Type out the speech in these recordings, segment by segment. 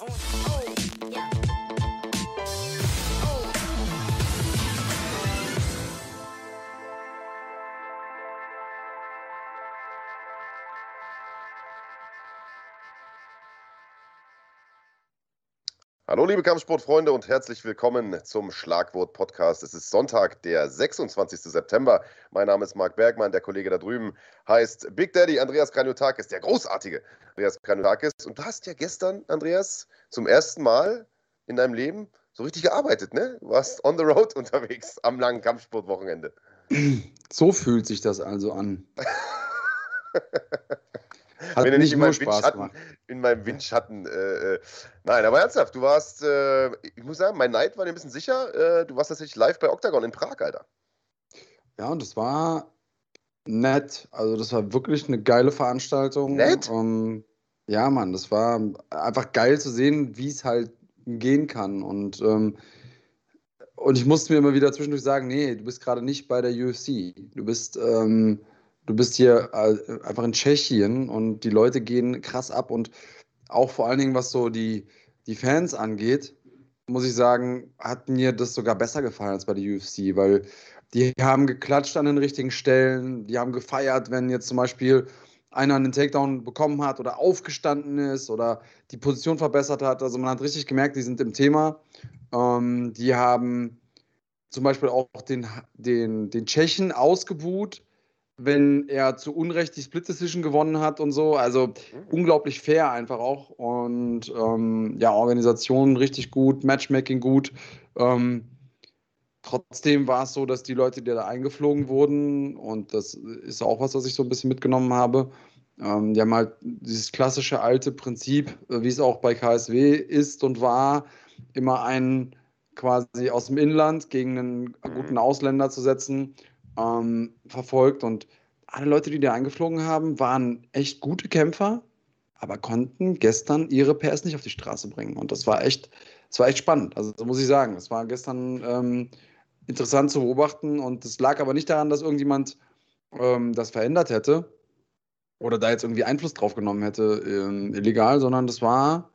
Oh. Hallo liebe Kampfsportfreunde und herzlich willkommen zum Schlagwort Podcast. Es ist Sonntag, der 26. September. Mein Name ist Marc Bergmann, der Kollege da drüben heißt Big Daddy Andreas Kranjotakis, der großartige Andreas Kranjotakis. Und du hast ja gestern, Andreas, zum ersten Mal in deinem Leben so richtig gearbeitet, ne? Du warst on the road unterwegs am langen Kampfsportwochenende. So fühlt sich das also an. Hat Wenn er nicht in meinem, Windschatten, in meinem Windschatten. Äh, äh, nein, aber ernsthaft, du warst, äh, ich muss sagen, mein Neid war dir ein bisschen sicher. Äh, du warst tatsächlich live bei Octagon in Prag, Alter. Ja, und das war nett. Also, das war wirklich eine geile Veranstaltung. Nett? Um, ähm, ja, Mann, das war einfach geil zu sehen, wie es halt gehen kann. Und, ähm, und ich musste mir immer wieder zwischendurch sagen: Nee, du bist gerade nicht bei der UFC. Du bist. Ähm, du bist hier äh, einfach in Tschechien und die Leute gehen krass ab und auch vor allen Dingen, was so die, die Fans angeht, muss ich sagen, hat mir das sogar besser gefallen als bei der UFC, weil die haben geklatscht an den richtigen Stellen, die haben gefeiert, wenn jetzt zum Beispiel einer einen Takedown bekommen hat oder aufgestanden ist oder die Position verbessert hat. Also man hat richtig gemerkt, die sind im Thema. Ähm, die haben zum Beispiel auch den, den, den Tschechen ausgebuht, wenn er zu Unrecht die Split Decision gewonnen hat und so. Also mhm. unglaublich fair einfach auch. Und ähm, ja, Organisation richtig gut, Matchmaking gut. Ähm, trotzdem war es so, dass die Leute, die da eingeflogen wurden, und das ist auch was, was ich so ein bisschen mitgenommen habe, ähm, die haben halt dieses klassische alte Prinzip, äh, wie es auch bei KSW ist und war, immer einen quasi aus dem Inland gegen einen guten mhm. Ausländer zu setzen ähm, verfolgt und alle Leute, die da eingeflogen haben, waren echt gute Kämpfer, aber konnten gestern ihre PS nicht auf die Straße bringen. Und das war echt, das war echt spannend. Also das muss ich sagen. Es war gestern ähm, interessant zu beobachten und es lag aber nicht daran, dass irgendjemand ähm, das verändert hätte oder da jetzt irgendwie Einfluss drauf genommen hätte, ähm, illegal, sondern das war,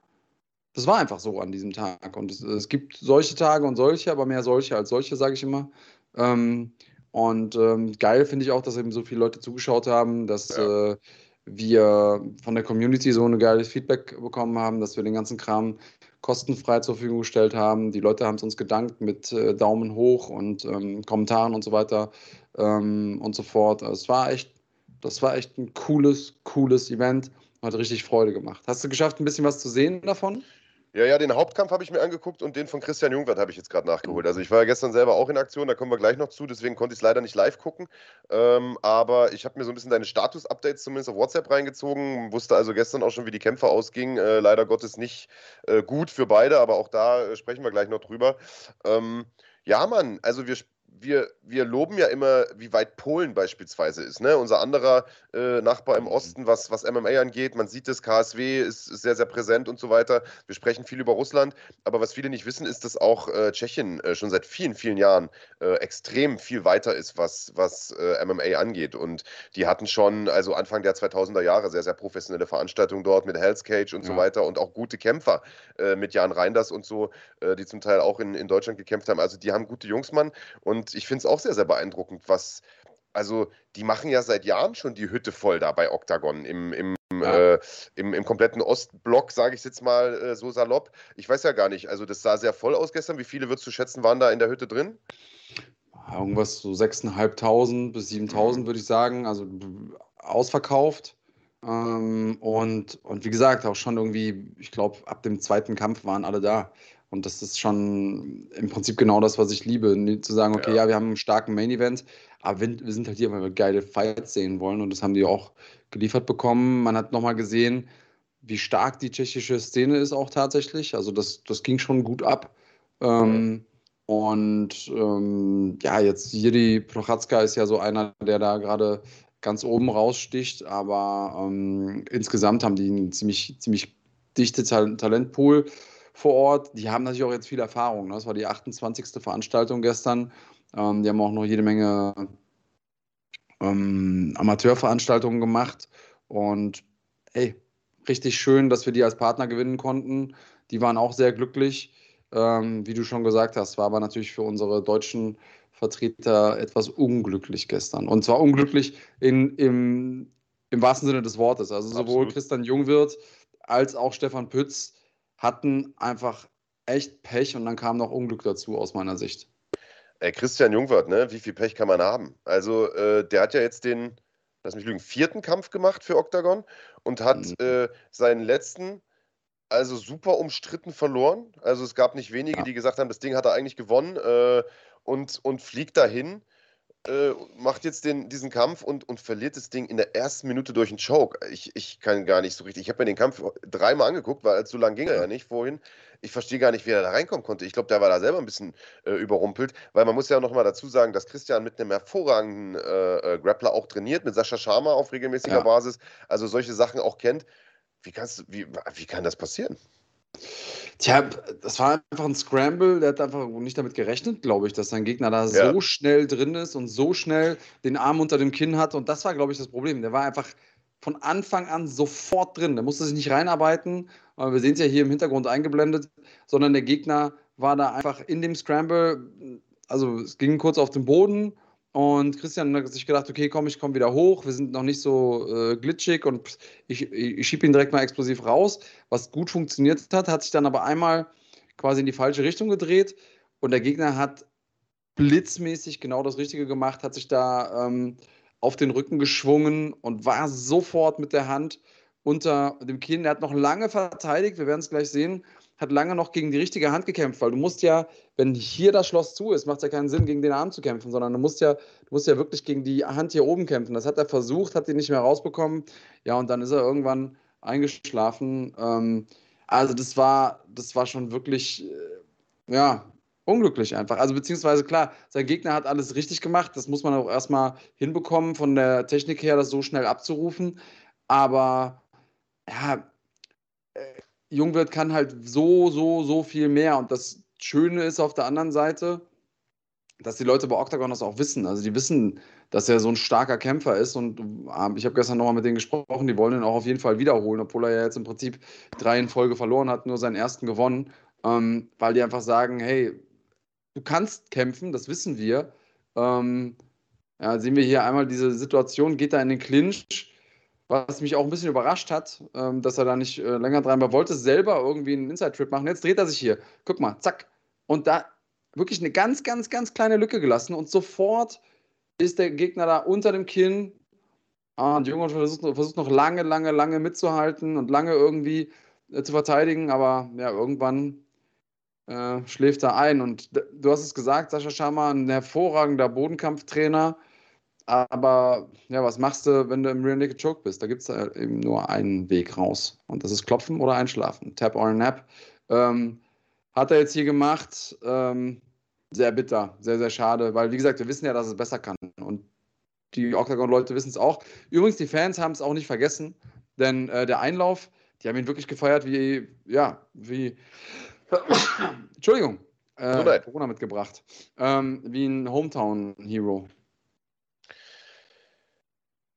das war einfach so an diesem Tag. Und es, es gibt solche Tage und solche, aber mehr solche als solche, sage ich immer. Ähm, und ähm, geil finde ich auch, dass eben so viele Leute zugeschaut haben, dass ja. äh, wir von der Community so ein geiles Feedback bekommen haben, dass wir den ganzen Kram kostenfrei zur Verfügung gestellt haben. Die Leute haben es uns gedankt mit äh, Daumen hoch und ähm, Kommentaren und so weiter ähm, und so fort. Also es war echt, das war echt ein cooles, cooles Event. Hat richtig Freude gemacht. Hast du geschafft, ein bisschen was zu sehen davon? Ja, ja, den Hauptkampf habe ich mir angeguckt und den von Christian Jungwirth habe ich jetzt gerade nachgeholt. Also ich war ja gestern selber auch in Aktion, da kommen wir gleich noch zu, deswegen konnte ich es leider nicht live gucken. Ähm, aber ich habe mir so ein bisschen deine Status-Updates zumindest auf WhatsApp reingezogen, wusste also gestern auch schon, wie die Kämpfe ausgingen. Äh, leider Gottes nicht äh, gut für beide, aber auch da äh, sprechen wir gleich noch drüber. Ähm, ja, Mann, also wir, wir, wir loben ja immer, wie weit Polen beispielsweise ist. Ne? Unser anderer äh, Nachbar im Osten, was, was MMA angeht. Man sieht es, KSW ist, ist, sehr, sehr präsent und so weiter. Wir sprechen viel über Russland. Aber was viele nicht wissen, ist, dass auch äh, Tschechien äh, schon seit vielen, vielen Jahren äh, extrem viel weiter ist, was, was äh, MMA angeht. Und die hatten schon, also Anfang der 2000er Jahre, sehr, sehr professionelle Veranstaltungen dort mit Hell's Cage und ja. so weiter und auch gute Kämpfer äh, mit Jan Reinders und so, die zum Teil auch in, in Deutschland gekämpft haben. Also die haben gute Jungs, Mann. Und ich finde es auch sehr, sehr beeindruckend, was, also die machen ja seit Jahren schon die Hütte voll da bei Octagon im, im, ja. äh, im, im, kompletten Ostblock, sage ich jetzt mal äh, so salopp. Ich weiß ja gar nicht, also das sah sehr voll aus gestern. Wie viele würdest du schätzen, waren da in der Hütte drin? Irgendwas so 6.500 bis 7.000 mhm. würde ich sagen, also ausverkauft. Ähm, und, und wie gesagt, auch schon irgendwie, ich glaube, ab dem zweiten Kampf waren alle da. Und das ist schon im Prinzip genau das, was ich liebe. Zu sagen, okay, ja, ja wir haben einen starken Main-Event, aber wir, sind halt hier, weil wir geile Fights sehen wollen. Und das haben die auch geliefert bekommen. Man hat nochmal gesehen, wie stark die tschechische Szene ist auch tatsächlich. Also das, das ging schon gut ab. Ähm, und ähm, ja, jetzt Jiri Prochatzka ist ja so einer, der da gerade ganz oben raussticht. Aber ähm, insgesamt haben die einen ziemlich, ziemlich dichte Talentpool vor Ort. Die haben natürlich auch jetzt viel Erfahrung. Ne? Das war die 28. Veranstaltung gestern. Ähm, die haben auch noch jede Menge ähm, Amateurveranstaltungen gemacht. Und hey, richtig schön, dass wir die als Partner gewinnen konnten. Die waren auch sehr glücklich, ähm, wie du schon gesagt hast. War aber natürlich für unsere deutschen Vertreter etwas unglücklich gestern. Und zwar unglücklich in, im, im wahrsten Sinne des Wortes. Also sowohl Absolut. Christian Jungwirth als auch Stefan Pütz hatten einfach echt Pech und dann kam noch Unglück dazu aus meiner Sicht. Ey, Christian Jungwirth, ne? Wie viel Pech kann man haben? Also, äh, der hat ja jetzt den, lass mich lügen, vierten Kampf gemacht für Octagon und hat mhm. äh, seinen letzten, also super umstritten verloren. Also es gab nicht wenige, ja. die gesagt haben, das Ding hat er eigentlich gewonnen äh, und, und fliegt dahin äh, macht jetzt den, diesen Kampf und, und verliert das Ding in der ersten Minute durch einen Choke. Ich, ich kann gar nicht so richtig. Ich habe mir den Kampf dreimal angeguckt, weil so lange ging er ja nicht vorhin. Ich verstehe gar nicht, wie er da reinkommen konnte. Ich glaube, der war da selber ein bisschen äh, überrumpelt, weil man muss ja noch mal dazu sagen, dass Christian mit einem hervorragenden äh, äh Grappler auch trainiert, mit Sascha Sharma auf regelmäßiger ja. Basis, also solche Sachen auch kennt. Wie, kannst, wie, wie kann das passieren? Tja, das war einfach ein Scramble. Der hat einfach nicht damit gerechnet, glaube ich, dass sein Gegner da ja. so schnell drin ist und so schnell den Arm unter dem Kinn hat. Und das war, glaube ich, das Problem. Der war einfach von Anfang an sofort drin. Der musste sich nicht reinarbeiten. Wir sehen es ja hier im Hintergrund eingeblendet, sondern der Gegner war da einfach in dem Scramble. Also es ging kurz auf den Boden und Christian hat sich gedacht, okay, komm, ich komme wieder hoch, wir sind noch nicht so äh, glitschig und ich, ich schiebe ihn direkt mal explosiv raus. Was gut funktioniert hat, hat sich dann aber einmal quasi in die falsche Richtung gedreht und der Gegner hat blitzmäßig genau das Richtige gemacht, hat sich da ähm, auf den Rücken geschwungen und war sofort mit der Hand unter dem Kinn. Er hat noch lange verteidigt, wir werden es gleich sehen, hat lange noch gegen die richtige Hand gekämpft, weil du musst ja, wenn hier das Schloss zu ist, macht es ja keinen Sinn, gegen den Arm zu kämpfen, sondern du musst ja, du musst ja wirklich gegen die Hand hier oben kämpfen. Das hat er versucht, hat ihn nicht mehr rausbekommen. Ja, und dann ist er irgendwann eingeschlafen. Ähm, also das war, das war schon wirklich, äh, ja, unglücklich einfach. Also beziehungsweise klar, sein Gegner hat alles richtig gemacht. Das muss man auch erstmal hinbekommen, von der Technik her, das so schnell abzurufen. Aber ja, Jungwirt kann halt so, so, so viel mehr. Und das Schöne ist auf der anderen Seite, dass die Leute bei Octagon das auch wissen. Also die wissen, dass er so ein starker Kämpfer ist. Und ähm, ich habe gestern nochmal mit denen gesprochen, die wollen ihn auch auf jeden Fall wiederholen, obwohl er ja jetzt im Prinzip drei in Folge verloren hat, nur seinen ersten gewonnen. Ähm, weil die einfach sagen, hey, du kannst kämpfen, das wissen wir. Ähm, ja, sehen wir hier einmal diese Situation, geht da in den Clinch was mich auch ein bisschen überrascht hat, ähm, dass er da nicht äh, länger dran war. Wollte selber irgendwie einen Inside-Trip machen. Jetzt dreht er sich hier. Guck mal, zack. Und da wirklich eine ganz, ganz, ganz kleine Lücke gelassen und sofort ist der Gegner da unter dem Kinn. Ah, und Junge versucht, versucht noch lange, lange, lange mitzuhalten und lange irgendwie äh, zu verteidigen, aber ja, irgendwann äh, schläft er ein. Und du hast es gesagt, Sascha Schama, ein hervorragender Bodenkampftrainer. Aber ja, was machst du, wenn du im Real Naked Choke bist? Da gibt es eben nur einen Weg raus. Und das ist Klopfen oder Einschlafen. Tap or Nap. Ähm, hat er jetzt hier gemacht. Ähm, sehr bitter, sehr, sehr schade, weil wie gesagt, wir wissen ja, dass es besser kann. Und die Octagon-Leute wissen es auch. Übrigens, die Fans haben es auch nicht vergessen, denn äh, der Einlauf, die haben ihn wirklich gefeiert wie, ja, wie, Entschuldigung, äh, Corona mitgebracht, ähm, wie ein Hometown-Hero.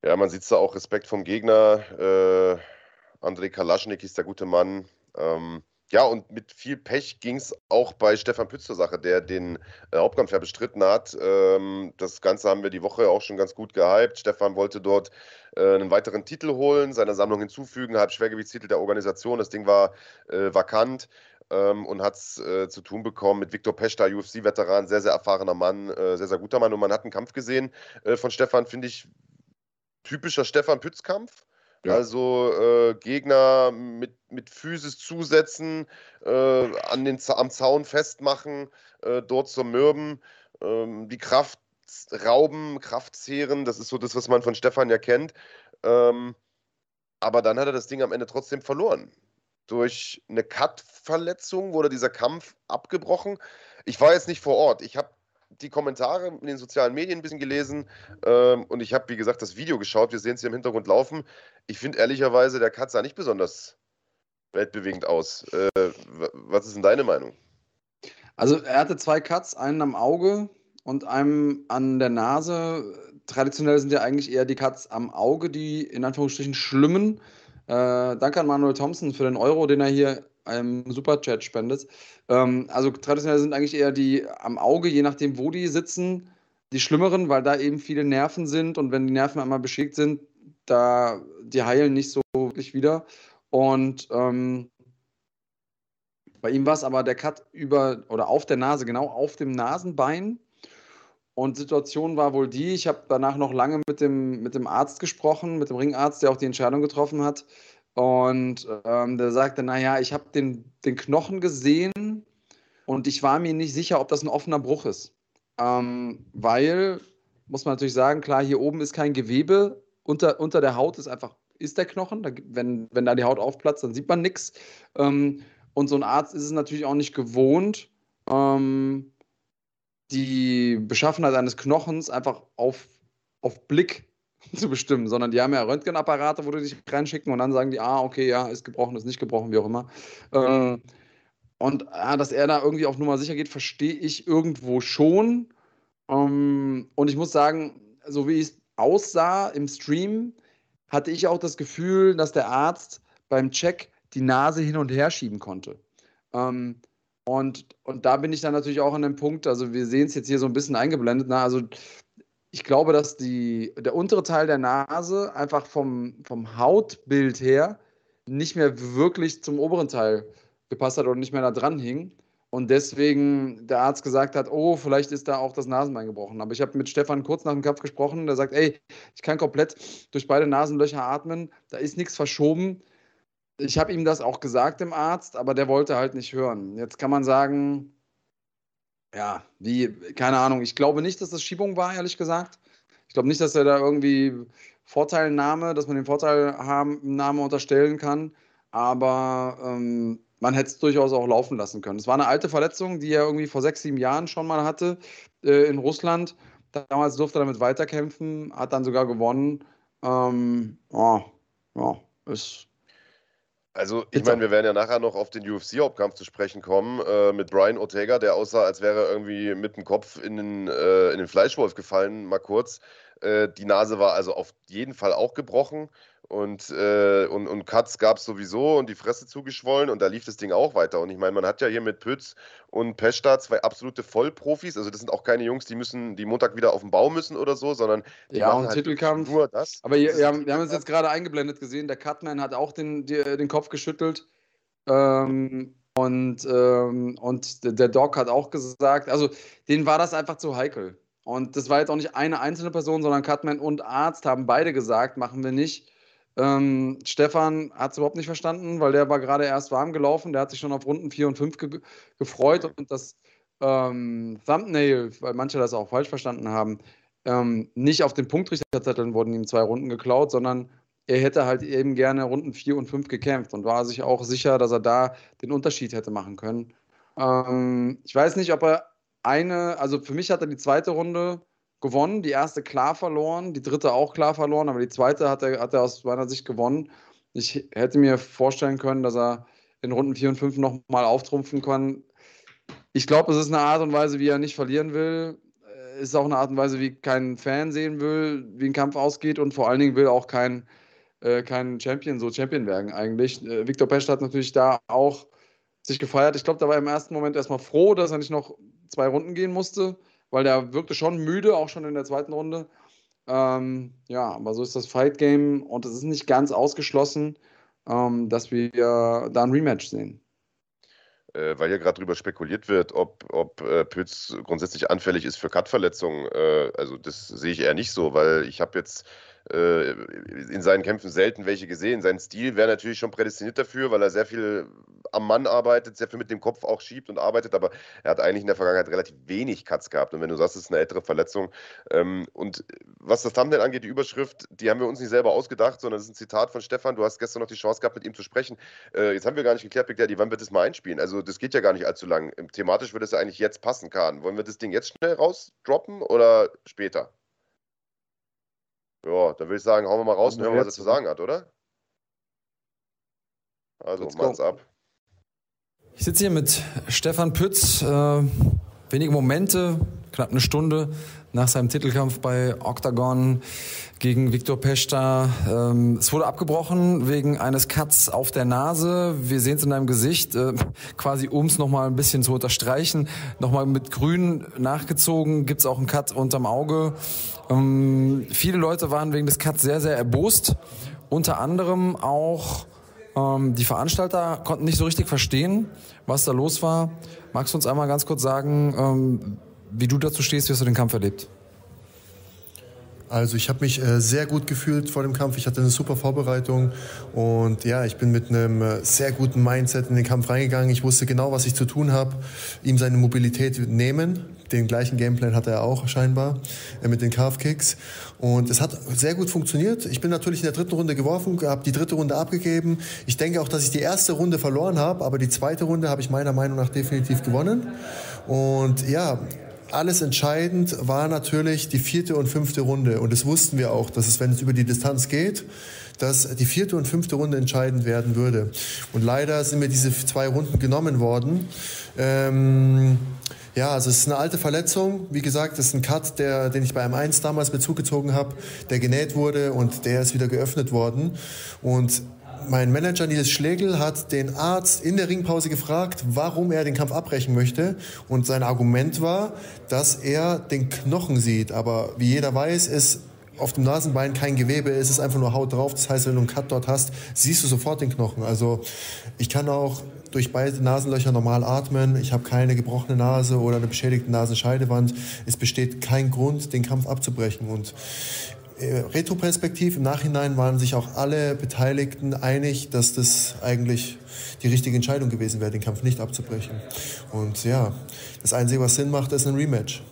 Ja, man sieht da auch Respekt vom Gegner. Äh, Andrei Kalaschnik ist der gute Mann. Ähm, ja, und mit viel Pech ging es auch bei Stefan Pütz zur Sache, der den äh, Hauptkampf ja bestritten hat. Ähm, das Ganze haben wir die Woche auch schon ganz gut gehypt. Stefan wollte dort äh, einen weiteren Titel holen, seiner Sammlung hinzufügen, Halbschwergewichtstitel der Organisation. Das Ding war äh, vakant. Ähm, und hat es äh, zu tun bekommen mit Viktor Pechta, UFC-Veteran, sehr, sehr erfahrener Mann, äh, sehr, sehr guter Mann. Und man hat einen Kampf gesehen äh, von Stefan, finde ich, typischer Stefan Pütz-Kampf. Ja. Also äh, Gegner mit, mit Physis zusetzen, äh, an den, am Zaun festmachen, äh, dort zermürben, ähm, die Kraft rauben, Kraft zehren. Das ist so das, was man von Stefan ja kennt. Ähm, aber dann hat er das Ding am Ende trotzdem verloren. Durch eine Cut-Verletzung wurde dieser Kampf abgebrochen. Ich war jetzt nicht vor Ort. Ich habe die Kommentare in den sozialen Medien ein bisschen gelesen ähm, und ich habe, wie gesagt, das Video geschaut. Wir sehen es hier im Hintergrund laufen. Ich finde ehrlicherweise, der Cut sah nicht besonders weltbewegend aus. Äh, was ist denn deine Meinung? Also er hatte zwei Cuts, einen am Auge und einen an der Nase. Traditionell sind ja eigentlich eher die Cuts am Auge, die in Anführungsstrichen schlimmen. Äh, danke an Manuel Thompson für den Euro, den er hier im Superchat spendest. Ähm, also traditionell sind eigentlich eher die am Auge, je nachdem, wo die sitzen, die schlimmeren, weil da eben viele Nerven sind und wenn die Nerven einmal beschädigt sind, da die heilen nicht so wirklich wieder. Und ähm, bei ihm war es aber der Cut über oder auf der Nase, genau auf dem Nasenbein. Und Situation war wohl die, ich habe danach noch lange mit dem, mit dem Arzt gesprochen, mit dem Ringarzt, der auch die Entscheidung getroffen hat. Und ähm, der sagte, naja, ich habe den, den Knochen gesehen und ich war mir nicht sicher, ob das ein offener Bruch ist. Ähm, weil, muss man natürlich sagen, klar, hier oben ist kein Gewebe, unter, unter der Haut ist einfach, ist der Knochen. Da, wenn, wenn da die Haut aufplatzt, dann sieht man nichts. Ähm, und so ein Arzt ist es natürlich auch nicht gewohnt, ähm, die Beschaffenheit eines Knochens einfach auf, auf Blick zu bestimmen, sondern die haben ja Röntgenapparate, wo die dich reinschicken und dann sagen die, ah, okay, ja, ist gebrochen, ist nicht gebrochen, wie auch immer. Ähm, und ja, dass er da irgendwie auf Nummer sicher geht, verstehe ich irgendwo schon. Ähm, und ich muss sagen, so wie es aussah im Stream, hatte ich auch das Gefühl, dass der Arzt beim Check die Nase hin und her schieben konnte. Ähm, und, und da bin ich dann natürlich auch an dem Punkt, also wir sehen es jetzt hier so ein bisschen eingeblendet, na, ne? also ich glaube, dass die, der untere Teil der Nase einfach vom, vom Hautbild her nicht mehr wirklich zum oberen Teil gepasst hat oder nicht mehr da dran hing. Und deswegen der Arzt gesagt hat, oh, vielleicht ist da auch das Nasenbein gebrochen. Aber ich habe mit Stefan kurz nach dem Kampf gesprochen, der sagt, ey, ich kann komplett durch beide Nasenlöcher atmen, da ist nichts verschoben ich habe ihm das auch gesagt, dem Arzt, aber der wollte halt nicht hören. Jetzt kann man sagen, ja, wie, keine Ahnung, ich glaube nicht, dass das Schiebung war, ehrlich gesagt. Ich glaube nicht, dass er da irgendwie Vorteilnahme, dass man den Vorteilnahme unterstellen kann, aber ähm, man hätte es durchaus auch laufen lassen können. Es war eine alte Verletzung, die er irgendwie vor sechs, sieben Jahren schon mal hatte äh, in Russland. Damals durfte er damit weiterkämpfen, hat dann sogar gewonnen. Ähm, oh, ja, ist also, ich meine, wir werden ja nachher noch auf den UFC-Hauptkampf zu sprechen kommen äh, mit Brian Ortega, der aussah, als wäre er irgendwie mit dem Kopf in den, äh, in den Fleischwolf gefallen, mal kurz. Äh, die Nase war also auf jeden Fall auch gebrochen. Und, äh, und, und Cuts gab es sowieso und die Fresse zugeschwollen und da lief das Ding auch weiter. Und ich meine, man hat ja hier mit Pütz und Peshta zwei absolute Vollprofis. Also das sind auch keine Jungs, die müssen, die Montag wieder auf den Bau müssen oder so, sondern die ja, machen halt Titelkampf. nur das. Aber hier, wir, haben, wir haben es jetzt gerade eingeblendet gesehen, der Cutman hat auch den, die, den Kopf geschüttelt. Ähm, und, ähm, und der Doc hat auch gesagt, also denen war das einfach zu heikel. Und das war jetzt auch nicht eine einzelne Person, sondern Cutman und Arzt haben beide gesagt, machen wir nicht. Ähm, Stefan hat es überhaupt nicht verstanden, weil der war gerade erst warm gelaufen. Der hat sich schon auf Runden 4 und 5 ge gefreut und das ähm, Thumbnail, weil manche das auch falsch verstanden haben, ähm, nicht auf den Punktrichterzetteln wurden ihm zwei Runden geklaut, sondern er hätte halt eben gerne Runden 4 und 5 gekämpft und war sich auch sicher, dass er da den Unterschied hätte machen können. Ähm, ich weiß nicht, ob er eine, also für mich hat er die zweite Runde gewonnen, die erste klar verloren, die dritte auch klar verloren, aber die zweite hat er, hat er aus meiner Sicht gewonnen. Ich hätte mir vorstellen können, dass er in Runden 4 und 5 nochmal auftrumpfen kann. Ich glaube, es ist eine Art und Weise, wie er nicht verlieren will. Es ist auch eine Art und Weise, wie kein Fan sehen will, wie ein Kampf ausgeht und vor allen Dingen will auch kein, äh, kein Champion so Champion werden eigentlich. Äh, Viktor Pesch hat natürlich da auch sich gefeiert. Ich glaube, da war er im ersten Moment erstmal froh, dass er nicht noch zwei Runden gehen musste weil der wirkte schon müde, auch schon in der zweiten Runde. Ähm, ja, aber so ist das Fight Game und es ist nicht ganz ausgeschlossen, ähm, dass wir da ein Rematch sehen. Äh, weil hier gerade darüber spekuliert wird, ob, ob äh, Pütz grundsätzlich anfällig ist für Cut-Verletzungen. Äh, also das sehe ich eher nicht so, weil ich habe jetzt äh, in seinen Kämpfen selten welche gesehen. Sein Stil wäre natürlich schon prädestiniert dafür, weil er sehr viel am Mann arbeitet, sehr viel mit dem Kopf auch schiebt und arbeitet, aber er hat eigentlich in der Vergangenheit relativ wenig Cuts gehabt. Und wenn du sagst, es ist eine ältere Verletzung. Ähm, und was das Thumbnail angeht, die Überschrift, die haben wir uns nicht selber ausgedacht, sondern das ist ein Zitat von Stefan. Du hast gestern noch die Chance gehabt, mit ihm zu sprechen. Äh, jetzt haben wir gar nicht geklärt, Big Daddy, wann wird das mal einspielen? Also das geht ja gar nicht allzu lang. Thematisch würde es ja eigentlich jetzt passen, Kahn. Wollen wir das Ding jetzt schnell rausdroppen oder später? Ja, dann würde ich sagen, hauen wir mal raus und hören, was er zu sagen hat, oder? Also, mach's ab. Ich sitze hier mit Stefan Pütz. Äh, wenige Momente, knapp eine Stunde nach seinem Titelkampf bei Octagon gegen Viktor Pesta. Ähm, es wurde abgebrochen wegen eines Cuts auf der Nase. Wir sehen es in deinem Gesicht, äh, quasi um es nochmal ein bisschen zu unterstreichen. Nochmal mit grün nachgezogen, gibt es auch einen Cut unterm Auge. Ähm, viele Leute waren wegen des Cuts sehr, sehr erbost. Unter anderem auch ähm, die Veranstalter konnten nicht so richtig verstehen, was da los war. Magst du uns einmal ganz kurz sagen, ähm, wie du dazu stehst, wie hast du den Kampf erlebt? Also ich habe mich äh, sehr gut gefühlt vor dem Kampf. Ich hatte eine super Vorbereitung und ja, ich bin mit einem äh, sehr guten Mindset in den Kampf reingegangen. Ich wusste genau, was ich zu tun habe. Ihm seine Mobilität nehmen. Den gleichen Gameplan hatte er auch scheinbar äh, mit den Calf Kicks und es hat sehr gut funktioniert. Ich bin natürlich in der dritten Runde geworfen, habe die dritte Runde abgegeben. Ich denke auch, dass ich die erste Runde verloren habe, aber die zweite Runde habe ich meiner Meinung nach definitiv gewonnen. Und ja, alles entscheidend war natürlich die vierte und fünfte Runde. Und das wussten wir auch, dass es, wenn es über die Distanz geht, dass die vierte und fünfte Runde entscheidend werden würde. Und leider sind mir diese zwei Runden genommen worden. Ähm, ja, also es ist eine alte Verletzung. Wie gesagt, das ist ein Cut, der, den ich bei M1 damals bezugezogen habe, der genäht wurde und der ist wieder geöffnet worden. Und mein Manager Nils Schlegel hat den Arzt in der Ringpause gefragt, warum er den Kampf abbrechen möchte. Und sein Argument war, dass er den Knochen sieht. Aber wie jeder weiß, ist auf dem Nasenbein kein Gewebe, es ist einfach nur Haut drauf. Das heißt, wenn du einen Cut dort hast, siehst du sofort den Knochen. Also ich kann auch durch beide Nasenlöcher normal atmen. Ich habe keine gebrochene Nase oder eine beschädigte Nasenscheidewand. Es besteht kein Grund, den Kampf abzubrechen. Und äh, retroperspektiv im Nachhinein waren sich auch alle Beteiligten einig, dass das eigentlich die richtige Entscheidung gewesen wäre, den Kampf nicht abzubrechen. Und ja, das Einzige, was Sinn macht, ist ein Rematch.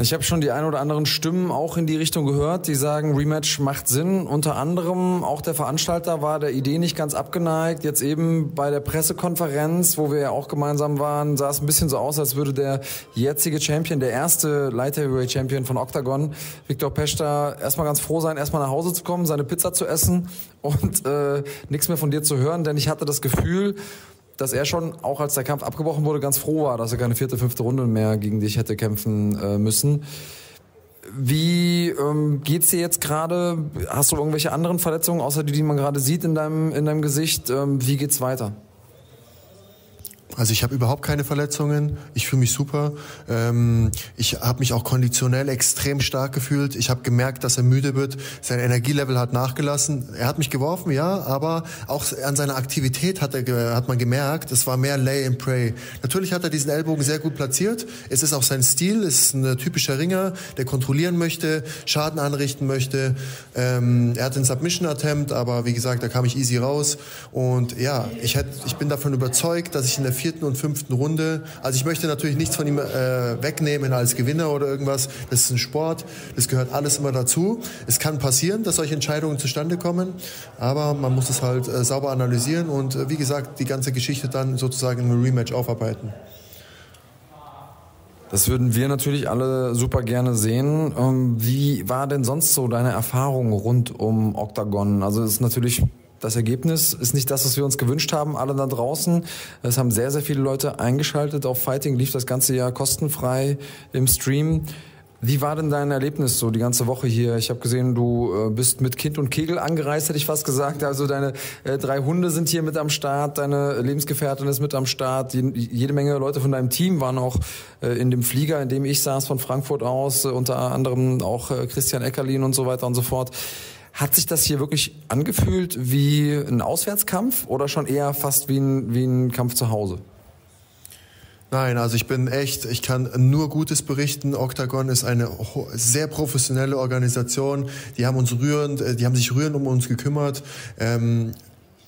Ich habe schon die ein oder anderen Stimmen auch in die Richtung gehört, die sagen, Rematch macht Sinn. Unter anderem auch der Veranstalter war der Idee nicht ganz abgeneigt. Jetzt eben bei der Pressekonferenz, wo wir ja auch gemeinsam waren, sah es ein bisschen so aus, als würde der jetzige Champion, der erste Light Heavyweight Champion von Octagon, Viktor Pesta, erstmal ganz froh sein, erstmal nach Hause zu kommen, seine Pizza zu essen und äh, nichts mehr von dir zu hören, denn ich hatte das Gefühl, dass er schon, auch als der Kampf abgebrochen wurde, ganz froh war, dass er keine vierte, fünfte Runde mehr gegen dich hätte kämpfen äh, müssen. Wie ähm, geht's dir jetzt gerade? Hast du irgendwelche anderen Verletzungen, außer die, die man gerade sieht in deinem, in deinem Gesicht? Ähm, wie geht's weiter? Also ich habe überhaupt keine Verletzungen. Ich fühle mich super. Ähm, ich habe mich auch konditionell extrem stark gefühlt. Ich habe gemerkt, dass er müde wird. Sein Energielevel hat nachgelassen. Er hat mich geworfen, ja, aber auch an seiner Aktivität hat, er, hat man gemerkt, es war mehr Lay and Pray. Natürlich hat er diesen Ellbogen sehr gut platziert. Es ist auch sein Stil. Es ist ein typischer Ringer, der kontrollieren möchte, Schaden anrichten möchte. Ähm, er hat den Submission Attempt, aber wie gesagt, da kam ich easy raus. Und ja, ich, hätt, ich bin davon überzeugt, dass ich in der vierten und fünften Runde. Also ich möchte natürlich nichts von ihm äh, wegnehmen als Gewinner oder irgendwas. Das ist ein Sport, das gehört alles immer dazu. Es kann passieren, dass solche Entscheidungen zustande kommen, aber man muss es halt äh, sauber analysieren und äh, wie gesagt, die ganze Geschichte dann sozusagen im Rematch aufarbeiten. Das würden wir natürlich alle super gerne sehen. Ähm, wie war denn sonst so deine Erfahrung rund um Octagon? Also es ist natürlich das Ergebnis ist nicht das, was wir uns gewünscht haben, alle da draußen. Es haben sehr, sehr viele Leute eingeschaltet. Auf Fighting lief das ganze Jahr kostenfrei im Stream. Wie war denn dein Erlebnis so die ganze Woche hier? Ich habe gesehen, du äh, bist mit Kind und Kegel angereist, hätte ich fast gesagt. Also deine äh, drei Hunde sind hier mit am Start, deine Lebensgefährtin ist mit am Start. jede Menge Leute von deinem Team waren auch äh, in dem Flieger, in dem ich saß von Frankfurt aus, unter anderem auch Christian Eckerlin und so weiter und so fort. Hat sich das hier wirklich angefühlt wie ein Auswärtskampf oder schon eher fast wie ein, wie ein Kampf zu Hause? Nein, also ich bin echt, ich kann nur Gutes berichten. Octagon ist eine sehr professionelle Organisation. Die haben uns rührend, äh, die haben sich rührend um uns gekümmert. Ähm,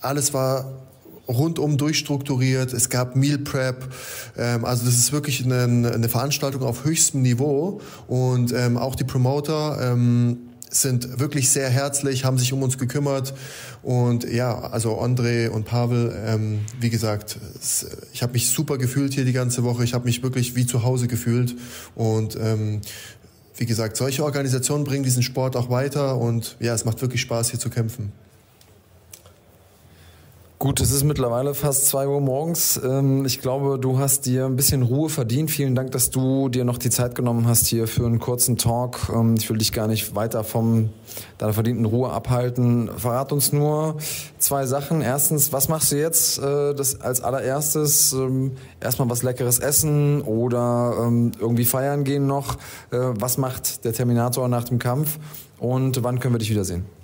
alles war rundum durchstrukturiert. Es gab Meal Prep. Ähm, also das ist wirklich eine, eine, Veranstaltung auf höchstem Niveau. Und ähm, auch die Promoter ähm, sind wirklich sehr herzlich, haben sich um uns gekümmert. Und ja, also André und Pavel, ähm, wie gesagt, ich habe mich super gefühlt hier die ganze Woche. Ich habe mich wirklich wie zu Hause gefühlt. Und ähm, wie gesagt, solche Organisationen bringen diesen Sport auch weiter. Und ja, es macht wirklich Spaß, hier zu kämpfen. Gut, es ist mittlerweile fast zwei Uhr morgens. Ähm, ich glaube, du hast dir ein bisschen Ruhe verdient. Vielen Dank, dass du dir noch die Zeit genommen hast hier für einen kurzen Talk. Ähm, ich will dich gar nicht weiter von deiner verdienten Ruhe abhalten. Verrat uns nur zwei Sachen. Erstens, was machst du jetzt äh, das als allererstes? Ähm, erstmal was Leckeres essen oder irgendwie feiern gehen noch? Äh, was macht der Terminator nach dem Kampf? Und wann können wir dich wiedersehen?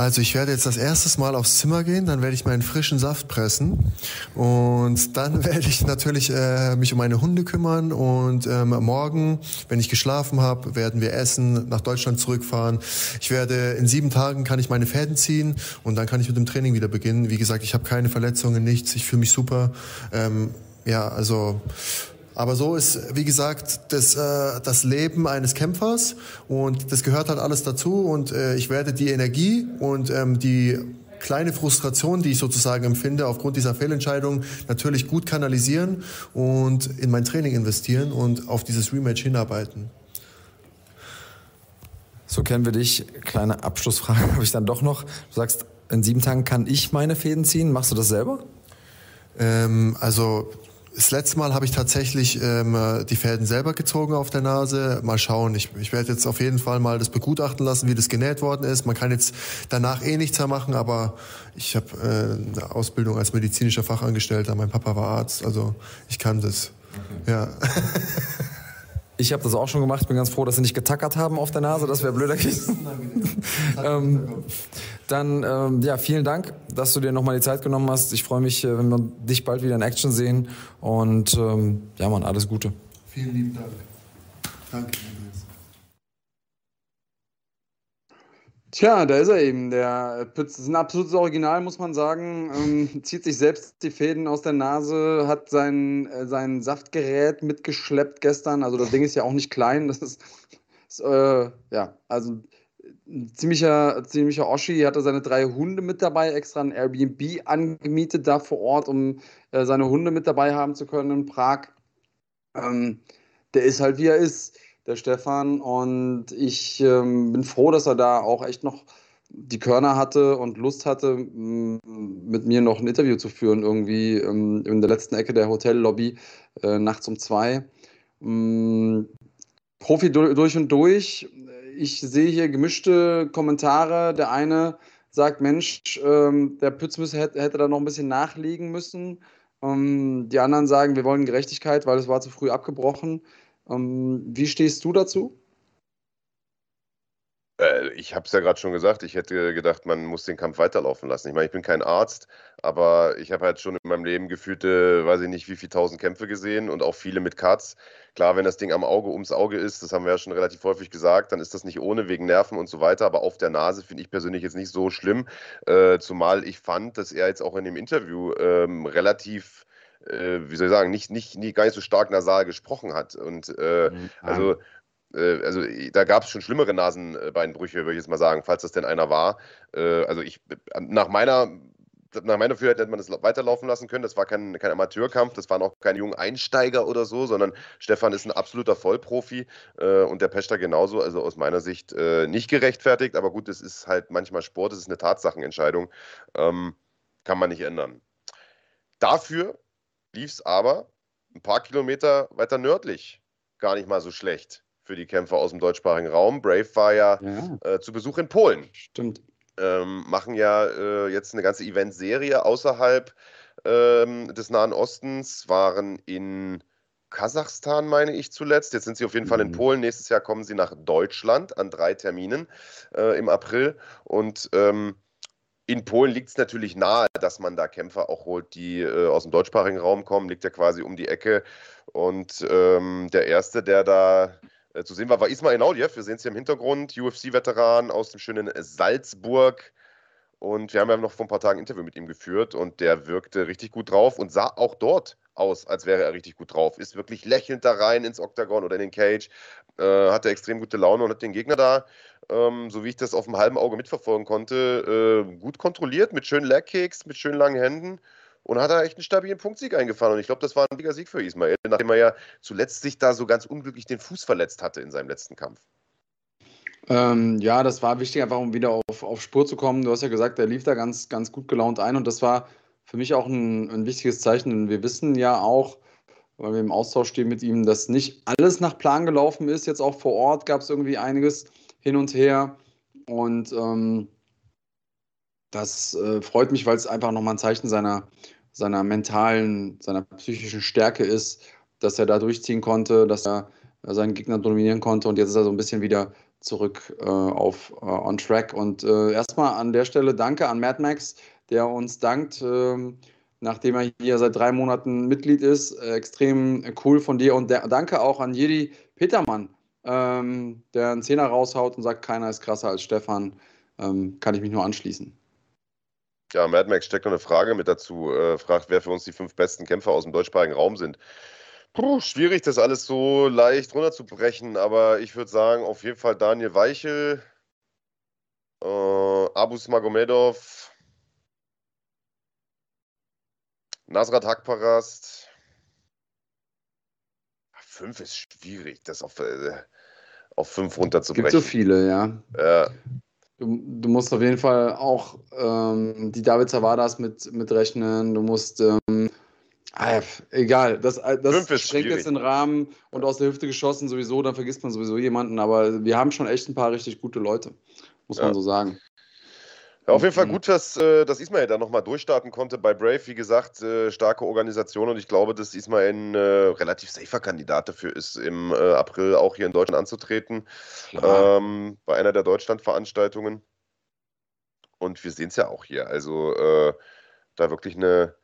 Also ich werde jetzt das erste Mal aufs Zimmer gehen, dann werde ich meinen frischen Saft pressen und dann werde ich natürlich äh, mich um meine Hunde kümmern und ähm, morgen, wenn ich geschlafen habe, werden wir essen, nach Deutschland zurückfahren. Ich werde in sieben Tagen kann ich meine Fäden ziehen und dann kann ich mit dem Training wieder beginnen. Wie gesagt, ich habe keine Verletzungen, nichts, ich fühle mich super. Ähm, ja, also aber so ist, wie gesagt, das, äh, das Leben eines Kämpfers und das gehört halt alles dazu und äh, ich werde die Energie und ähm, die kleine Frustration, die ich sozusagen empfinde aufgrund dieser Fehlentscheidung, natürlich gut kanalisieren und in mein Training investieren und auf dieses Rematch hinarbeiten. So kennen wir dich. Kleine Abschlussfrage habe ich dann doch noch. Du sagst, in sieben Tagen kann ich meine Fäden ziehen. Machst du das selber? Ähm, also das letzte Mal habe ich tatsächlich ähm, die Fäden selber gezogen auf der Nase. Mal schauen. Ich, ich werde jetzt auf jeden Fall mal das begutachten lassen, wie das genäht worden ist. Man kann jetzt danach eh nichts mehr machen, aber ich habe äh, eine Ausbildung als medizinischer Fachangestellter. Mein Papa war Arzt, also ich kann das. Okay. Ja. Ich habe das auch schon gemacht. Bin ganz froh, dass sie nicht getackert haben auf der Nase. Das wäre blöder gewesen. ähm, dann ähm, ja, vielen Dank, dass du dir nochmal die Zeit genommen hast. Ich freue mich, äh, wenn wir dich bald wieder in Action sehen. Und ähm, ja, Mann, alles Gute. Vielen lieben Dank. Danke. Tja, da ist er eben. Der Pütz ist ein absolutes Original, muss man sagen. Ähm, zieht sich selbst die Fäden aus der Nase, hat sein, äh, sein Saftgerät mitgeschleppt gestern. Also das Ding ist ja auch nicht klein. Das ist, ist äh, ja, also ein ziemlicher, ziemlicher Oschi. Hatte seine drei Hunde mit dabei, extra ein Airbnb angemietet da vor Ort, um äh, seine Hunde mit dabei haben zu können in Prag. Ähm, der ist halt wie er ist der Stefan. Und ich ähm, bin froh, dass er da auch echt noch die Körner hatte und Lust hatte, mit mir noch ein Interview zu führen, irgendwie ähm, in der letzten Ecke der Hotellobby, äh, nachts um zwei. Ähm, Profi durch und durch. Ich sehe hier gemischte Kommentare. Der eine sagt, Mensch, ähm, der Pützmüsse hätte, hätte da noch ein bisschen nachlegen müssen. Ähm, die anderen sagen, wir wollen Gerechtigkeit, weil es war zu früh abgebrochen. Ähm, wie stehst du dazu? Äh, ich habe es ja gerade schon gesagt, ich hätte gedacht, man muss den Kampf weiterlaufen lassen. Ich meine, ich bin kein Arzt, aber ich habe halt schon in meinem Leben gefühlte, weiß ich nicht, wie viele tausend Kämpfe gesehen und auch viele mit Cuts. Klar, wenn das Ding am Auge ums Auge ist, das haben wir ja schon relativ häufig gesagt, dann ist das nicht ohne wegen Nerven und so weiter, aber auf der Nase finde ich persönlich jetzt nicht so schlimm, äh, zumal ich fand, dass er jetzt auch in dem Interview ähm, relativ äh, wie soll ich sagen, nicht, nicht, nicht gar nicht so stark nasal gesprochen hat. Und äh, mhm. also, äh, also da gab es schon schlimmere Nasenbeinbrüche, würde ich jetzt mal sagen, falls das denn einer war. Äh, also ich, nach meiner nach meiner Führung hätte man das weiterlaufen lassen können. Das war kein, kein Amateurkampf, das waren auch keine jungen Einsteiger oder so, sondern Stefan ist ein absoluter Vollprofi äh, und der Pester genauso. Also aus meiner Sicht äh, nicht gerechtfertigt, aber gut, es ist halt manchmal Sport, es ist eine Tatsachenentscheidung. Ähm, kann man nicht ändern. Dafür lief es aber ein paar Kilometer weiter nördlich gar nicht mal so schlecht für die Kämpfer aus dem deutschsprachigen Raum. Brave war ja, ja. Äh, zu Besuch in Polen. Stimmt. Ähm, machen ja äh, jetzt eine ganze Eventserie außerhalb ähm, des Nahen Ostens, waren in Kasachstan, meine ich zuletzt. Jetzt sind sie auf jeden mhm. Fall in mhm. Polen. Nächstes Jahr kommen sie nach Deutschland an drei Terminen äh, im April. Und ähm, in Polen liegt es natürlich nahe, dass man da Kämpfer auch holt, die äh, aus dem deutschsprachigen Raum kommen, liegt ja quasi um die Ecke. Und ähm, der erste, der da äh, zu sehen war, war Ismail Naudiev. Wir sehen es hier im Hintergrund, UFC-Veteran aus dem schönen Salzburg. Und wir haben ja noch vor ein paar Tagen ein Interview mit ihm geführt und der wirkte richtig gut drauf und sah auch dort aus, als wäre er richtig gut drauf. Ist wirklich lächelnd da rein ins Oktagon oder in den Cage, äh, hatte extrem gute Laune und hat den Gegner da ähm, so wie ich das auf dem halben Auge mitverfolgen konnte, äh, gut kontrolliert mit schönen Legkicks, mit schönen langen Händen und hat da echt einen stabilen Punktsieg eingefahren. Und ich glaube, das war ein wichtiger Sieg für Ismail, nachdem er ja zuletzt sich da so ganz unglücklich den Fuß verletzt hatte in seinem letzten Kampf. Ähm, ja, das war wichtig, einfach um wieder auf, auf Spur zu kommen. Du hast ja gesagt, er lief da ganz, ganz gut gelaunt ein und das war für mich auch ein, ein wichtiges Zeichen. Denn wir wissen ja auch, weil wir im Austausch stehen mit ihm, dass nicht alles nach Plan gelaufen ist. Jetzt auch vor Ort gab es irgendwie einiges hin und her. Und ähm, das äh, freut mich, weil es einfach nochmal ein Zeichen seiner, seiner mentalen, seiner psychischen Stärke ist, dass er da durchziehen konnte, dass er seinen Gegner dominieren konnte und jetzt ist er so ein bisschen wieder zurück äh, auf äh, on track. Und äh, erstmal an der Stelle danke an Mad Max, der uns dankt, ähm, nachdem er hier seit drei Monaten Mitglied ist. Extrem cool von dir und der, danke auch an Jedi Petermann, ähm, der einen Zehner raushaut und sagt, keiner ist krasser als Stefan. Ähm, kann ich mich nur anschließen. Ja, Mad Max steckt noch eine Frage mit dazu. Äh, fragt, wer für uns die fünf besten Kämpfer aus dem deutschsprachigen Raum sind. Puh, schwierig, das alles so leicht runterzubrechen, aber ich würde sagen, auf jeden Fall Daniel Weichel, äh, Abus Magomedov, Nasrat Hakparast. Fünf ist schwierig, das auf, äh, auf fünf runterzubrechen. Es gibt so viele, ja. Ja. Du, du musst auf jeden Fall auch ähm, die David Zavadas mit, mit rechnen. Du musst ähm, Ah, egal, das, äh, das schränkt jetzt den Rahmen und aus der Hüfte geschossen sowieso, dann vergisst man sowieso jemanden, aber wir haben schon echt ein paar richtig gute Leute, muss ja. man so sagen. Ja, auf jeden Fall gut, dass, äh, dass Ismail da nochmal durchstarten konnte bei Brave. Wie gesagt, äh, starke Organisation und ich glaube, dass Ismail ein äh, relativ safer Kandidat dafür ist, im äh, April auch hier in Deutschland anzutreten. Ähm, bei einer der Deutschlandveranstaltungen. Und wir sehen es ja auch hier. Also äh, da wirklich eine,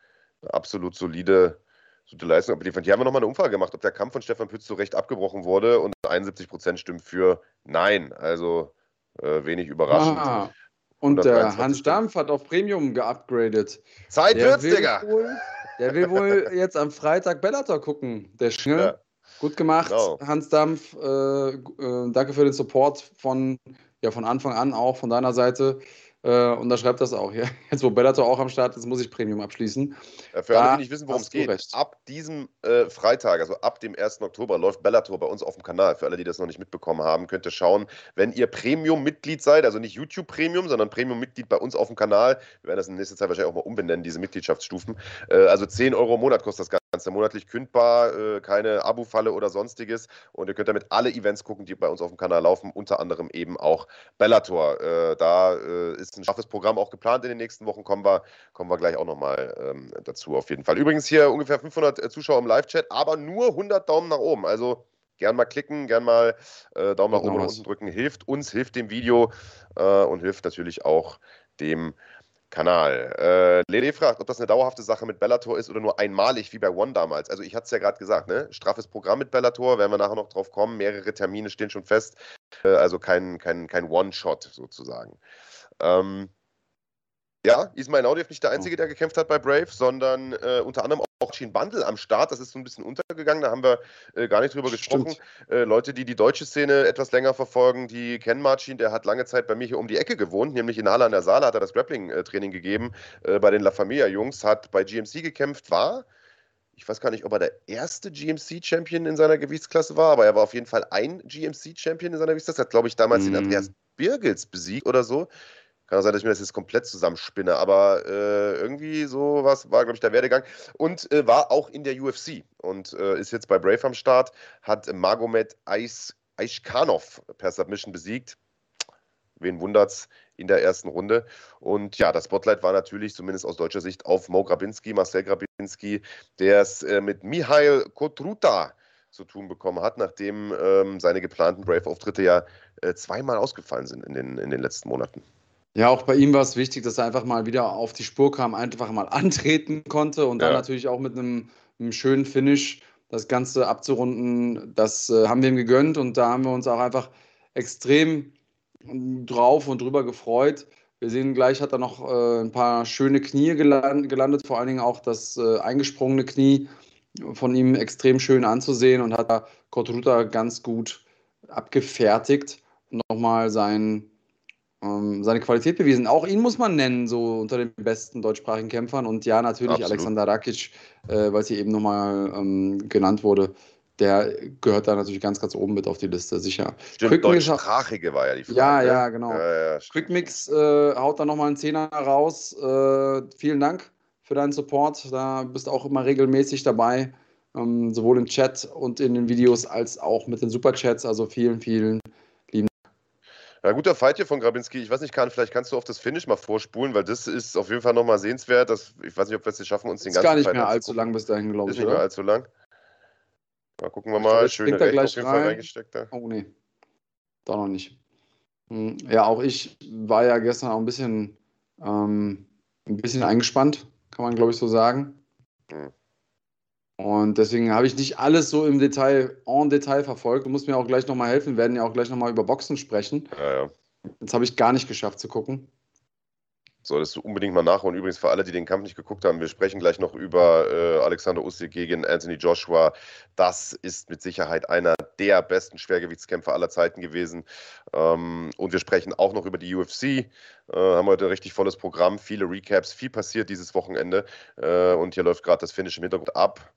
absolut solide, solide Leistung abgeliefert. Hier haben wir nochmal eine Umfrage gemacht, ob der Kampf von Stefan Pütz zu Recht abgebrochen wurde und 71 Prozent stimmen für Nein. Also äh, wenig überraschend. Ah, und der Hans Dampf hat auf Premium geupgradet. Zeit der wird's, Digga! Wohl, der will wohl jetzt am Freitag Bellator gucken, der Schnell. Ja. Gut gemacht, genau. Hans Dampf. Äh, äh, danke für den Support von, ja, von Anfang an auch von deiner Seite. Äh, und da schreibt das auch. Ja. Jetzt, wo Bellator auch am Start ist, muss ich Premium abschließen. Ja, für da alle, die nicht wissen, worum es geht, recht. ab diesem äh, Freitag, also ab dem 1. Oktober, läuft Bellator bei uns auf dem Kanal. Für alle, die das noch nicht mitbekommen haben, könnt ihr schauen, wenn ihr Premium-Mitglied seid, also nicht YouTube-Premium, sondern Premium-Mitglied bei uns auf dem Kanal. Wir werden das in nächster Zeit wahrscheinlich auch mal umbenennen, diese Mitgliedschaftsstufen. Äh, also 10 Euro im Monat kostet das Ganze. Ganze monatlich kündbar, äh, keine Abo-Falle oder sonstiges. Und ihr könnt damit alle Events gucken, die bei uns auf dem Kanal laufen, unter anderem eben auch Bellator. Äh, da äh, ist ein scharfes Programm auch geplant in den nächsten Wochen. Kommen wir, kommen wir gleich auch nochmal ähm, dazu auf jeden Fall. Übrigens hier ungefähr 500 äh, Zuschauer im Live-Chat, aber nur 100 Daumen nach oben. Also gern mal klicken, gern mal äh, Daumen nach oben und unten drücken. Hilft uns, hilft dem Video äh, und hilft natürlich auch dem Kanal. Äh, Lede fragt, ob das eine dauerhafte Sache mit Bellator ist oder nur einmalig wie bei One damals. Also ich hatte es ja gerade gesagt, ne? Straffes Programm mit Bellator, werden wir nachher noch drauf kommen. Mehrere Termine stehen schon fest. Äh, also kein, kein, kein One-Shot sozusagen. Ähm, ja, Ismail Naudiev nicht der Einzige, der gekämpft hat bei Brave, sondern äh, unter anderem auch Shin Bundle am Start. Das ist so ein bisschen untergegangen, da haben wir äh, gar nicht drüber gesprochen. Äh, Leute, die die deutsche Szene etwas länger verfolgen, die kennen Marcin, der hat lange Zeit bei mir hier um die Ecke gewohnt, nämlich in Halle an der Saale hat er das Grappling-Training gegeben äh, bei den La Familia-Jungs, hat bei GMC gekämpft, war ich weiß gar nicht, ob er der erste GMC-Champion in seiner Gewichtsklasse war, aber er war auf jeden Fall ein GMC-Champion in seiner Gewichtsklasse. Hat, glaube ich, damals mm. den mhm. Andreas Birgels besiegt oder so. Kann auch sein, dass ich mir das jetzt komplett zusammenspinne, aber äh, irgendwie so was war, glaube ich, der Werdegang. Und äh, war auch in der UFC und äh, ist jetzt bei Brave am Start, hat Magomed Aishkanov per Submission besiegt. Wen wundert's in der ersten Runde? Und ja, das Spotlight war natürlich, zumindest aus deutscher Sicht, auf Mo Grabinski, Marcel Grabinski, der es äh, mit Mihail Kotruta zu tun bekommen hat, nachdem ähm, seine geplanten Brave-Auftritte ja äh, zweimal ausgefallen sind in den, in den letzten Monaten. Ja, auch bei ihm war es wichtig, dass er einfach mal wieder auf die Spur kam, einfach mal antreten konnte und dann natürlich auch mit einem, einem, schönen Finish das Ganze abzurunden. Das äh, haben wir ihm gegönnt und da haben wir uns auch einfach extrem drauf und drüber gefreut. Wir sehen gleich, hat er noch äh, ein paar schöne Knie geland, gelandet, vor allen Dingen auch das äh, eingesprungene Knie von ihm extrem schön anzusehen und hat da Kotruta ganz gut abgefertigt und nochmal sein ähm, seine Qualität bewiesen. Auch ihn muss man nennen, so unter den besten deutschsprachigen Kämpfern. Und ja, natürlich Absolut. Alexander Rakic, äh, weil sie eben nochmal ähm, genannt wurde. der gehört da natürlich ganz, ganz oben mit auf die Liste, sicher. Stimmt, deutschsprachige war ja die Frage. Ja, ja, genau. Ja, ja, Quickmix äh, haut da nochmal einen Zehner raus. Äh, vielen Dank für deinen Support. Da bist du auch immer regelmäßig dabei, ähm, sowohl im Chat und in den Videos als auch mit den Superchats. Also vielen, vielen Dank. Ja, guter Fight hier von Grabinski. Ich weiß nicht, kann, vielleicht kannst du auf das Finish mal vorspulen, weil das ist auf jeden Fall nochmal sehenswert. Das, ich weiß nicht, ob wir es jetzt schaffen, uns den ganzen Ist gar nicht Fight mehr allzu lang bis dahin, glaube ich. Ist nicht mehr allzu lang. Mal gucken wir mal. Schöne Rechte auf jeden rein. Fall reingesteckt da. Oh nee. Da noch nicht. Hm, ja, auch ich war ja gestern auch ein bisschen, ähm, ein bisschen eingespannt, kann man glaube ich so sagen. Hm. Und deswegen habe ich nicht alles so im Detail, en Detail verfolgt. Du musst mir auch gleich nochmal helfen. Wir werden ja auch gleich nochmal über Boxen sprechen. Ja, ja. Das habe ich gar nicht geschafft zu gucken. Solltest du unbedingt mal nachholen. Übrigens für alle, die den Kampf nicht geguckt haben, wir sprechen gleich noch über äh, Alexander Usyk gegen Anthony Joshua. Das ist mit Sicherheit einer der besten Schwergewichtskämpfer aller Zeiten gewesen. Ähm, und wir sprechen auch noch über die UFC. Äh, haben heute ein richtig volles Programm, viele Recaps, viel passiert dieses Wochenende. Äh, und hier läuft gerade das Finish im Hintergrund ab.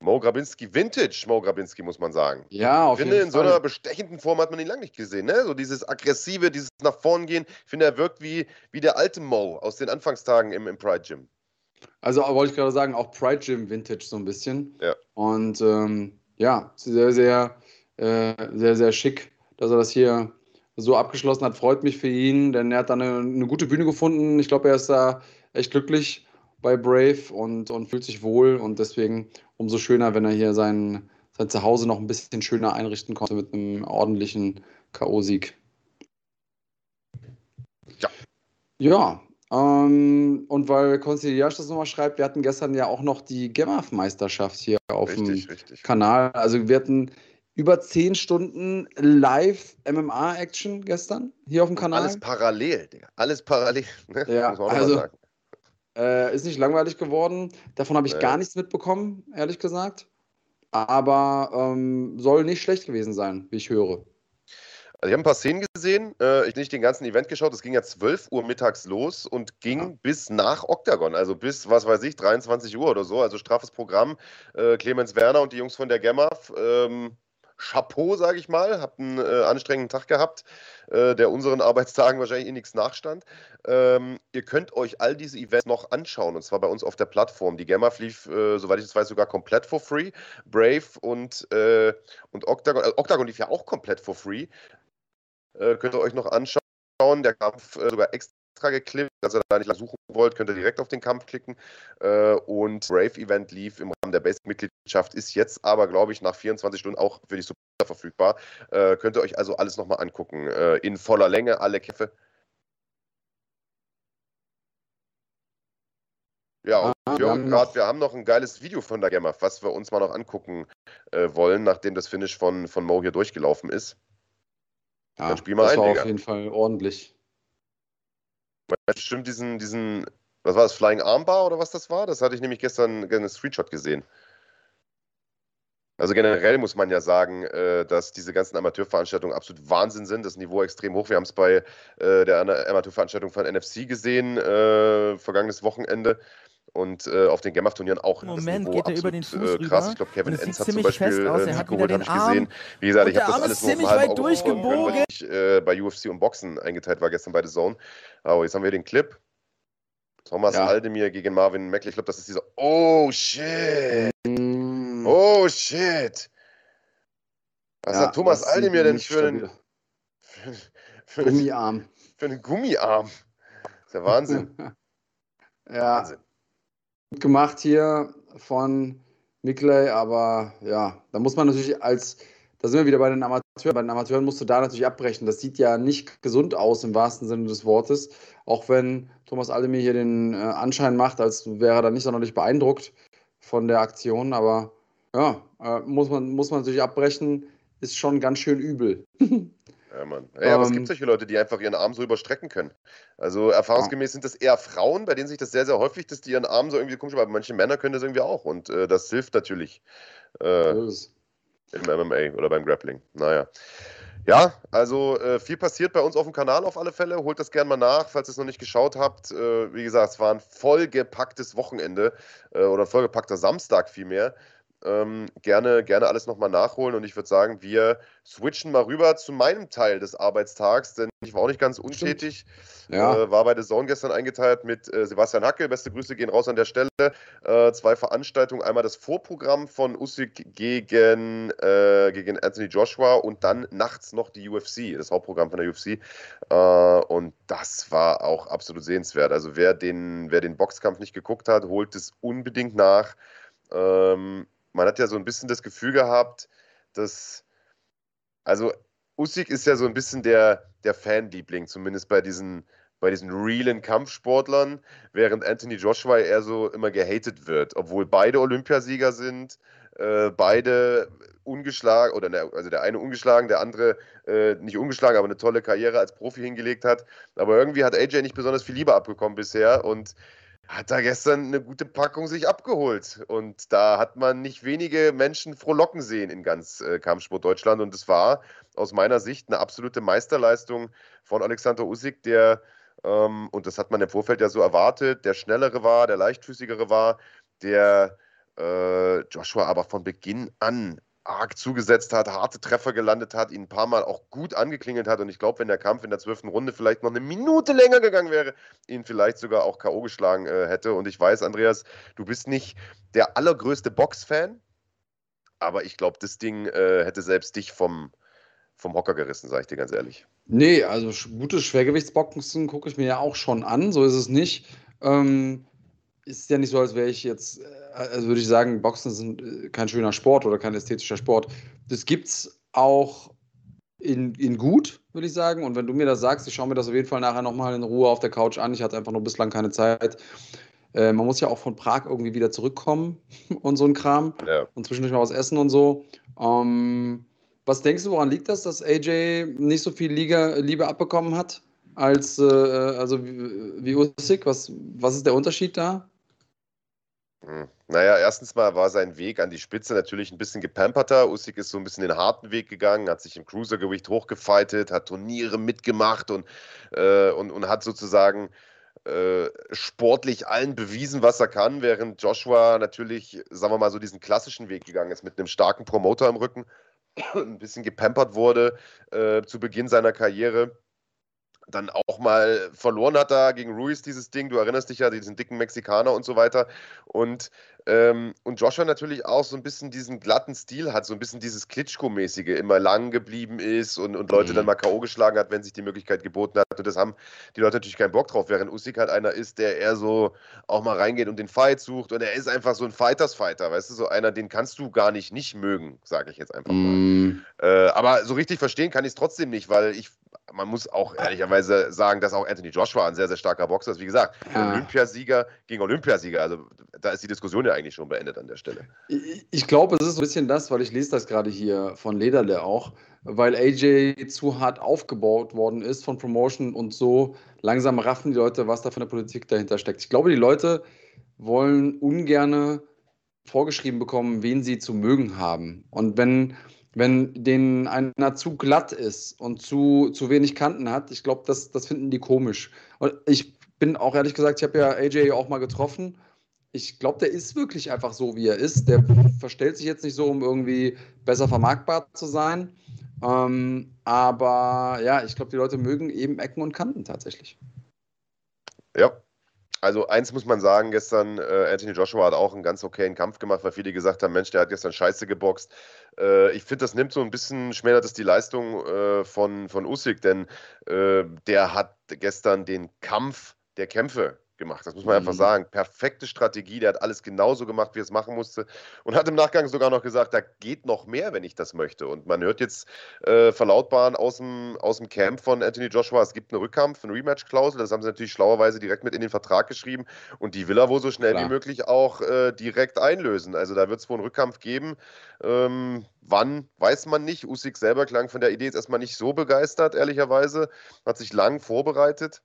Mo Grabinski, Vintage Mo Grabinski, muss man sagen. Ja, auf jeden Fall. Ich finde, in so einer bestechenden Form hat man ihn lange nicht gesehen. Ne? So dieses aggressive, dieses nach vorn gehen. Ich finde, er wirkt wie, wie der alte Mo aus den Anfangstagen im, im Pride Gym. Also wollte ich gerade sagen, auch Pride Gym Vintage so ein bisschen. Ja. Und ähm, ja, sehr, sehr, äh, sehr, sehr schick, dass er das hier so abgeschlossen hat. Freut mich für ihn, denn er hat da eine, eine gute Bühne gefunden. Ich glaube, er ist da echt glücklich bei Brave und, und fühlt sich wohl und deswegen umso schöner, wenn er hier sein, sein Zuhause noch ein bisschen schöner einrichten konnte mit einem ordentlichen K.O.-Sieg. Ja. Ja. Ähm, und weil Conciliage das nochmal schreibt, wir hatten gestern ja auch noch die Gemaf-Meisterschaft hier auf richtig, dem richtig. Kanal. Also wir hatten über zehn Stunden live MMA-Action gestern hier auf dem Kanal. Alles parallel, Digga. Alles parallel. Ne? Ja, also äh, ist nicht langweilig geworden. Davon habe ich äh. gar nichts mitbekommen, ehrlich gesagt. Aber ähm, soll nicht schlecht gewesen sein, wie ich höre. Also ich habe ein paar Szenen gesehen, äh, ich nicht den ganzen Event geschaut, es ging ja 12 Uhr mittags los und ging ja. bis nach Octagon, also bis, was weiß ich, 23 Uhr oder so, also straffes Programm. Äh, Clemens Werner und die Jungs von der Gemma ähm, Chapeau, sage ich mal. Habt einen äh, anstrengenden Tag gehabt, äh, der unseren Arbeitstagen wahrscheinlich eh nichts nachstand. Ähm, ihr könnt euch all diese Events noch anschauen und zwar bei uns auf der Plattform. Die Gamma lief, äh, soweit ich das weiß, sogar komplett for free. Brave und, äh, und Octagon, äh, Octagon lief ja auch komplett for free. Äh, könnt ihr euch noch anschauen. Der Kampf sogar extra geklippt. Dass ihr da nicht lang suchen wollt, könnt ihr direkt auf den Kampf klicken. Äh, und Brave Event lief im Rahmen der Basic-Mitgliedschaft, ist jetzt aber, glaube ich, nach 24 Stunden auch für die Super verfügbar. Äh, könnt ihr euch also alles nochmal angucken. Äh, in voller Länge, alle Kämpfe. Ja, und ah, wir, haben grad, wir haben noch ein geiles Video von der Gemma, was wir uns mal noch angucken äh, wollen, nachdem das Finish von, von Mo hier durchgelaufen ist. Ja, Dann spiel mal das ein, war Digga. auf jeden Fall ordentlich bestimmt diesen, diesen, was war das, Flying Armbar oder was das war? Das hatte ich nämlich gestern einen Screenshot gesehen. Also generell muss man ja sagen, äh, dass diese ganzen Amateurveranstaltungen absolut Wahnsinn sind. Das Niveau extrem hoch. Wir haben es bei äh, der Amateurveranstaltung von NFC gesehen, äh, vergangenes Wochenende. Und äh, auf den Gamma-Turnieren auch Moment, geht er über den Fuß äh, krass. Ich glaube, Kevin Enz hat zum Beispiel aus. Er hat geholt, habe ich gesehen. Wie gesagt, ich habe das alles nur halb Auge durchgebogen. Können, weil ich äh, bei UFC und Boxen eingeteilt war gestern bei The Zone. Aber jetzt haben wir den Clip. Thomas ja. Aldemir gegen Marvin Meckler. Ich glaube, das ist dieser. Oh shit! Mm. Oh shit! Was ja, hat Thomas Aldemir denn für einen, für, für Gummiarm? Für einen Gummiarm. Das ist ja Wahnsinn. ja. Wahnsinn gemacht hier von Mikley, aber ja, da muss man natürlich als, da sind wir wieder bei den Amateuren, bei den Amateuren musst du da natürlich abbrechen. Das sieht ja nicht gesund aus im wahrsten Sinne des Wortes, auch wenn Thomas Aldemir hier den äh, Anschein macht, als wäre er da nicht sonderlich beeindruckt von der Aktion, aber ja, äh, muss, man, muss man natürlich abbrechen, ist schon ganz schön übel. Ja, Mann. Ja, aber es gibt ähm. solche Leute, die einfach ihren Arm so überstrecken können. Also erfahrungsgemäß sind das eher Frauen, bei denen sich das sehr, sehr häufig, dass die ihren Arm so irgendwie komisch, aber manche Männer können das irgendwie auch und äh, das hilft natürlich äh, im MMA oder beim Grappling. Naja. Ja, also äh, viel passiert bei uns auf dem Kanal auf alle Fälle. Holt das gerne mal nach, falls ihr es noch nicht geschaut habt. Äh, wie gesagt, es war ein vollgepacktes Wochenende äh, oder vollgepackter Samstag vielmehr. Ähm, gerne, gerne alles nochmal nachholen und ich würde sagen, wir switchen mal rüber zu meinem Teil des Arbeitstags, denn ich war auch nicht ganz untätig. Ja. Äh, war bei der Zone gestern eingeteilt mit äh, Sebastian Hacke. Beste Grüße gehen raus an der Stelle. Äh, zwei Veranstaltungen: einmal das Vorprogramm von Usyk gegen, äh, gegen Anthony Joshua und dann nachts noch die UFC, das Hauptprogramm von der UFC. Äh, und das war auch absolut sehenswert. Also, wer den, wer den Boxkampf nicht geguckt hat, holt es unbedingt nach. Ähm, man hat ja so ein bisschen das Gefühl gehabt, dass, also Usyk ist ja so ein bisschen der, der Fanliebling, zumindest bei diesen, bei diesen realen Kampfsportlern, während Anthony Joshua eher so immer gehatet wird, obwohl beide Olympiasieger sind, äh, beide ungeschlagen, oder ne, also der eine ungeschlagen, der andere äh, nicht ungeschlagen, aber eine tolle Karriere als Profi hingelegt hat. Aber irgendwie hat AJ nicht besonders viel Liebe abbekommen bisher und hat da gestern eine gute Packung sich abgeholt. Und da hat man nicht wenige Menschen frohlocken sehen in ganz äh, Kampfsport Deutschland. Und es war aus meiner Sicht eine absolute Meisterleistung von Alexander Usyk, der, ähm, und das hat man im Vorfeld ja so erwartet, der schnellere war, der leichtfüßigere war, der äh, Joshua aber von Beginn an arg zugesetzt hat, harte Treffer gelandet hat, ihn ein paar Mal auch gut angeklingelt hat. Und ich glaube, wenn der Kampf in der zwölften Runde vielleicht noch eine Minute länger gegangen wäre, ihn vielleicht sogar auch K.O. geschlagen äh, hätte. Und ich weiß, Andreas, du bist nicht der allergrößte Box-Fan, aber ich glaube, das Ding äh, hätte selbst dich vom, vom Hocker gerissen, sage ich dir ganz ehrlich. Nee, also gutes Schwergewichtsboxen gucke ich mir ja auch schon an, so ist es nicht. Ähm, ist ja nicht so, als wäre ich jetzt, äh, also würde ich sagen, Boxen ist äh, kein schöner Sport oder kein ästhetischer Sport. Das gibt es auch in, in gut, würde ich sagen. Und wenn du mir das sagst, ich schaue mir das auf jeden Fall nachher nochmal in Ruhe auf der Couch an. Ich hatte einfach nur bislang keine Zeit. Äh, man muss ja auch von Prag irgendwie wieder zurückkommen und so ein Kram. Ja. Und zwischendurch noch was essen und so. Ähm, was denkst du, woran liegt das, dass AJ nicht so viel Liga, Liebe abbekommen hat als äh, also wie, wie Usyk? Was, was ist der Unterschied da? Hm. Naja, erstens mal war sein Weg an die Spitze natürlich ein bisschen gepamperter. Usyk ist so ein bisschen den harten Weg gegangen, hat sich im Cruisergewicht hochgefeitet, hat Turniere mitgemacht und, äh, und, und hat sozusagen äh, sportlich allen bewiesen, was er kann, während Joshua natürlich, sagen wir mal, so diesen klassischen Weg gegangen ist mit einem starken Promoter im Rücken, ein bisschen gepampert wurde äh, zu Beginn seiner Karriere dann auch mal verloren hat da gegen Ruiz dieses Ding. Du erinnerst dich ja, diesen dicken Mexikaner und so weiter. Und, ähm, und Joshua natürlich auch so ein bisschen diesen glatten Stil hat, so ein bisschen dieses Klitschko-mäßige, immer lang geblieben ist und, und Leute mhm. dann mal K.O. geschlagen hat, wenn sich die Möglichkeit geboten hat. Und das haben die Leute natürlich keinen Bock drauf, während Usyk halt einer ist, der eher so auch mal reingeht und den Fight sucht. Und er ist einfach so ein Fighters-Fighter, weißt du, so einer, den kannst du gar nicht nicht mögen, sage ich jetzt einfach mal. Mhm. Äh, aber so richtig verstehen kann ich es trotzdem nicht, weil ich man muss auch ehrlicherweise sagen, dass auch Anthony Joshua ein sehr, sehr starker Boxer ist. Wie gesagt, ja. Olympiasieger gegen Olympiasieger. Also da ist die Diskussion ja eigentlich schon beendet an der Stelle. Ich, ich glaube, es ist ein bisschen das, weil ich lese das gerade hier von Lederle auch, weil AJ zu hart aufgebaut worden ist von Promotion und so langsam raffen die Leute, was da von der Politik dahinter steckt. Ich glaube, die Leute wollen ungerne vorgeschrieben bekommen, wen sie zu mögen haben. Und wenn wenn denen einer zu glatt ist und zu, zu wenig Kanten hat, ich glaube, das, das finden die komisch. Und ich bin auch ehrlich gesagt, ich habe ja AJ auch mal getroffen. Ich glaube, der ist wirklich einfach so, wie er ist. Der verstellt sich jetzt nicht so, um irgendwie besser vermarktbar zu sein. Ähm, aber ja, ich glaube, die Leute mögen eben Ecken und Kanten tatsächlich. Ja, also eins muss man sagen, gestern äh, Anthony Joshua hat auch einen ganz okayen Kampf gemacht, weil viele gesagt haben, Mensch, der hat gestern scheiße geboxt. Äh, ich finde, das nimmt so ein bisschen, schmälert es die Leistung äh, von, von Usyk, denn äh, der hat gestern den Kampf der Kämpfe gemacht. Das muss man mhm. einfach sagen. Perfekte Strategie. Der hat alles genauso gemacht, wie er es machen musste. Und hat im Nachgang sogar noch gesagt, da geht noch mehr, wenn ich das möchte. Und man hört jetzt äh, verlautbaren aus dem, aus dem Camp von Anthony Joshua, es gibt einen Rückkampf, eine Rematch-Klausel. Das haben sie natürlich schlauerweise direkt mit in den Vertrag geschrieben. Und die will er wohl so schnell Klar. wie möglich auch äh, direkt einlösen. Also da wird es wohl einen Rückkampf geben. Ähm, wann, weiß man nicht. Usyk selber klang von der Idee jetzt erstmal nicht so begeistert, ehrlicherweise. Hat sich lang vorbereitet.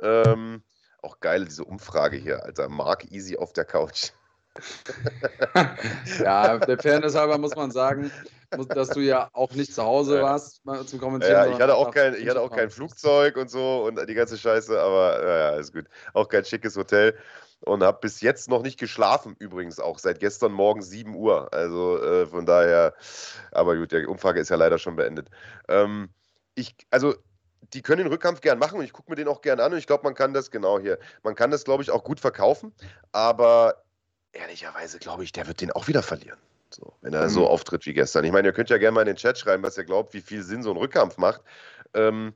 Ähm, auch geil, diese Umfrage hier, Alter. Mark Easy auf der Couch. ja, der Fairness halber muss man sagen, dass du ja auch nicht zu Hause warst zum Kommentieren. Ja, ich hatte auch kein, ich hatte auch kein Flugzeug und so und die ganze Scheiße, aber ja, ist gut. Auch kein schickes Hotel. und habe bis jetzt noch nicht geschlafen, übrigens auch seit gestern Morgen 7 Uhr. Also äh, von daher, aber gut, der Umfrage ist ja leider schon beendet. Ähm, ich, also die können den Rückkampf gern machen und ich gucke mir den auch gern an und ich glaube, man kann das genau hier, man kann das, glaube ich, auch gut verkaufen, aber ehrlicherweise glaube ich, der wird den auch wieder verlieren. So, wenn er mhm. so auftritt wie gestern. Ich meine, ihr könnt ja gerne mal in den Chat schreiben, was ihr glaubt, wie viel Sinn so ein Rückkampf macht. Ähm,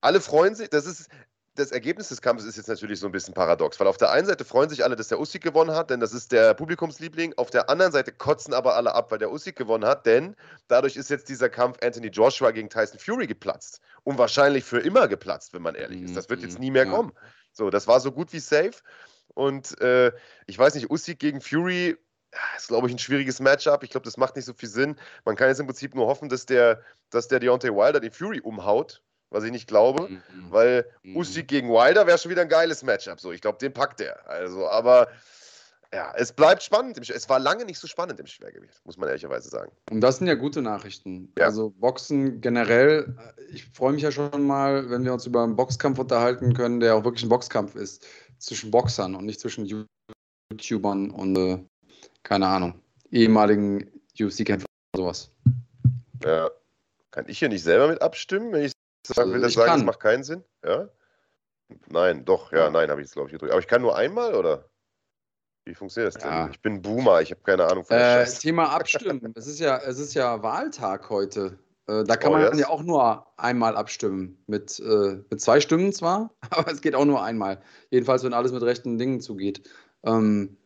alle freuen sich, das ist, das Ergebnis des Kampfes ist jetzt natürlich so ein bisschen paradox, weil auf der einen Seite freuen sich alle, dass der Usyk gewonnen hat, denn das ist der Publikumsliebling. Auf der anderen Seite kotzen aber alle ab, weil der Usyk gewonnen hat, denn dadurch ist jetzt dieser Kampf Anthony Joshua gegen Tyson Fury geplatzt und wahrscheinlich für immer geplatzt, wenn man ehrlich ist. Das wird jetzt nie mehr kommen. So, das war so gut wie safe und äh, ich weiß nicht, Usyk gegen Fury ist, glaube ich, ein schwieriges Matchup. Ich glaube, das macht nicht so viel Sinn. Man kann jetzt im Prinzip nur hoffen, dass der, dass der Deontay Wilder den Fury umhaut was ich nicht glaube, mhm. weil mhm. Usyk gegen Wilder wäre schon wieder ein geiles Matchup. So, ich glaube, den packt er. Also, aber ja, es bleibt spannend. Es war lange nicht so spannend im Schwergewicht, muss man ehrlicherweise sagen. Und das sind ja gute Nachrichten. Ja. Also Boxen generell, ich freue mich ja schon mal, wenn wir uns über einen Boxkampf unterhalten können, der auch wirklich ein Boxkampf ist. Zwischen Boxern und nicht zwischen YouTubern und, äh, keine Ahnung, ehemaligen UFC-Kämpfern oder sowas. Ja. Kann ich hier nicht selber mit abstimmen, wenn ich Sag, will das sagen, kann. das macht keinen Sinn? Ja? Nein, doch, ja, nein, habe ich es, glaube ich, gedrückt. Aber ich kann nur einmal, oder? Wie funktioniert das denn? Ja. Ich bin Boomer, ich habe keine Ahnung von äh, Thema Abstimmen. es, ist ja, es ist ja Wahltag heute. Äh, da kann oh, man yes. ja auch nur einmal abstimmen. Mit, äh, mit zwei Stimmen zwar, aber es geht auch nur einmal. Jedenfalls, wenn alles mit rechten Dingen zugeht. Ähm,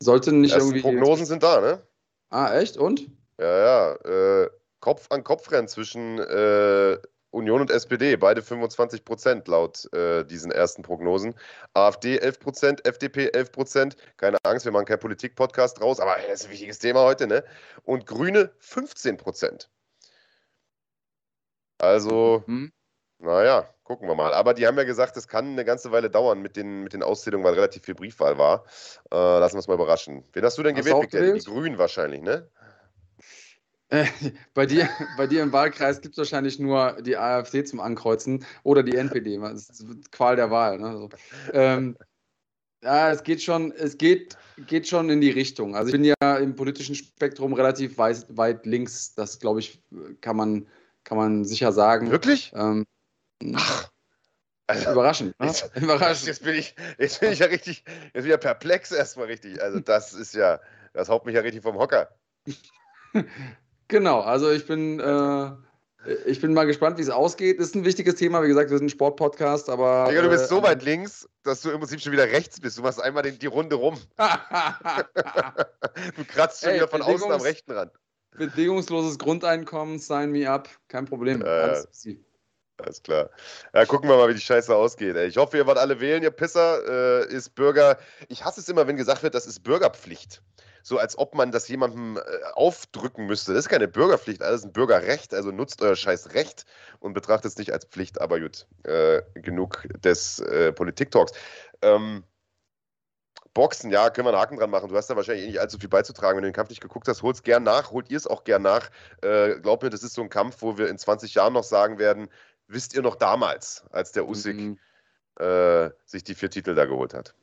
sollte nicht Ersten irgendwie. Prognosen sind da, ne? Ah, echt? Und? Ja, ja. Äh, Kopf an Kopf rennen zwischen äh, Union und SPD, beide 25 Prozent laut äh, diesen ersten Prognosen. AfD 11 Prozent, FDP 11 Prozent. Keine Angst, wir machen keinen Politik-Podcast raus, aber das ist ein wichtiges Thema heute, ne? Und Grüne 15 Prozent. Also, mhm. naja, gucken wir mal. Aber die haben ja gesagt, es kann eine ganze Weile dauern mit den, mit den Auszählungen, weil relativ viel Briefwahl war. Äh, lassen wir uns mal überraschen. Wen hast du denn hast gewählt, gewählt? Die Grünen wahrscheinlich, ne? Äh, bei, dir, bei dir im Wahlkreis gibt es wahrscheinlich nur die AfD zum Ankreuzen oder die NPD. Das ist Qual der Wahl. Ne? Also, ähm, ja, es geht schon, es geht, geht schon in die Richtung. Also ich bin ja im politischen Spektrum relativ weit, weit links. Das, glaube ich, kann man, kann man sicher sagen. Wirklich? Ähm, Ach. Also, überraschend, ne? Jetzt, überraschend. Jetzt bin, ich, jetzt bin ich ja richtig, jetzt bin ich perplex erstmal richtig. Also das ist ja, das haut mich ja richtig vom Hocker. Genau, also ich bin, äh, ich bin mal gespannt, wie es ausgeht. Ist ein wichtiges Thema. Wie gesagt, wir sind ein Sportpodcast, aber. Digga, du bist äh, so weit links, dass du im Prinzip schon wieder rechts bist. Du machst einmal den, die Runde rum. du kratzt schon Ey, wieder von außen am rechten Rand. Bedingungsloses Grundeinkommen, sign me up. Kein Problem. Äh, Alles, klar. Ja, gucken wir mal, wie die Scheiße ausgeht. Ey. Ich hoffe, ihr wollt alle wählen, ihr Pisser. Äh, ist Bürger. Ich hasse es immer, wenn gesagt wird, das ist Bürgerpflicht so als ob man das jemandem äh, aufdrücken müsste. Das ist keine Bürgerpflicht, alles ein Bürgerrecht. Also nutzt euer scheiß Recht und betrachtet es nicht als Pflicht. Aber gut, äh, genug des äh, Politik-Talks. Ähm, Boxen, ja, können wir einen Haken dran machen. Du hast da wahrscheinlich eh nicht allzu viel beizutragen. Wenn du den Kampf nicht geguckt hast, hol's gern nach, holt ihr es auch gern nach. Äh, glaub mir, das ist so ein Kampf, wo wir in 20 Jahren noch sagen werden, wisst ihr noch damals, als der Usyk mhm. äh, sich die vier Titel da geholt hat.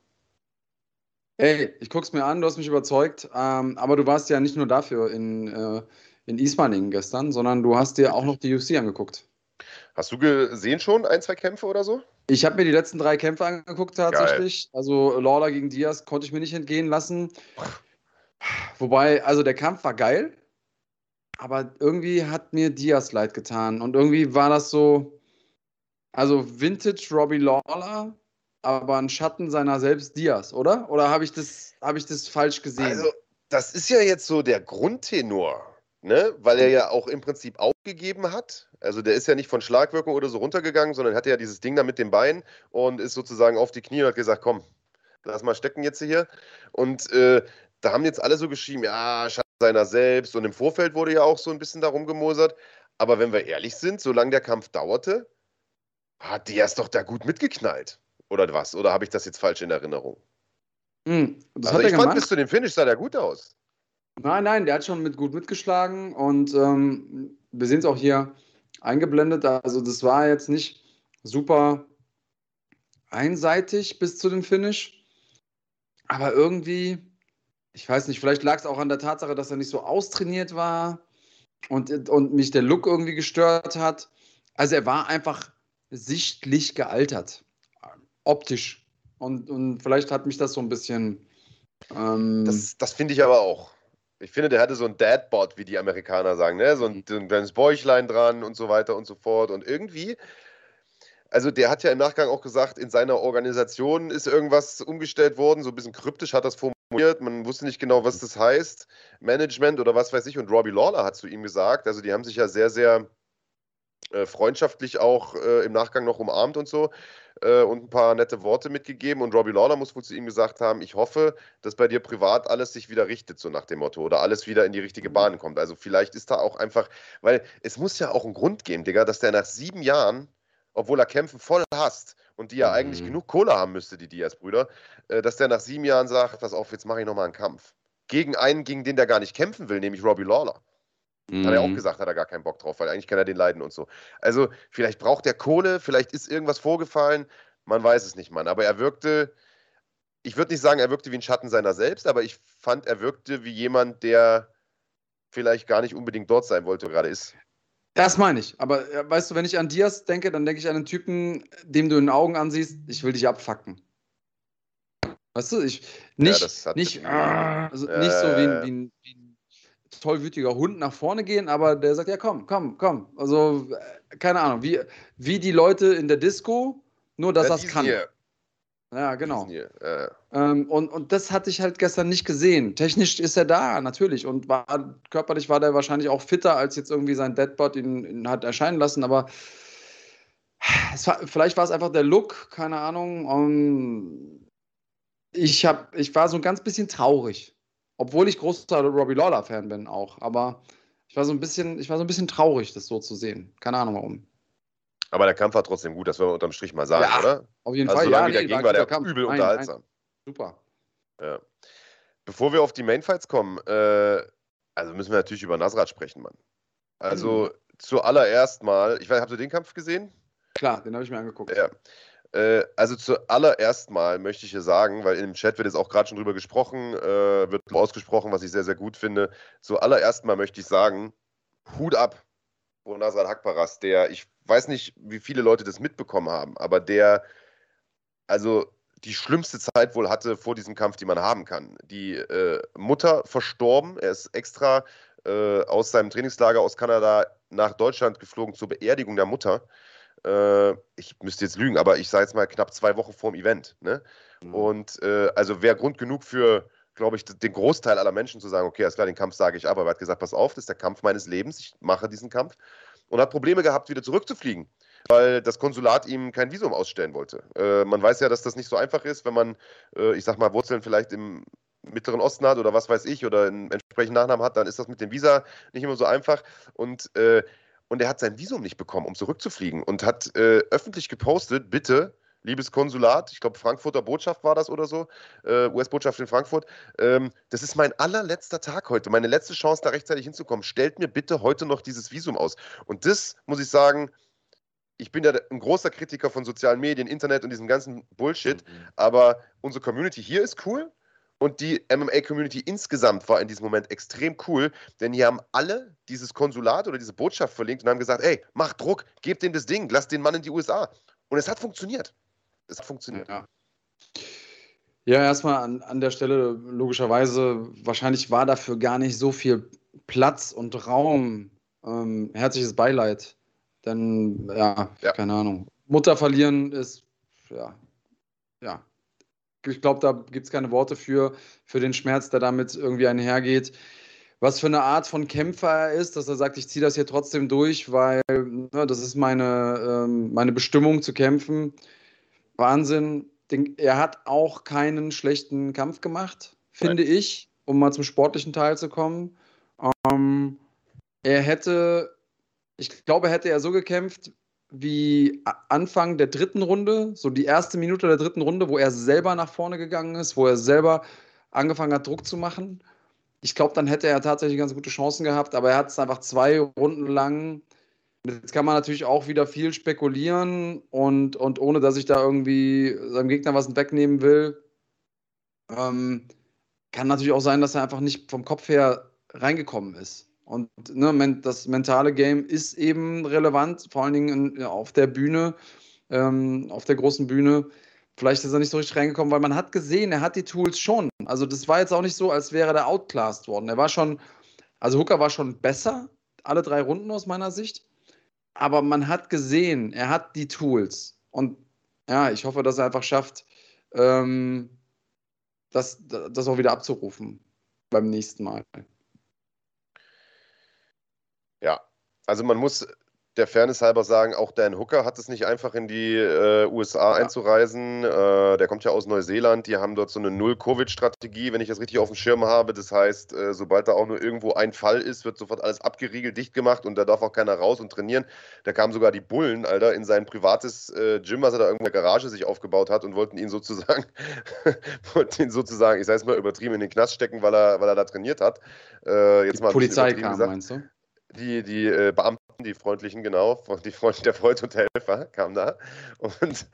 Hey, ich guck's mir an, du hast mich überzeugt. Ähm, aber du warst ja nicht nur dafür in, äh, in Ismaning gestern, sondern du hast dir auch noch die UFC angeguckt. Hast du gesehen schon ein, zwei Kämpfe oder so? Ich habe mir die letzten drei Kämpfe angeguckt tatsächlich. Geil. Also Lawler gegen Diaz konnte ich mir nicht entgehen lassen. Wobei, also der Kampf war geil, aber irgendwie hat mir Diaz leid getan. Und irgendwie war das so, also Vintage Robbie Lawler aber ein Schatten seiner selbst Diaz, oder? Oder habe ich, das, hab ich das falsch gesehen? Also, das ist ja jetzt so der Grundtenor, ne? weil er ja auch im Prinzip aufgegeben hat. Also, der ist ja nicht von Schlagwirkung oder so runtergegangen, sondern hatte ja dieses Ding da mit dem Bein und ist sozusagen auf die Knie und hat gesagt: Komm, lass mal stecken jetzt hier. Und äh, da haben jetzt alle so geschrieben: Ja, Schatten seiner selbst. Und im Vorfeld wurde ja auch so ein bisschen darum gemosert. Aber wenn wir ehrlich sind, solange der Kampf dauerte, hat Diaz doch da gut mitgeknallt. Oder was? Oder habe ich das jetzt falsch in Erinnerung? Mhm, also ich fand, bis zu dem Finish sah der gut aus. Nein, nein, der hat schon mit gut mitgeschlagen und ähm, wir sehen es auch hier eingeblendet. Also das war jetzt nicht super, einseitig bis zu dem Finish. Aber irgendwie, ich weiß nicht, vielleicht lag es auch an der Tatsache, dass er nicht so austrainiert war und, und mich der Look irgendwie gestört hat. Also er war einfach sichtlich gealtert, optisch. Und, und vielleicht hat mich das so ein bisschen. Ähm das das finde ich aber auch. Ich finde, der hatte so ein Dadbot, wie die Amerikaner sagen, ne? so, ein, so ein kleines Bäuchlein dran und so weiter und so fort. Und irgendwie also der hat ja im Nachgang auch gesagt, in seiner Organisation ist irgendwas umgestellt worden, so ein bisschen kryptisch hat das formuliert, man wusste nicht genau, was das heißt, Management oder was weiß ich. Und Robbie Lawler hat zu ihm gesagt, also die haben sich ja sehr, sehr äh, freundschaftlich auch äh, im Nachgang noch umarmt und so äh, und ein paar nette Worte mitgegeben. Und Robbie Lawler muss wohl zu ihm gesagt haben, ich hoffe, dass bei dir privat alles sich wieder richtet, so nach dem Motto, oder alles wieder in die richtige Bahn kommt. Also vielleicht ist da auch einfach, weil es muss ja auch einen Grund geben, Digga, dass der nach sieben Jahren obwohl er Kämpfe voll hasst und die ja mhm. eigentlich genug Kohle haben müsste, die Diaz-Brüder, äh, dass der nach sieben Jahren sagt, pass auf, jetzt mache ich nochmal einen Kampf. Gegen einen, gegen den der gar nicht kämpfen will, nämlich Robbie Lawler. Mhm. Hat er auch mhm. gesagt, hat er gar keinen Bock drauf, weil eigentlich kann er den leiden und so. Also vielleicht braucht er Kohle, vielleicht ist irgendwas vorgefallen, man weiß es nicht, Mann. Aber er wirkte, ich würde nicht sagen, er wirkte wie ein Schatten seiner selbst, aber ich fand, er wirkte wie jemand, der vielleicht gar nicht unbedingt dort sein wollte, gerade ist. Das meine ich. Aber äh, weißt du, wenn ich an Diaz denke, dann denke ich an einen Typen, dem du in den Augen ansiehst, ich will dich abfacken. Weißt du, ich nicht, ja, nicht, äh, also äh, nicht so wie ein, wie, ein, wie ein, tollwütiger Hund nach vorne gehen, aber der sagt, ja komm, komm, komm. Also, äh, keine Ahnung, wie, wie die Leute in der Disco, nur dass das kann. Hier. Ja, genau. Äh. Ähm, und, und das hatte ich halt gestern nicht gesehen. Technisch ist er da, natürlich. Und war, körperlich war der wahrscheinlich auch fitter, als jetzt irgendwie sein Deadbot ihn, ihn hat erscheinen lassen. Aber war, vielleicht war es einfach der Look, keine Ahnung. Um, ähm, ich, hab, ich war so ein ganz bisschen traurig. Obwohl ich großer Robbie Lawler-Fan bin auch. Aber ich war so ein bisschen, ich war so ein bisschen traurig, das so zu sehen. Keine Ahnung warum. Aber der Kampf war trotzdem gut, das wollen wir unterm Strich mal sagen, ja, oder? Auf jeden also Fall. Solange ja, nee, der ging, war der Kampf. übel nein, unterhaltsam. Nein. Super. Ja. Bevor wir auf die Mainfights kommen, äh, also müssen wir natürlich über Nasrat sprechen, Mann. Also mhm. zuallererst mal, ich weiß, habt ihr den Kampf gesehen? Klar, den habe ich mir angeguckt. Ja. Äh, also zuallererst mal möchte ich hier sagen, weil im Chat wird jetzt auch gerade schon drüber gesprochen, äh, wird ausgesprochen, was ich sehr, sehr gut finde. Zuallererst mal möchte ich sagen, Hut ab vor Nasrat Hakparas, der, ich weiß nicht, wie viele Leute das mitbekommen haben, aber der, also die schlimmste Zeit wohl hatte vor diesem Kampf, die man haben kann. Die äh, Mutter verstorben, er ist extra äh, aus seinem Trainingslager aus Kanada nach Deutschland geflogen zur Beerdigung der Mutter. Äh, ich müsste jetzt lügen, aber ich sage jetzt mal knapp zwei Wochen vor dem Event. Ne? Mhm. Und äh, also wäre Grund genug für, glaube ich, den Großteil aller Menschen zu sagen, okay, alles klar, den Kampf sage ich ab. Aber er hat gesagt, pass auf, das ist der Kampf meines Lebens, ich mache diesen Kampf und hat Probleme gehabt, wieder zurückzufliegen, weil das Konsulat ihm kein Visum ausstellen wollte. Äh, man weiß ja, dass das nicht so einfach ist, wenn man, äh, ich sag mal, Wurzeln vielleicht im Mittleren Osten hat oder was weiß ich oder einen entsprechenden Nachnamen hat, dann ist das mit dem Visa nicht immer so einfach. Und, äh, und er hat sein Visum nicht bekommen, um zurückzufliegen und hat äh, öffentlich gepostet, bitte liebes Konsulat, ich glaube Frankfurter Botschaft war das oder so, äh, US-Botschaft in Frankfurt, ähm, das ist mein allerletzter Tag heute, meine letzte Chance, da rechtzeitig hinzukommen. Stellt mir bitte heute noch dieses Visum aus. Und das muss ich sagen, ich bin ja ein großer Kritiker von sozialen Medien, Internet und diesem ganzen Bullshit, mhm. aber unsere Community hier ist cool. Und die MMA-Community insgesamt war in diesem Moment extrem cool, denn hier haben alle dieses Konsulat oder diese Botschaft verlinkt und haben gesagt: Ey, mach Druck, gebt dem das Ding, lasst den Mann in die USA. Und es hat funktioniert. Es hat funktioniert. Ja. Ja, erstmal an, an der Stelle logischerweise, wahrscheinlich war dafür gar nicht so viel Platz und Raum. Ähm, herzliches Beileid. Denn, ja, ja, keine Ahnung. Mutter verlieren ist, ja, ja. Ich glaube, da gibt es keine Worte für, für den Schmerz, der damit irgendwie einhergeht. Was für eine Art von Kämpfer er ist, dass er sagt, ich ziehe das hier trotzdem durch, weil ne, das ist meine, ähm, meine Bestimmung zu kämpfen. Wahnsinn. er hat auch keinen schlechten Kampf gemacht, finde Nein. ich, um mal zum sportlichen Teil zu kommen. Ähm, er hätte, ich glaube, hätte er so gekämpft wie Anfang der dritten Runde, so die erste Minute der dritten Runde, wo er selber nach vorne gegangen ist, wo er selber angefangen hat, Druck zu machen. Ich glaube, dann hätte er tatsächlich ganz gute Chancen gehabt, aber er hat es einfach zwei Runden lang Jetzt kann man natürlich auch wieder viel spekulieren und, und ohne dass ich da irgendwie seinem Gegner was wegnehmen will, ähm, kann natürlich auch sein, dass er einfach nicht vom Kopf her reingekommen ist. Und ne, das mentale Game ist eben relevant, vor allen Dingen in, auf der Bühne, ähm, auf der großen Bühne. Vielleicht ist er nicht so richtig reingekommen, weil man hat gesehen, er hat die Tools schon. Also das war jetzt auch nicht so, als wäre der outclassed worden. Er war schon, also Hooker war schon besser, alle drei Runden aus meiner Sicht. Aber man hat gesehen, er hat die Tools. Und ja, ich hoffe, dass er einfach schafft, ähm, das, das auch wieder abzurufen beim nächsten Mal. Ja, also man muss der Fairness halber sagen, auch Dan Hooker hat es nicht einfach in die äh, USA ja. einzureisen. Äh, der kommt ja aus Neuseeland. Die haben dort so eine Null-Covid-Strategie, wenn ich das richtig auf dem Schirm habe. Das heißt, äh, sobald da auch nur irgendwo ein Fall ist, wird sofort alles abgeriegelt, dicht gemacht und da darf auch keiner raus und trainieren. Da kamen sogar die Bullen, Alter, in sein privates äh, Gym, was er da irgendwo in der Garage sich aufgebaut hat und wollten ihn sozusagen, wollten ihn sozusagen, ich sage es mal übertrieben, in den Knast stecken, weil er, weil er da trainiert hat. Äh, jetzt die mal Polizei kam, gesagt. meinst du? Die, die äh, Beamten die freundlichen, genau, die Freund, der Freund und Helfer kam da. Und,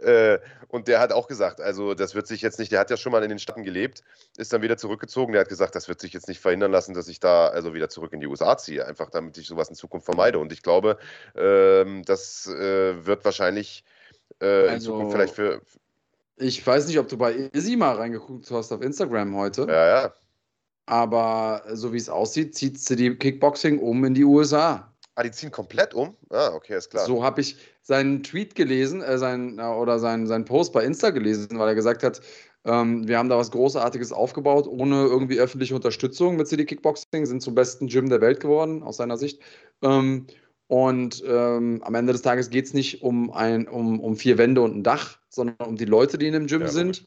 äh, und der hat auch gesagt, also das wird sich jetzt nicht, der hat ja schon mal in den Staaten gelebt, ist dann wieder zurückgezogen. Der hat gesagt, das wird sich jetzt nicht verhindern lassen, dass ich da also wieder zurück in die USA ziehe, einfach damit ich sowas in Zukunft vermeide. Und ich glaube, ähm, das äh, wird wahrscheinlich äh, also, in Zukunft vielleicht für. Ich weiß nicht, ob du bei Izzy mal reingeguckt hast auf Instagram heute. Ja, ja. Aber so wie es aussieht, zieht sie die Kickboxing um in die USA. Ah, die ziehen komplett um? Ah, okay, ist klar. So habe ich seinen Tweet gelesen, äh, sein, äh, oder seinen, seinen Post bei Insta gelesen, weil er gesagt hat, ähm, wir haben da was Großartiges aufgebaut, ohne irgendwie öffentliche Unterstützung mit City Kickboxing, sind zum besten Gym der Welt geworden, aus seiner Sicht. Ähm, und ähm, am Ende des Tages geht es nicht um, ein, um, um vier Wände und ein Dach, sondern um die Leute, die in dem Gym ja, sind.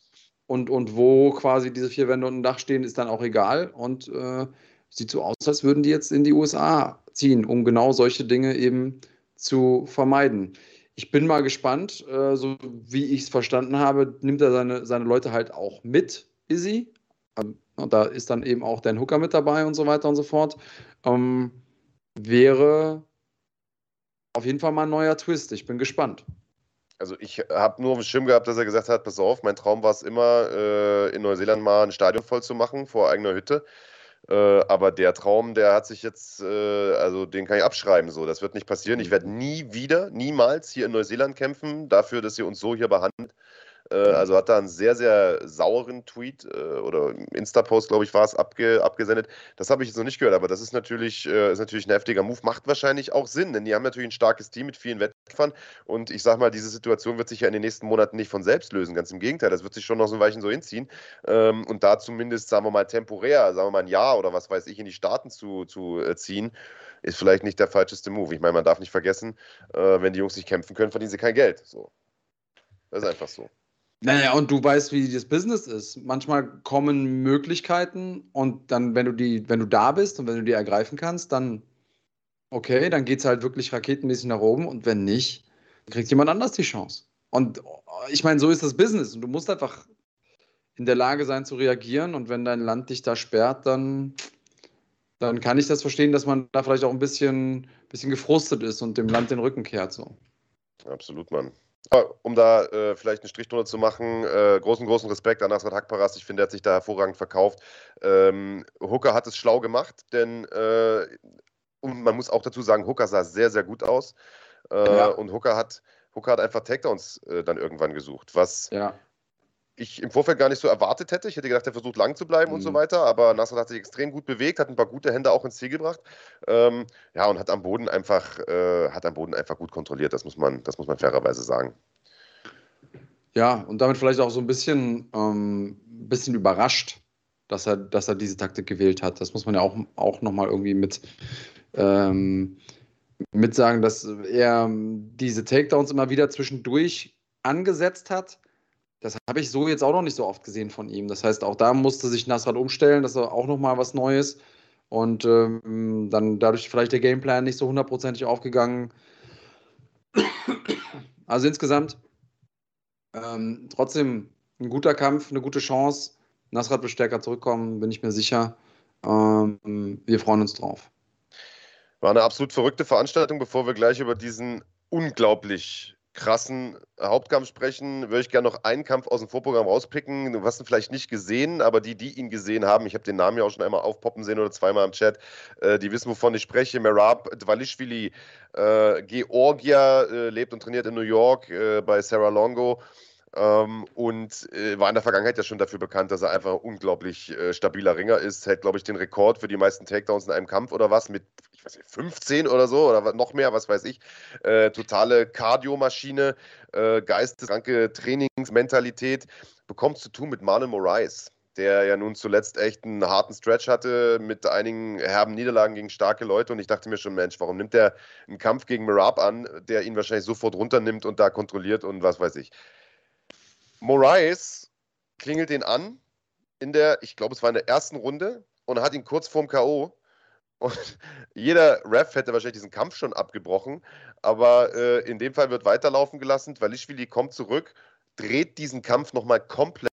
Und, und wo quasi diese vier Wände und ein Dach stehen, ist dann auch egal. Und äh, sieht so aus, als würden die jetzt in die USA ziehen, um genau solche Dinge eben zu vermeiden. Ich bin mal gespannt, äh, so wie ich es verstanden habe, nimmt er seine, seine Leute halt auch mit, Izzy. Ähm, da ist dann eben auch Dan Hooker mit dabei und so weiter und so fort. Ähm, wäre auf jeden Fall mal ein neuer Twist. Ich bin gespannt. Also ich habe nur auf dem Schirm gehabt, dass er gesagt hat, pass auf, mein Traum war es immer, äh, in Neuseeland mal ein Stadion voll zu machen vor eigener Hütte. Äh, aber der Traum, der hat sich jetzt, äh, also den kann ich abschreiben. So, das wird nicht passieren. Ich werde nie wieder, niemals hier in Neuseeland kämpfen, dafür, dass ihr uns so hier behandelt. Äh, also hat da einen sehr, sehr sauren Tweet äh, oder Insta-Post, glaube ich, war es, abge abgesendet. Das habe ich jetzt noch nicht gehört, aber das ist natürlich, äh, ist natürlich ein heftiger Move. Macht wahrscheinlich auch Sinn, denn die haben natürlich ein starkes Team mit vielen Wettkämpfern. Und ich sage mal, diese Situation wird sich ja in den nächsten Monaten nicht von selbst lösen. Ganz im Gegenteil, das wird sich schon noch so ein Weichen so hinziehen. Ähm, und da zumindest, sagen wir mal, temporär, sagen wir mal ein Jahr oder was weiß ich, in die Staaten zu, zu ziehen, ist vielleicht nicht der falscheste Move. Ich meine, man darf nicht vergessen, wenn die Jungs nicht kämpfen können, verdienen sie kein Geld. So. Das ist einfach so. Naja, und du weißt, wie das Business ist. Manchmal kommen Möglichkeiten und dann, wenn du die, wenn du da bist und wenn du die ergreifen kannst, dann okay, dann geht es halt wirklich raketenmäßig nach oben und wenn nicht, kriegt jemand anders die Chance. Und ich meine, so ist das Business und du musst einfach in der Lage sein zu reagieren und wenn dein Land dich da sperrt, dann, dann kann ich das verstehen, dass man da vielleicht auch ein bisschen, bisschen gefrustet ist und dem Land den Rücken kehrt. So. Absolut, Mann. Um da äh, vielleicht einen Strich drunter zu machen, äh, großen, großen Respekt an Nasrat Hakparas. Ich finde, er hat sich da hervorragend verkauft. Ähm, Hooker hat es schlau gemacht, denn äh, und man muss auch dazu sagen, Hooker sah sehr, sehr gut aus. Äh, ja. Und Hooker hat, Hooker hat einfach Takedowns äh, dann irgendwann gesucht, was ja ich im Vorfeld gar nicht so erwartet hätte. Ich hätte gedacht, er versucht lang zu bleiben mhm. und so mhm. weiter, aber Nasser hat sich extrem gut bewegt, hat ein paar gute Hände auch ins Ziel gebracht. Ähm, ja, und hat am Boden einfach, äh, hat am Boden einfach gut kontrolliert, das muss man, das muss man fairerweise sagen. Ja, und damit vielleicht auch so ein bisschen, ähm, bisschen überrascht, dass er, dass er diese Taktik gewählt hat. Das muss man ja auch, auch nochmal irgendwie mit, ähm, mit sagen, dass er diese Takedowns immer wieder zwischendurch angesetzt hat das habe ich so jetzt auch noch nicht so oft gesehen von ihm. Das heißt, auch da musste sich Nasrat umstellen, das war auch nochmal was Neues. Und ähm, dann dadurch vielleicht der Gameplan nicht so hundertprozentig aufgegangen. Also insgesamt ähm, trotzdem ein guter Kampf, eine gute Chance. Nasrat wird stärker zurückkommen, bin ich mir sicher. Ähm, wir freuen uns drauf. War eine absolut verrückte Veranstaltung. Bevor wir gleich über diesen unglaublich krassen Hauptkampf sprechen, würde ich gerne noch einen Kampf aus dem Vorprogramm rauspicken. Du hast ihn vielleicht nicht gesehen, aber die, die ihn gesehen haben, ich habe den Namen ja auch schon einmal aufpoppen sehen oder zweimal im Chat, äh, die wissen, wovon ich spreche. Merab Dvalishvili, äh, Georgier, äh, lebt und trainiert in New York äh, bei Sarah Longo. Ähm, und äh, war in der Vergangenheit ja schon dafür bekannt, dass er einfach ein unglaublich äh, stabiler Ringer ist. Hält, glaube ich, den Rekord für die meisten Takedowns in einem Kampf oder was mit, ich weiß nicht, 15 oder so oder noch mehr, was weiß ich. Äh, totale Kardiomaschine, äh, geisteskranke Trainingsmentalität. Bekommt zu tun mit Marlon Moraes der ja nun zuletzt echt einen harten Stretch hatte mit einigen herben Niederlagen gegen starke Leute. Und ich dachte mir schon, Mensch, warum nimmt der einen Kampf gegen Mirab an, der ihn wahrscheinlich sofort runternimmt und da kontrolliert und was weiß ich. Moraes klingelt ihn an in der, ich glaube, es war in der ersten Runde und hat ihn kurz vorm K.O. Und jeder Ref hätte wahrscheinlich diesen Kampf schon abgebrochen, aber äh, in dem Fall wird weiterlaufen gelassen. Valishvili kommt zurück, dreht diesen Kampf nochmal komplett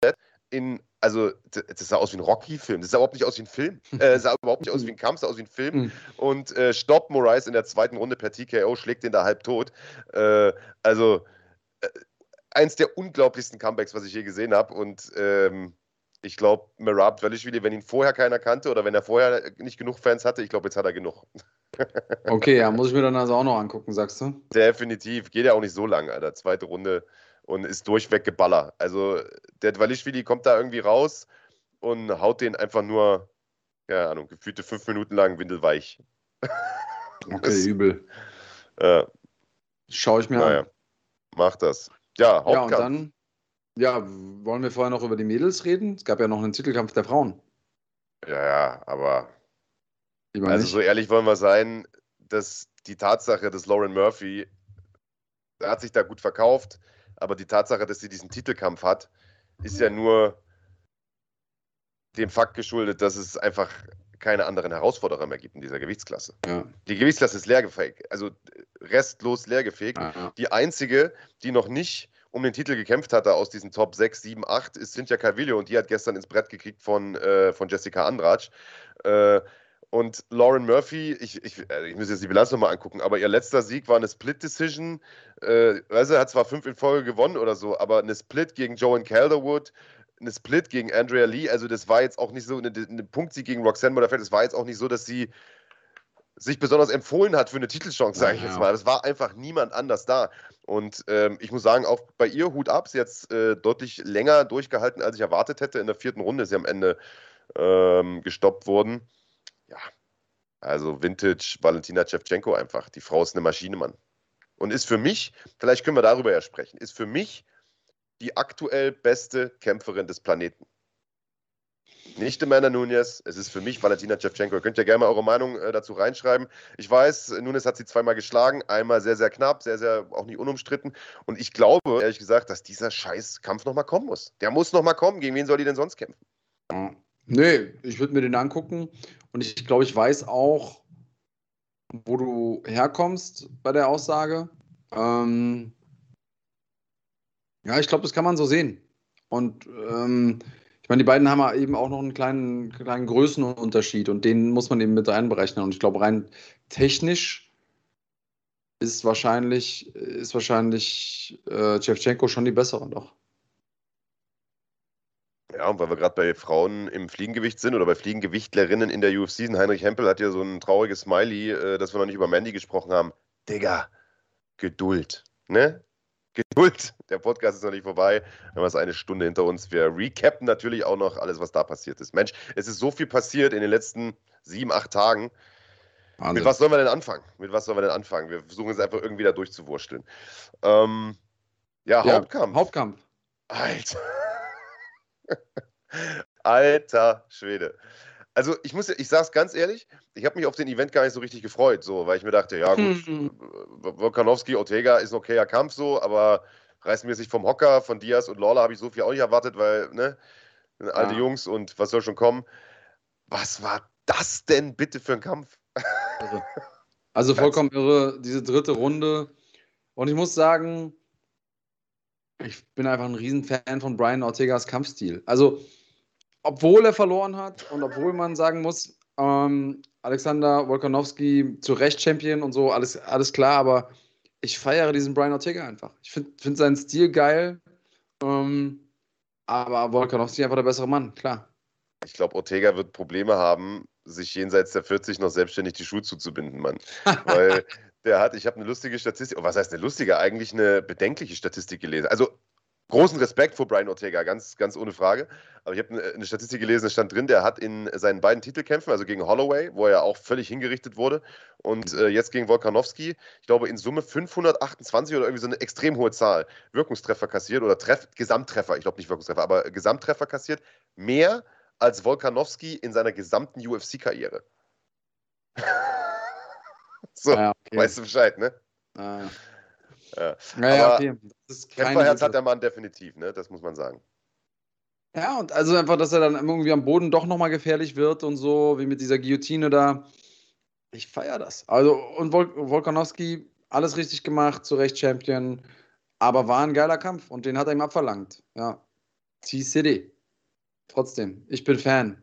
in, also das sah aus wie ein Rocky-Film, das sah überhaupt nicht aus wie ein Film, äh, sah überhaupt nicht aus wie ein Kampf, sah aus wie ein Film hm. und äh, stoppt Moraes in der zweiten Runde per TKO, schlägt den da halb tot. Äh, also eins der unglaublichsten Comebacks, was ich je gesehen habe. Und ähm, ich glaube, Merab Velishvili, wenn ihn vorher keiner kannte oder wenn er vorher nicht genug Fans hatte, ich glaube, jetzt hat er genug. okay, ja, muss ich mir dann also auch noch angucken, sagst du? Definitiv. Geht ja auch nicht so lang, Alter. Zweite Runde und ist durchweg Geballer. Also der Dvalishvili kommt da irgendwie raus und haut den einfach nur, keine Ahnung, gefühlte fünf Minuten lang windelweich. Okay, das, übel. Äh, Schau ich mir naja, an. Mach das. Ja, Hauptkampf. Ja, und dann, ja, wollen wir vorher noch über die Mädels reden? Es gab ja noch einen Titelkampf der Frauen. Ja, ja, aber. Also, nicht. so ehrlich wollen wir sein, dass die Tatsache, dass Lauren Murphy, der hat sich da gut verkauft, aber die Tatsache, dass sie diesen Titelkampf hat, ist ja nur dem Fakt geschuldet, dass es einfach keine anderen Herausforderer mehr gibt in dieser Gewichtsklasse. Ja. Die Gewichtsklasse ist leergefegt, also restlos leergefegt. Ja. Die einzige, die noch nicht um den Titel gekämpft hatte aus diesen Top 6, 7, 8, ist Cynthia Calvillo und die hat gestern ins Brett gekriegt von, äh, von Jessica Andrade. Äh, und Lauren Murphy, ich, ich, äh, ich muss jetzt die Bilanz nochmal angucken, aber ihr letzter Sieg war eine Split-Decision. Äh, also er hat zwar fünf in Folge gewonnen oder so, aber eine Split gegen Joan Calderwood, eine Split gegen Andrea Lee. Also das war jetzt auch nicht so eine, eine Punktsieg gegen Roxanne Modafferi. Das war jetzt auch nicht so, dass sie sich besonders empfohlen hat für eine Titelchance, sage ich jetzt mal. Es war einfach niemand anders da. Und ähm, ich muss sagen, auch bei ihr Hut ab, sie jetzt äh, deutlich länger durchgehalten, als ich erwartet hätte. In der vierten Runde ist sie am Ende ähm, gestoppt worden. Ja, also Vintage Valentina Shevchenko einfach. Die Frau ist eine Maschine, Mann. Und ist für mich, vielleicht können wir darüber ja sprechen, ist für mich die aktuell beste Kämpferin des Planeten. Nicht Amanda Nunez, es ist für mich Valentina Shevchenko. Ihr könnt ja gerne mal eure Meinung äh, dazu reinschreiben. Ich weiß, Nunez hat sie zweimal geschlagen, einmal sehr, sehr knapp, sehr, sehr auch nicht unumstritten. Und ich glaube, ehrlich gesagt, dass dieser Scheißkampf nochmal kommen muss. Der muss nochmal kommen. Gegen wen soll die denn sonst kämpfen? Nee, ich würde mir den angucken. Und ich glaube, ich weiß auch, wo du herkommst bei der Aussage. Ähm, ja, ich glaube, das kann man so sehen. Und ähm, ich meine, die beiden haben eben auch noch einen kleinen, kleinen Größenunterschied und den muss man eben mit einberechnen. Und ich glaube, rein technisch ist wahrscheinlich, ist wahrscheinlich äh, Chevchenko schon die bessere doch. Ja, und weil wir gerade bei Frauen im Fliegengewicht sind oder bei Fliegengewichtlerinnen in der UFC sind, Heinrich Hempel hat ja so ein trauriges Smiley, äh, dass wir noch nicht über Mandy gesprochen haben. Digga, Geduld. Ne? Geduld. Der Podcast ist noch nicht vorbei. Wir haben es eine Stunde hinter uns. Wir recappen natürlich auch noch alles, was da passiert ist. Mensch, es ist so viel passiert in den letzten sieben, acht Tagen. Wahnsinn. Mit was sollen wir denn anfangen? Mit was sollen wir denn anfangen? Wir versuchen es einfach irgendwie da durchzuwursteln. Ähm, ja, ja, Hauptkampf. Hauptkampf. Alter. Alter Schwede. Also ich muss, ich sag's ganz ehrlich, ich habe mich auf den Event gar nicht so richtig gefreut, so, weil ich mir dachte, ja gut, mhm. Volkanowski, Ortega ist ein okayer Kampf so, aber reißmäßig vom Hocker, von Diaz und Lawler habe ich so viel auch nicht erwartet, weil, ne, alte ja. Jungs und was soll schon kommen. Was war das denn bitte für ein Kampf? Irre. Also vollkommen irre, diese dritte Runde. Und ich muss sagen, ich bin einfach ein Riesenfan von Brian Ortegas Kampfstil. Also obwohl er verloren hat und obwohl man sagen muss, Ähm, Alexander Wolkanowski zu Recht Champion und so, alles, alles klar, aber ich feiere diesen Brian Ortega einfach. Ich finde find seinen Stil geil. Ähm, aber Volkanovski einfach der bessere Mann, klar. Ich glaube, Ortega wird Probleme haben, sich jenseits der 40 noch selbstständig die Schuhe zuzubinden, Mann. Weil der hat, ich habe eine lustige Statistik, oh, was heißt eine lustige, eigentlich eine bedenkliche Statistik gelesen. Also großen Respekt vor Brian Ortega, ganz, ganz ohne Frage. Aber ich habe eine Statistik gelesen, da stand drin, der hat in seinen beiden Titelkämpfen, also gegen Holloway, wo er auch völlig hingerichtet wurde, und äh, jetzt gegen Volkanowski, ich glaube in Summe 528 oder irgendwie so eine extrem hohe Zahl, Wirkungstreffer kassiert oder Treff, Gesamttreffer, ich glaube nicht Wirkungstreffer, aber Gesamttreffer kassiert, mehr als Volkanowski in seiner gesamten UFC-Karriere. so, ja, okay. weißt du Bescheid, ne? Ah. Ja. Naja, Aber okay. Kämpferherz hat der Mann definitiv, ne? Das muss man sagen. Ja, und also einfach, dass er dann irgendwie am Boden doch nochmal gefährlich wird und so, wie mit dieser Guillotine da. Ich feiere das. Also, und Vol Volkanowski, alles richtig gemacht, zu Recht Champion, aber war ein geiler Kampf und den hat er ihm abverlangt. Ja. T-City. Trotzdem, ich bin Fan.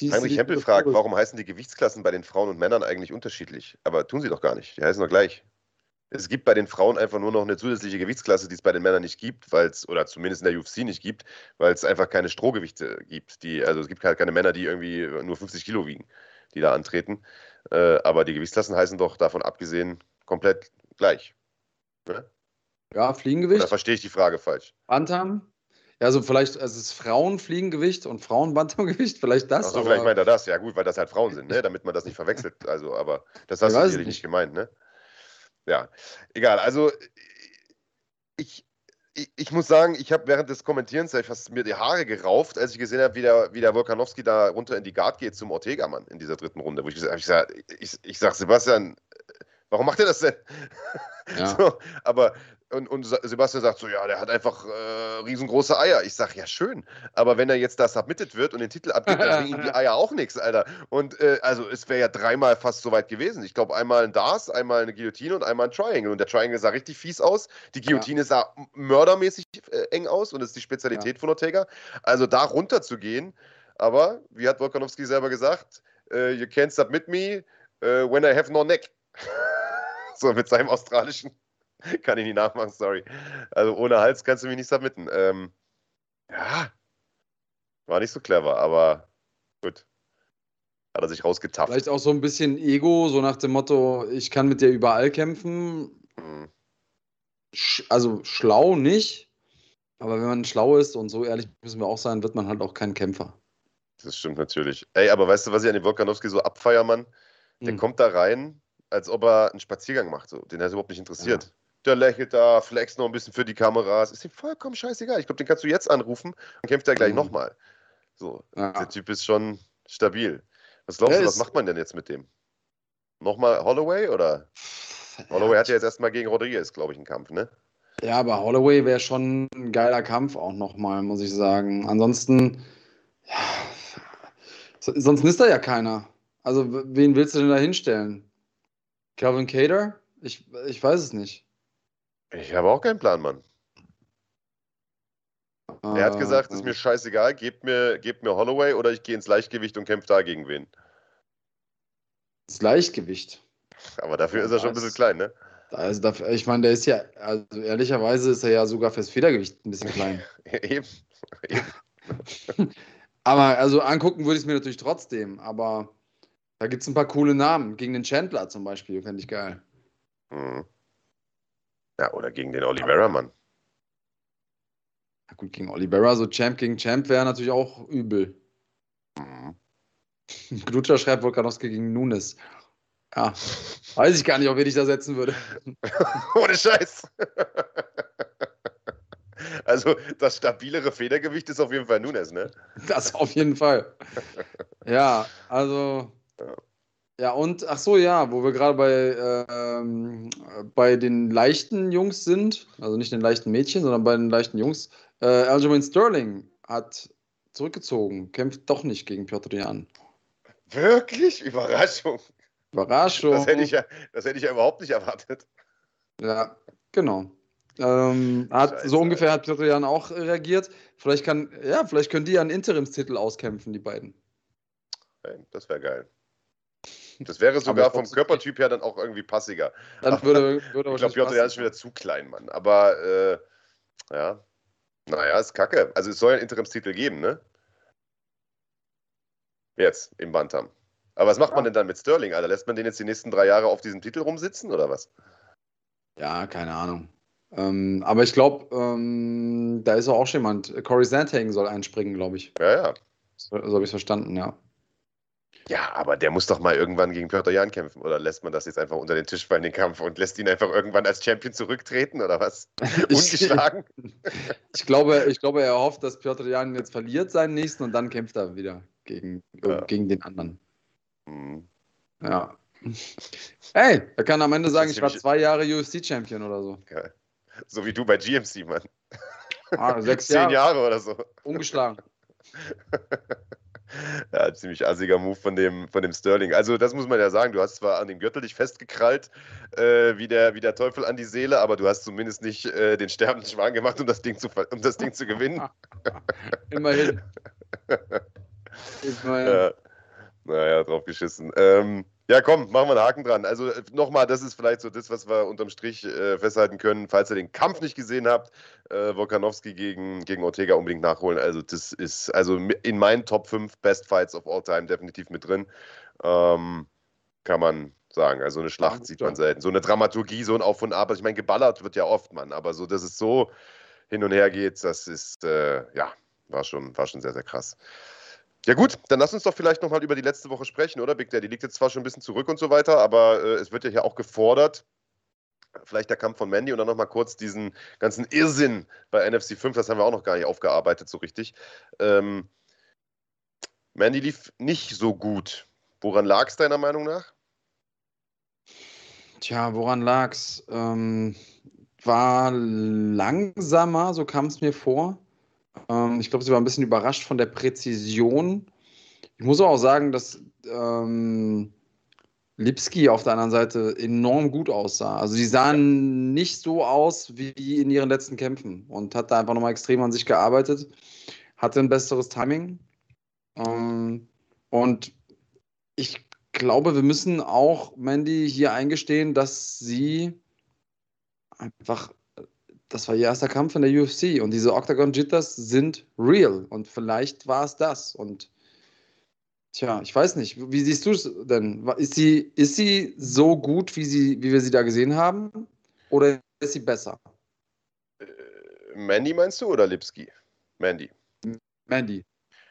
Heinrich Hempel fragt, warum heißen die Gewichtsklassen bei den Frauen und Männern eigentlich unterschiedlich? Aber tun sie doch gar nicht. Die heißen doch gleich. Es gibt bei den Frauen einfach nur noch eine zusätzliche Gewichtsklasse, die es bei den Männern nicht gibt, weil es, oder zumindest in der UFC nicht gibt, weil es einfach keine Strohgewichte gibt. Die, also es gibt halt keine Männer, die irgendwie nur 50 Kilo wiegen, die da antreten. Äh, aber die Gewichtsklassen heißen doch davon abgesehen komplett gleich. Ne? Ja, Fliegengewicht. Da verstehe ich die Frage falsch? Bantam? Ja, also vielleicht, also es ist Frauenfliegengewicht und Frauenbantamgewicht, vielleicht das. Achso, vielleicht meint er das, ja gut, weil das halt Frauen sind, ne? damit man das nicht verwechselt. Also, aber das hast du sicherlich nicht gemeint, ne? Ja, egal. Also ich, ich, ich muss sagen, ich habe während des Kommentierens ja fast mir die Haare gerauft, als ich gesehen habe, wie der, wie der Volkanowski da runter in die Guard geht zum Ortega-Mann in dieser dritten Runde. Wo ich ich, ich, ich sage, Sebastian, warum macht er das denn? Ja. So, aber und, und, Sebastian sagt so, ja, der hat einfach äh, riesengroße Eier. Ich sage, ja, schön. Aber wenn er jetzt da submitted wird und den Titel abgibt, dann bringen ihm die Eier auch nichts, Alter. Und äh, also es wäre ja dreimal fast so weit gewesen. Ich glaube, einmal ein Dars, einmal eine Guillotine und einmal ein Triangle. Und der Triangle sah richtig fies aus. Die Guillotine ja. sah mördermäßig äh, eng aus und das ist die Spezialität ja. von Ortega. Also da runter zu gehen. Aber, wie hat Volkanowski selber gesagt, uh, you can't submit me uh, when I have no neck. so mit seinem australischen Kann ich nicht nachmachen, sorry. Also ohne Hals kannst du mich nicht submitten. Ähm, ja, war nicht so clever, aber gut. Hat er sich rausgetappt. Vielleicht auch so ein bisschen Ego, so nach dem Motto, ich kann mit dir überall kämpfen. Mhm. Sch also schlau nicht, aber wenn man schlau ist und so ehrlich müssen wir auch sein, wird man halt auch kein Kämpfer. Das stimmt natürlich. Ey, aber weißt du, was ich an dem Volkanowski so abfeier, Mann? Der hm. kommt da rein, als ob er einen Spaziergang macht. So. Den hat es überhaupt nicht interessiert. Ja der lächelt da, flex noch ein bisschen für die Kameras. Ist ihm vollkommen scheißegal. Ich glaube, den kannst du jetzt anrufen, dann kämpft er gleich mhm. nochmal. So, ja. der Typ ist schon stabil. Was glaubst der du, was macht man denn jetzt mit dem? Nochmal Holloway oder? Holloway hat ja jetzt erstmal gegen Rodriguez, glaube ich, einen Kampf, ne? Ja, aber Holloway wäre schon ein geiler Kampf auch nochmal, muss ich sagen. Ansonsten, ja, sonst ist da ja keiner. Also, wen willst du denn da hinstellen? Calvin Cater? Ich, ich weiß es nicht. Ich habe auch keinen Plan, Mann. er hat gesagt, ist mir scheißegal, gebt mir, gebt mir Holloway oder ich gehe ins Leichtgewicht und kämpfe da gegen wen. Ins Leichtgewicht. Aber dafür ja, ist er schon ein bisschen klein, ne? Also dafür, ich meine, der ist ja, also ehrlicherweise ist er ja sogar fürs Federgewicht ein bisschen klein. Eben. Eben. aber also angucken würde ich es mir natürlich trotzdem, aber da gibt es ein paar coole Namen. Gegen den Chandler zum Beispiel, fände ich geil. Mhm. Ja, oder gegen den Oliveira, Mann. Ja, gut, gegen Oliveira, so Champ gegen Champ wäre natürlich auch übel. Mhm. Glutscher schreibt Volkanowski gegen Nunes. Ja, weiß ich gar nicht, ob ich da setzen würde. Ohne Scheiß. Also das stabilere Federgewicht ist auf jeden Fall Nunes, ne? Das auf jeden Fall. Ja, also ja. Ja, und ach so, ja, wo wir gerade bei, ähm, bei den leichten Jungs sind, also nicht den leichten Mädchen, sondern bei den leichten Jungs. Äh, Aljamain Sterling hat zurückgezogen, kämpft doch nicht gegen Piotr Jan. Wirklich? Überraschung. Überraschung. Das hätte ich ja, das hätte ich ja überhaupt nicht erwartet. Ja, genau. Ähm, hat, so ungefähr hat Piotr Jan auch reagiert. Vielleicht kann, ja, vielleicht können die ja einen Interimstitel auskämpfen, die beiden. das wäre geil. Das wäre sogar vom Körpertyp her dann auch irgendwie passiger. Dann würde, würde ich glaube, Piotr Jan ist schon wieder zu klein, Mann. Aber äh, ja, naja, ist kacke. Also es soll einen Interimstitel geben, ne? Jetzt, im Bantam. Aber was macht man denn dann mit Sterling, Alter? Lässt man den jetzt die nächsten drei Jahre auf diesem Titel rumsitzen oder was? Ja, keine Ahnung. Ähm, aber ich glaube, ähm, da ist auch schon jemand. Corey Sandhagen soll einspringen, glaube ich. Ja, ja. So, so habe ich es verstanden, ja. Ja, aber der muss doch mal irgendwann gegen Piotr Jan kämpfen. Oder lässt man das jetzt einfach unter den Tisch fallen, den Kampf, und lässt ihn einfach irgendwann als Champion zurücktreten oder was? Ungeschlagen? ich, glaube, ich glaube, er hofft, dass Piotr Jan jetzt verliert seinen nächsten und dann kämpft er wieder gegen, ja. gegen den anderen. Mhm. Ja. Ey, er kann am Ende sagen, ich war zwei Jahre UFC-Champion oder so. Ja. So wie du bei GMC, Mann. Ah, sechs Zehn Jahre oder so. Ungeschlagen. Ja, ziemlich assiger Move von dem, von dem Sterling. Also, das muss man ja sagen. Du hast zwar an dem Gürtel dich festgekrallt, äh, wie, der, wie der Teufel an die Seele, aber du hast zumindest nicht äh, den sterbenden Schwan gemacht, um das Ding zu, um das Ding zu gewinnen. Immerhin. Immerhin. Ja. Naja, drauf geschissen. Ähm, ja, komm, machen wir einen Haken dran. Also äh, nochmal, das ist vielleicht so das, was wir unterm Strich äh, festhalten können. Falls ihr den Kampf nicht gesehen habt, äh, Volkanowski gegen, gegen Ortega unbedingt nachholen. Also das ist also in meinen Top 5 Best Fights of All Time definitiv mit drin. Ähm, kann man sagen. Also eine Schlacht sieht man selten. So eine Dramaturgie, so ein Auf und Ab. Also ich meine, geballert wird ja oft, Mann. Aber so, dass es so hin und her geht, das ist, äh, ja, war schon, war schon sehr, sehr krass. Ja gut, dann lass uns doch vielleicht nochmal über die letzte Woche sprechen, oder Big Daddy? Liegt jetzt zwar schon ein bisschen zurück und so weiter, aber äh, es wird ja hier auch gefordert. Vielleicht der Kampf von Mandy und dann nochmal kurz diesen ganzen Irrsinn bei NFC 5, das haben wir auch noch gar nicht aufgearbeitet so richtig. Ähm, Mandy lief nicht so gut. Woran lag es deiner Meinung nach? Tja, woran lag es? Ähm, war langsamer, so kam es mir vor. Ähm, ich glaube, sie war ein bisschen überrascht von der Präzision. Ich muss auch sagen, dass ähm, Lipski auf der anderen Seite enorm gut aussah. Also die sahen nicht so aus wie in ihren letzten Kämpfen und hat da einfach nochmal extrem an sich gearbeitet, hatte ein besseres Timing. Ähm, und ich glaube, wir müssen auch Mandy hier eingestehen, dass sie einfach das war ihr erster Kampf in der UFC und diese Octagon Jitters sind real und vielleicht war es das und tja, ich weiß nicht, wie siehst du es denn? Ist sie, ist sie so gut, wie, sie, wie wir sie da gesehen haben oder ist sie besser? Äh, Mandy meinst du oder Lipski? Mandy. Mandy.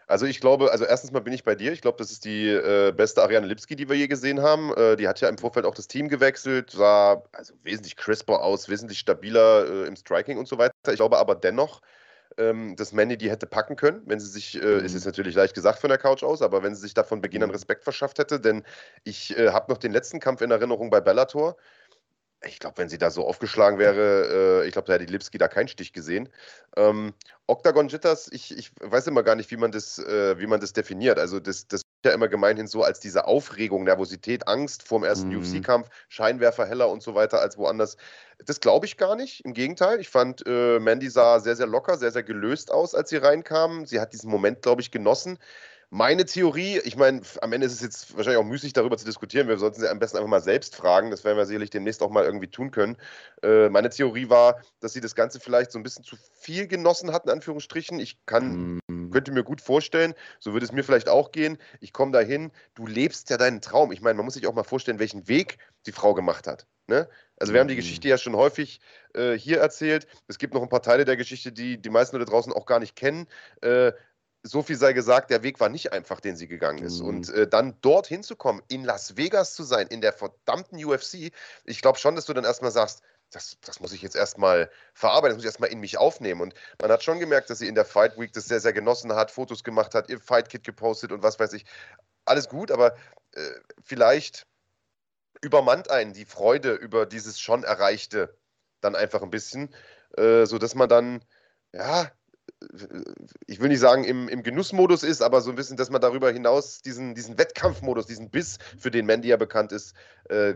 Also ich glaube, also erstens mal bin ich bei dir. Ich glaube, das ist die äh, beste Ariane Lipski, die wir je gesehen haben. Äh, die hat ja im Vorfeld auch das Team gewechselt, sah also wesentlich crisper aus, wesentlich stabiler äh, im Striking und so weiter. Ich glaube aber dennoch, ähm, dass Manny die hätte packen können, wenn sie sich, äh, mhm. ist jetzt natürlich leicht gesagt von der Couch aus, aber wenn sie sich da von Beginn an mhm. Respekt verschafft hätte, denn ich äh, habe noch den letzten Kampf in Erinnerung bei Bellator ich glaube, wenn sie da so aufgeschlagen wäre, äh, ich glaube, da hätte die Lipski da keinen Stich gesehen. Ähm, Octagon Jitters, ich, ich weiß immer gar nicht, wie man das, äh, wie man das definiert. Also das, das ja immer gemeinhin so als diese Aufregung, Nervosität, Angst vor dem ersten mhm. UFC-Kampf, Scheinwerfer heller und so weiter als woanders. Das glaube ich gar nicht. Im Gegenteil, ich fand, äh, Mandy sah sehr, sehr locker, sehr, sehr gelöst aus, als sie reinkam. Sie hat diesen Moment, glaube ich, genossen. Meine Theorie, ich meine, am Ende ist es jetzt wahrscheinlich auch müßig, darüber zu diskutieren. Wir sollten sie am besten einfach mal selbst fragen. Das werden wir sicherlich demnächst auch mal irgendwie tun können. Äh, meine Theorie war, dass sie das Ganze vielleicht so ein bisschen zu viel genossen hat, in Anführungsstrichen. Ich kann, mm. könnte mir gut vorstellen, so würde es mir vielleicht auch gehen. Ich komme dahin, du lebst ja deinen Traum. Ich meine, man muss sich auch mal vorstellen, welchen Weg die Frau gemacht hat. Ne? Also wir haben die mhm. Geschichte ja schon häufig äh, hier erzählt. Es gibt noch ein paar Teile der Geschichte, die die meisten Leute draußen auch gar nicht kennen. Äh, so viel sei gesagt, der Weg war nicht einfach, den sie gegangen ist. Mhm. Und äh, dann dorthin zu kommen, in Las Vegas zu sein, in der verdammten UFC, ich glaube schon, dass du dann erstmal sagst, das, das muss ich jetzt erstmal verarbeiten, das muss ich erstmal in mich aufnehmen. Und man hat schon gemerkt, dass sie in der Fight Week das sehr, sehr genossen hat, Fotos gemacht hat, ihr Fight Kit gepostet und was weiß ich. Alles gut, aber äh, vielleicht übermannt einen die Freude über dieses schon Erreichte dann einfach ein bisschen, äh, sodass man dann, ja, ich will nicht sagen, im, im Genussmodus ist, aber so ein bisschen, dass man darüber hinaus diesen, diesen Wettkampfmodus, diesen Biss, für den Mandy ja bekannt ist, äh,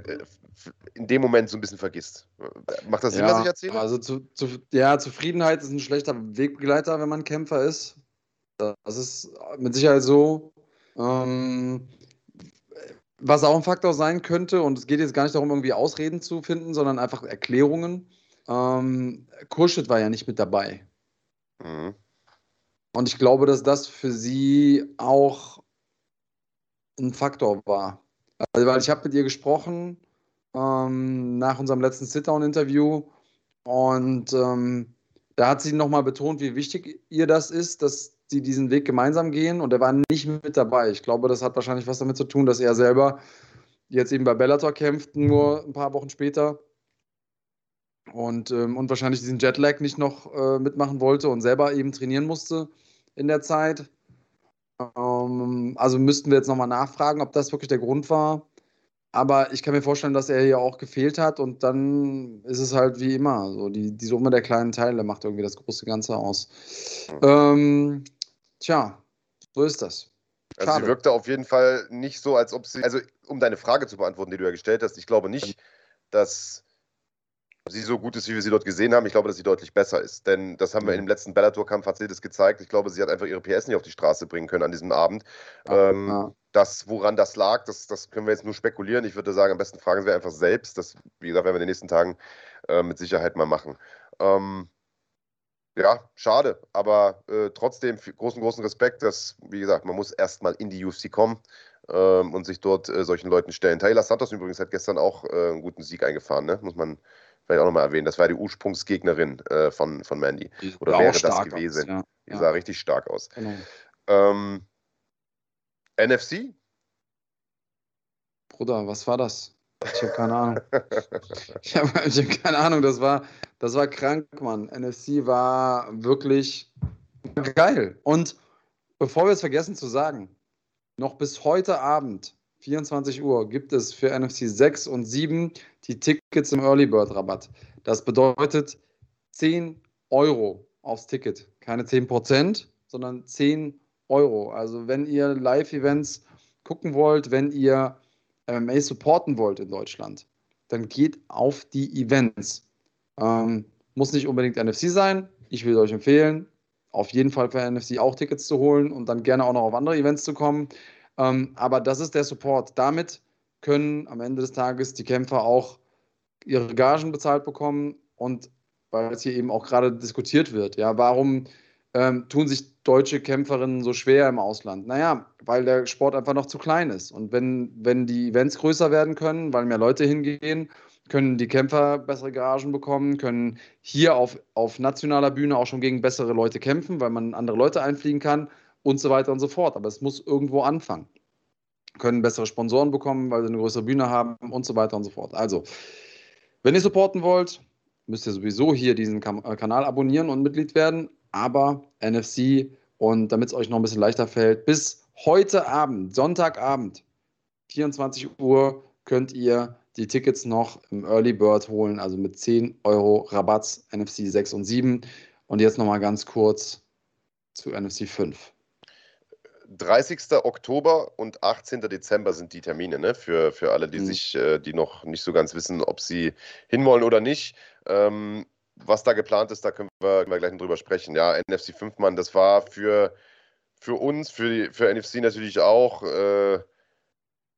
in dem Moment so ein bisschen vergisst. Macht das Sinn, ja, was ich erzähle? Also zu, zu, ja, Zufriedenheit ist ein schlechter Wegbegleiter, wenn man Kämpfer ist. Das ist mit Sicherheit so. Ähm, was auch ein Faktor sein könnte, und es geht jetzt gar nicht darum, irgendwie Ausreden zu finden, sondern einfach Erklärungen. Ähm, Kurschit war ja nicht mit dabei. Mhm. Und ich glaube, dass das für sie auch ein Faktor war. Also, weil ich habe mit ihr gesprochen ähm, nach unserem letzten Sit-Down-Interview und ähm, da hat sie nochmal betont, wie wichtig ihr das ist, dass sie diesen Weg gemeinsam gehen und er war nicht mit dabei. Ich glaube, das hat wahrscheinlich was damit zu tun, dass er selber jetzt eben bei Bellator kämpft, nur ein paar Wochen später und, ähm, und wahrscheinlich diesen Jetlag nicht noch äh, mitmachen wollte und selber eben trainieren musste in der Zeit. Ähm, also müssten wir jetzt nochmal nachfragen, ob das wirklich der Grund war. Aber ich kann mir vorstellen, dass er hier auch gefehlt hat und dann ist es halt wie immer. So die, die Summe der kleinen Teile macht irgendwie das große Ganze aus. Ähm, tja, so ist das. Also sie wirkte auf jeden Fall nicht so, als ob sie. Also um deine Frage zu beantworten, die du ja gestellt hast, ich glaube nicht, dass sie so gut ist, wie wir sie dort gesehen haben. Ich glaube, dass sie deutlich besser ist. Denn das haben wir mhm. im letzten Bellator-Kampf, hat sie das gezeigt. Ich glaube, sie hat einfach ihre PS nicht auf die Straße bringen können an diesem Abend. Ja, ähm, ja. Das, woran das lag, das, das können wir jetzt nur spekulieren. Ich würde sagen, am besten fragen wir einfach selbst. Das, wie gesagt, werden wir in den nächsten Tagen äh, mit Sicherheit mal machen. Ähm, ja, schade, aber äh, trotzdem großen, großen Respekt, dass, wie gesagt, man muss erstmal in die UFC kommen ähm, und sich dort äh, solchen Leuten stellen. Taylor Santos übrigens hat gestern auch äh, einen guten Sieg eingefahren, ne? muss man vielleicht auch nochmal erwähnen. Das war die Ursprungsgegnerin äh, von, von Mandy. Die Oder wäre das gewesen. Aus, ja. Die sah richtig stark aus. Genau. Ähm, NFC? Bruder, was war das? Ich habe keine Ahnung. ich habe hab keine Ahnung, das war, das war krank, Mann. NFC war wirklich geil. Und bevor wir es vergessen zu sagen, noch bis heute Abend 24 Uhr gibt es für NFC 6 und 7 die Tickets im Early Bird Rabatt. Das bedeutet 10 Euro aufs Ticket. Keine 10 Prozent, sondern 10 Euro. Also wenn ihr Live-Events gucken wollt, wenn ihr MMA supporten wollt in Deutschland, dann geht auf die Events. Ähm, muss nicht unbedingt NFC sein. Ich will euch empfehlen, auf jeden Fall für NFC auch Tickets zu holen und dann gerne auch noch auf andere Events zu kommen. Ähm, aber das ist der Support. Damit können am Ende des Tages die Kämpfer auch ihre Gagen bezahlt bekommen und weil es hier eben auch gerade diskutiert wird, ja, warum ähm, tun sich deutsche Kämpferinnen so schwer im Ausland? Naja, weil der Sport einfach noch zu klein ist. Und wenn, wenn die Events größer werden können, weil mehr Leute hingehen, können die Kämpfer bessere Garagen bekommen, können hier auf, auf nationaler Bühne auch schon gegen bessere Leute kämpfen, weil man andere Leute einfliegen kann und so weiter und so fort. Aber es muss irgendwo anfangen. Können bessere Sponsoren bekommen, weil sie eine größere Bühne haben und so weiter und so fort. Also, wenn ihr supporten wollt, müsst ihr sowieso hier diesen äh, Kanal abonnieren und Mitglied werden. Aber NFC und damit es euch noch ein bisschen leichter fällt, bis heute Abend, Sonntagabend, 24 Uhr, könnt ihr die Tickets noch im Early Bird holen, also mit 10 Euro Rabatt NFC 6 und 7. Und jetzt nochmal ganz kurz zu NFC 5. 30. Oktober und 18. Dezember sind die Termine, ne? Für, für alle, die mhm. sich, äh, die noch nicht so ganz wissen, ob sie hinwollen oder nicht. Ähm, was da geplant ist, da können wir, können wir gleich drüber sprechen. Ja, NFC 5 Mann, das war für, für uns, für, die, für NFC natürlich auch, äh,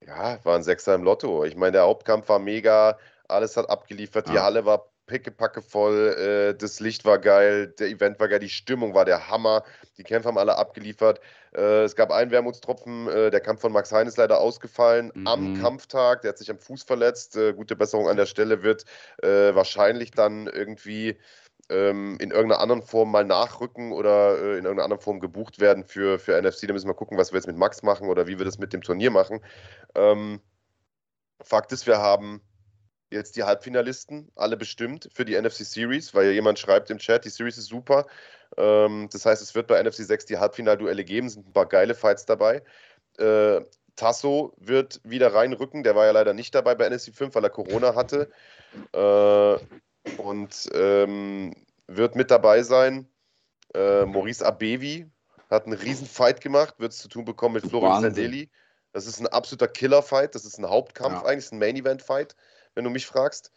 ja, war ein Sechser im Lotto. Ich meine, der Hauptkampf war mega, alles hat abgeliefert, die Halle war pickepacke voll, äh, das Licht war geil, der Event war geil, die Stimmung war der Hammer, die Kämpfer haben alle abgeliefert. Äh, es gab einen Wermutstropfen, äh, der Kampf von Max Hein ist leider ausgefallen mhm. am Kampftag, der hat sich am Fuß verletzt, äh, gute Besserung an der Stelle, wird äh, wahrscheinlich dann irgendwie ähm, in irgendeiner anderen Form mal nachrücken oder äh, in irgendeiner anderen Form gebucht werden für, für NFC. Da müssen wir gucken, was wir jetzt mit Max machen oder wie wir das mit dem Turnier machen. Ähm, Fakt ist, wir haben jetzt die Halbfinalisten, alle bestimmt für die NFC Series, weil ja jemand schreibt im Chat, die Series ist super. Ähm, das heißt, es wird bei NFC 6 die Halbfinalduelle geben, sind ein paar geile Fights dabei. Äh, Tasso wird wieder reinrücken, der war ja leider nicht dabei bei NFC 5, weil er Corona hatte. Äh, und ähm, wird mit dabei sein. Äh, Maurice Abevi hat einen riesen Fight gemacht, wird es zu tun bekommen mit Florian Sandeli. Das ist ein absoluter Killer-Fight, das ist ein Hauptkampf ja. eigentlich, ein Main-Event-Fight wenn du mich fragst.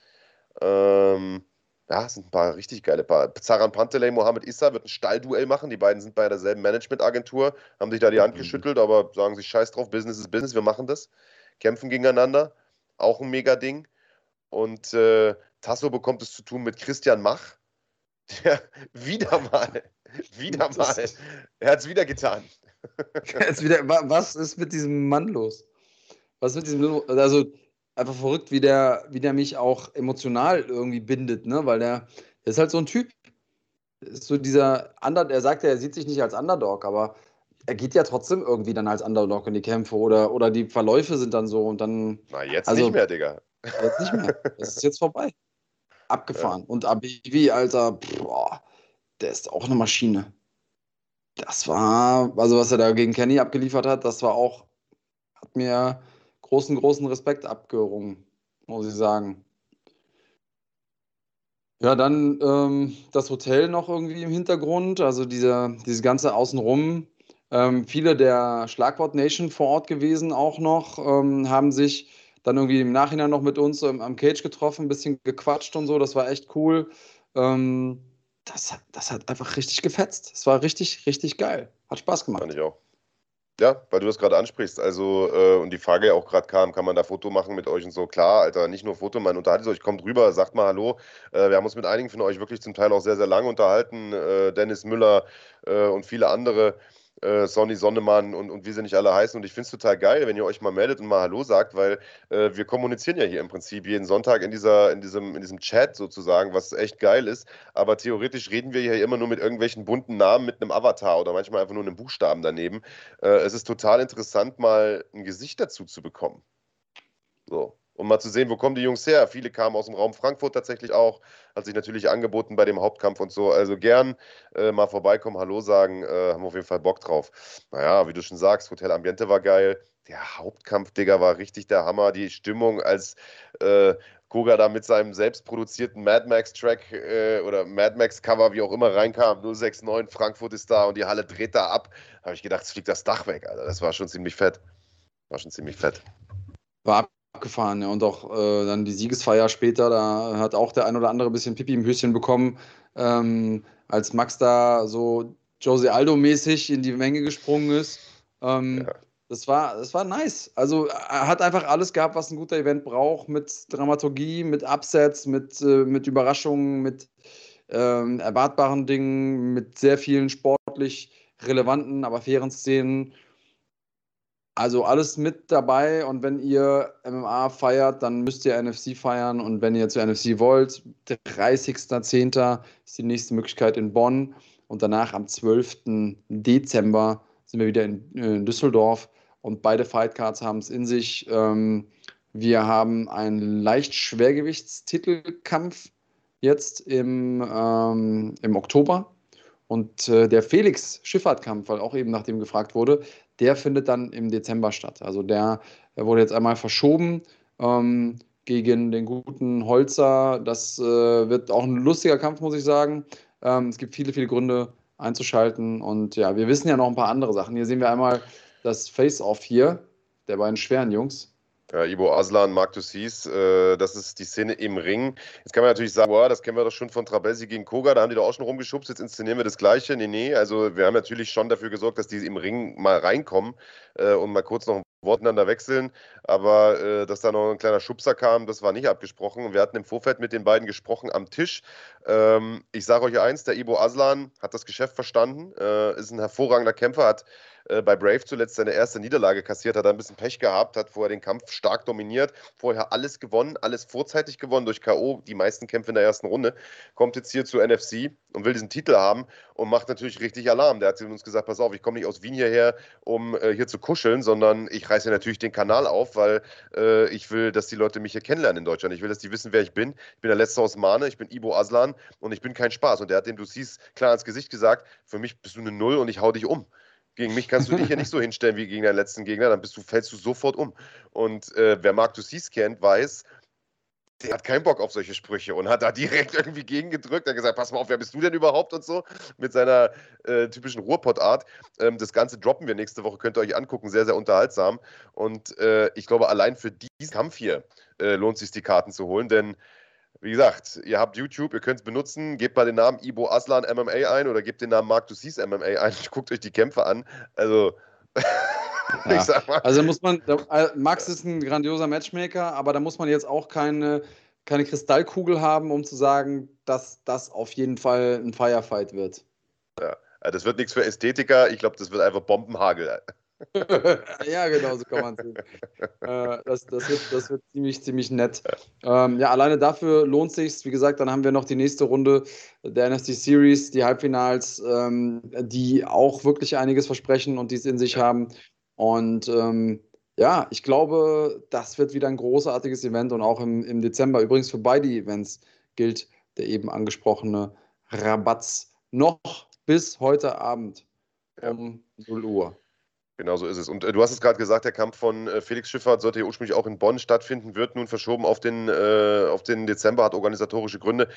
Ähm, ja, es sind ein paar richtig geile Paar. Zaran Panteley, Mohamed Issa wird ein Stallduell machen. Die beiden sind bei derselben Managementagentur, haben sich da die Hand mhm. geschüttelt, aber sagen sich Scheiß drauf, Business ist Business, wir machen das. Kämpfen gegeneinander. Auch ein Mega-Ding. Und äh, Tasso bekommt es zu tun mit Christian Mach, der wieder mal, wieder mal, er hat es wieder getan. wieder, was ist mit diesem Mann los? Was mit diesem, also einfach verrückt, wie der, wie der mich auch emotional irgendwie bindet, ne? Weil der, der ist halt so ein Typ. Ist so dieser Under, er sagt ja, er sieht sich nicht als Underdog, aber er geht ja trotzdem irgendwie dann als Underdog in die Kämpfe oder, oder die Verläufe sind dann so und dann. Na, jetzt also, nicht mehr, Digga. Jetzt nicht mehr. Das ist jetzt vorbei. Abgefahren. Ja. Und Abibi, Alter, boah, der ist auch eine Maschine. Das war, also was er da gegen Kenny abgeliefert hat, das war auch, hat mir großen, großen Respekt abgerungen, muss ich sagen. Ja, dann ähm, das Hotel noch irgendwie im Hintergrund, also diese, diese ganze Außenrum. Ähm, viele der Schlagwort Nation vor Ort gewesen auch noch, ähm, haben sich dann irgendwie im Nachhinein noch mit uns am Cage getroffen, ein bisschen gequatscht und so. Das war echt cool. Ähm, das, das hat einfach richtig gefetzt. Es war richtig, richtig geil. Hat Spaß gemacht. Fand ich auch. Ja, weil du das gerade ansprichst. Also, äh, und die Frage ja auch gerade kam, kann man da Foto machen mit euch und so? Klar, Alter, nicht nur Foto, man unterhaltet euch, kommt rüber, sagt mal Hallo. Äh, wir haben uns mit einigen von euch wirklich zum Teil auch sehr, sehr lange unterhalten. Äh, Dennis Müller äh, und viele andere äh, Sonny Sonnemann und, und wie sie nicht alle heißen. Und ich finde es total geil, wenn ihr euch mal meldet und mal Hallo sagt, weil äh, wir kommunizieren ja hier im Prinzip jeden Sonntag in, dieser, in, diesem, in diesem Chat sozusagen, was echt geil ist. Aber theoretisch reden wir hier immer nur mit irgendwelchen bunten Namen mit einem Avatar oder manchmal einfach nur einem Buchstaben daneben. Äh, es ist total interessant, mal ein Gesicht dazu zu bekommen. So um mal zu sehen, wo kommen die Jungs her. Viele kamen aus dem Raum Frankfurt tatsächlich auch, hat sich natürlich angeboten bei dem Hauptkampf und so. Also gern äh, mal vorbeikommen, Hallo sagen, äh, haben auf jeden Fall Bock drauf. Naja, wie du schon sagst, Hotel Ambiente war geil. Der Hauptkampf, Digga, war richtig der Hammer. Die Stimmung, als äh, Koga da mit seinem selbstproduzierten Mad Max-Track äh, oder Mad Max-Cover, wie auch immer, reinkam. 069, Frankfurt ist da und die Halle dreht da ab. habe ich gedacht, es fliegt das Dach weg, Alter. Das war schon ziemlich fett. War schon ziemlich fett. War abgefahren. Ja. Und auch äh, dann die Siegesfeier später, da hat auch der ein oder andere ein bisschen Pipi im Höschen bekommen, ähm, als Max da so Jose Aldo-mäßig in die Menge gesprungen ist. Ähm, ja. Das war, das war nice. Also er hat einfach alles gehabt, was ein guter Event braucht, mit Dramaturgie, mit Upsets, mit, äh, mit Überraschungen, mit ähm, erwartbaren Dingen, mit sehr vielen sportlich relevanten, aber fairen Szenen. Also alles mit dabei und wenn ihr MMA feiert, dann müsst ihr NFC feiern und wenn ihr zu NFC wollt, 30.10. ist die nächste Möglichkeit in Bonn und danach am 12. Dezember sind wir wieder in, in Düsseldorf und beide Fightcards haben es in sich. Ähm, wir haben einen leicht Schwergewichtstitelkampf jetzt im, ähm, im Oktober und äh, der Felix Schifffahrtkampf, weil auch eben nach dem gefragt wurde, der findet dann im Dezember statt. Also der, wurde jetzt einmal verschoben ähm, gegen den guten Holzer. Das äh, wird auch ein lustiger Kampf, muss ich sagen. Ähm, es gibt viele, viele Gründe einzuschalten. Und ja, wir wissen ja noch ein paar andere Sachen. Hier sehen wir einmal das Face-Off hier, der beiden schweren Jungs. Ja, Ibo Aslan, Marc Dussis, äh, das ist die Szene im Ring. Jetzt kann man natürlich sagen, boah, das kennen wir doch schon von Trabelsi gegen Koga, da haben die doch auch schon rumgeschubst, jetzt inszenieren wir das Gleiche. Nee, nee, also wir haben natürlich schon dafür gesorgt, dass die im Ring mal reinkommen äh, und mal kurz noch ein Wort miteinander wechseln, aber äh, dass da noch ein kleiner Schubser kam, das war nicht abgesprochen. Wir hatten im Vorfeld mit den beiden gesprochen am Tisch. Ähm, ich sage euch eins, der Ibo Aslan hat das Geschäft verstanden, äh, ist ein hervorragender Kämpfer, hat äh, bei Brave zuletzt seine erste Niederlage kassiert, hat ein bisschen Pech gehabt, hat vorher den Kampf stark dominiert, vorher alles gewonnen, alles vorzeitig gewonnen durch K.O., die meisten Kämpfe in der ersten Runde, kommt jetzt hier zu NFC und will diesen Titel haben und macht natürlich richtig Alarm. Der hat uns gesagt, pass auf, ich komme nicht aus Wien hierher, um äh, hier zu kuscheln, sondern ich reiße natürlich den Kanal auf, weil äh, ich will, dass die Leute mich hier kennenlernen in Deutschland. Ich will, dass die wissen, wer ich bin. Ich bin der Letzte aus Mahne, ich bin Ibo Aslan und ich bin kein Spaß. Und der hat dem, du siehst, klar ins Gesicht gesagt, für mich bist du eine Null und ich hau dich um. Gegen mich kannst du dich ja nicht so hinstellen wie gegen deinen letzten Gegner, dann bist du, fällst du sofort um. Und äh, wer Marc Dussis kennt, weiß, der hat keinen Bock auf solche Sprüche und hat da direkt irgendwie gegengedrückt. Er hat gesagt, pass mal auf, wer bist du denn überhaupt und so, mit seiner äh, typischen Ruhrpott-Art. Ähm, das Ganze droppen wir nächste Woche, könnt ihr euch angucken, sehr, sehr unterhaltsam. Und äh, ich glaube, allein für diesen Kampf hier äh, lohnt es sich, die Karten zu holen, denn wie gesagt, ihr habt YouTube, ihr könnt es benutzen, gebt mal den Namen Ibo Aslan MMA ein oder gebt den Namen Mark Ducis MMA ein, guckt euch die Kämpfe an. Also, ich sag mal. Also muss man, äh, Max ist ein grandioser Matchmaker, aber da muss man jetzt auch keine, keine Kristallkugel haben, um zu sagen, dass das auf jeden Fall ein Firefight wird. Ja, das wird nichts für Ästhetiker, ich glaube, das wird einfach Bombenhagel. Ja, genau, so kann man es sehen. äh, das, das, wird, das wird ziemlich, ziemlich nett. Ähm, ja, alleine dafür lohnt sich Wie gesagt, dann haben wir noch die nächste Runde der NST Series, die Halbfinals, ähm, die auch wirklich einiges versprechen und die es in sich haben. Und ähm, ja, ich glaube, das wird wieder ein großartiges Event und auch im, im Dezember. Übrigens für beide Events gilt der eben angesprochene Rabatz noch bis heute Abend um 0 Uhr. Genau so ist es. Und äh, du hast es gerade gesagt, der Kampf von äh, Felix Schiffer sollte ja ursprünglich auch in Bonn stattfinden, wird nun verschoben auf den, äh, auf den Dezember, hat organisatorische Gründe.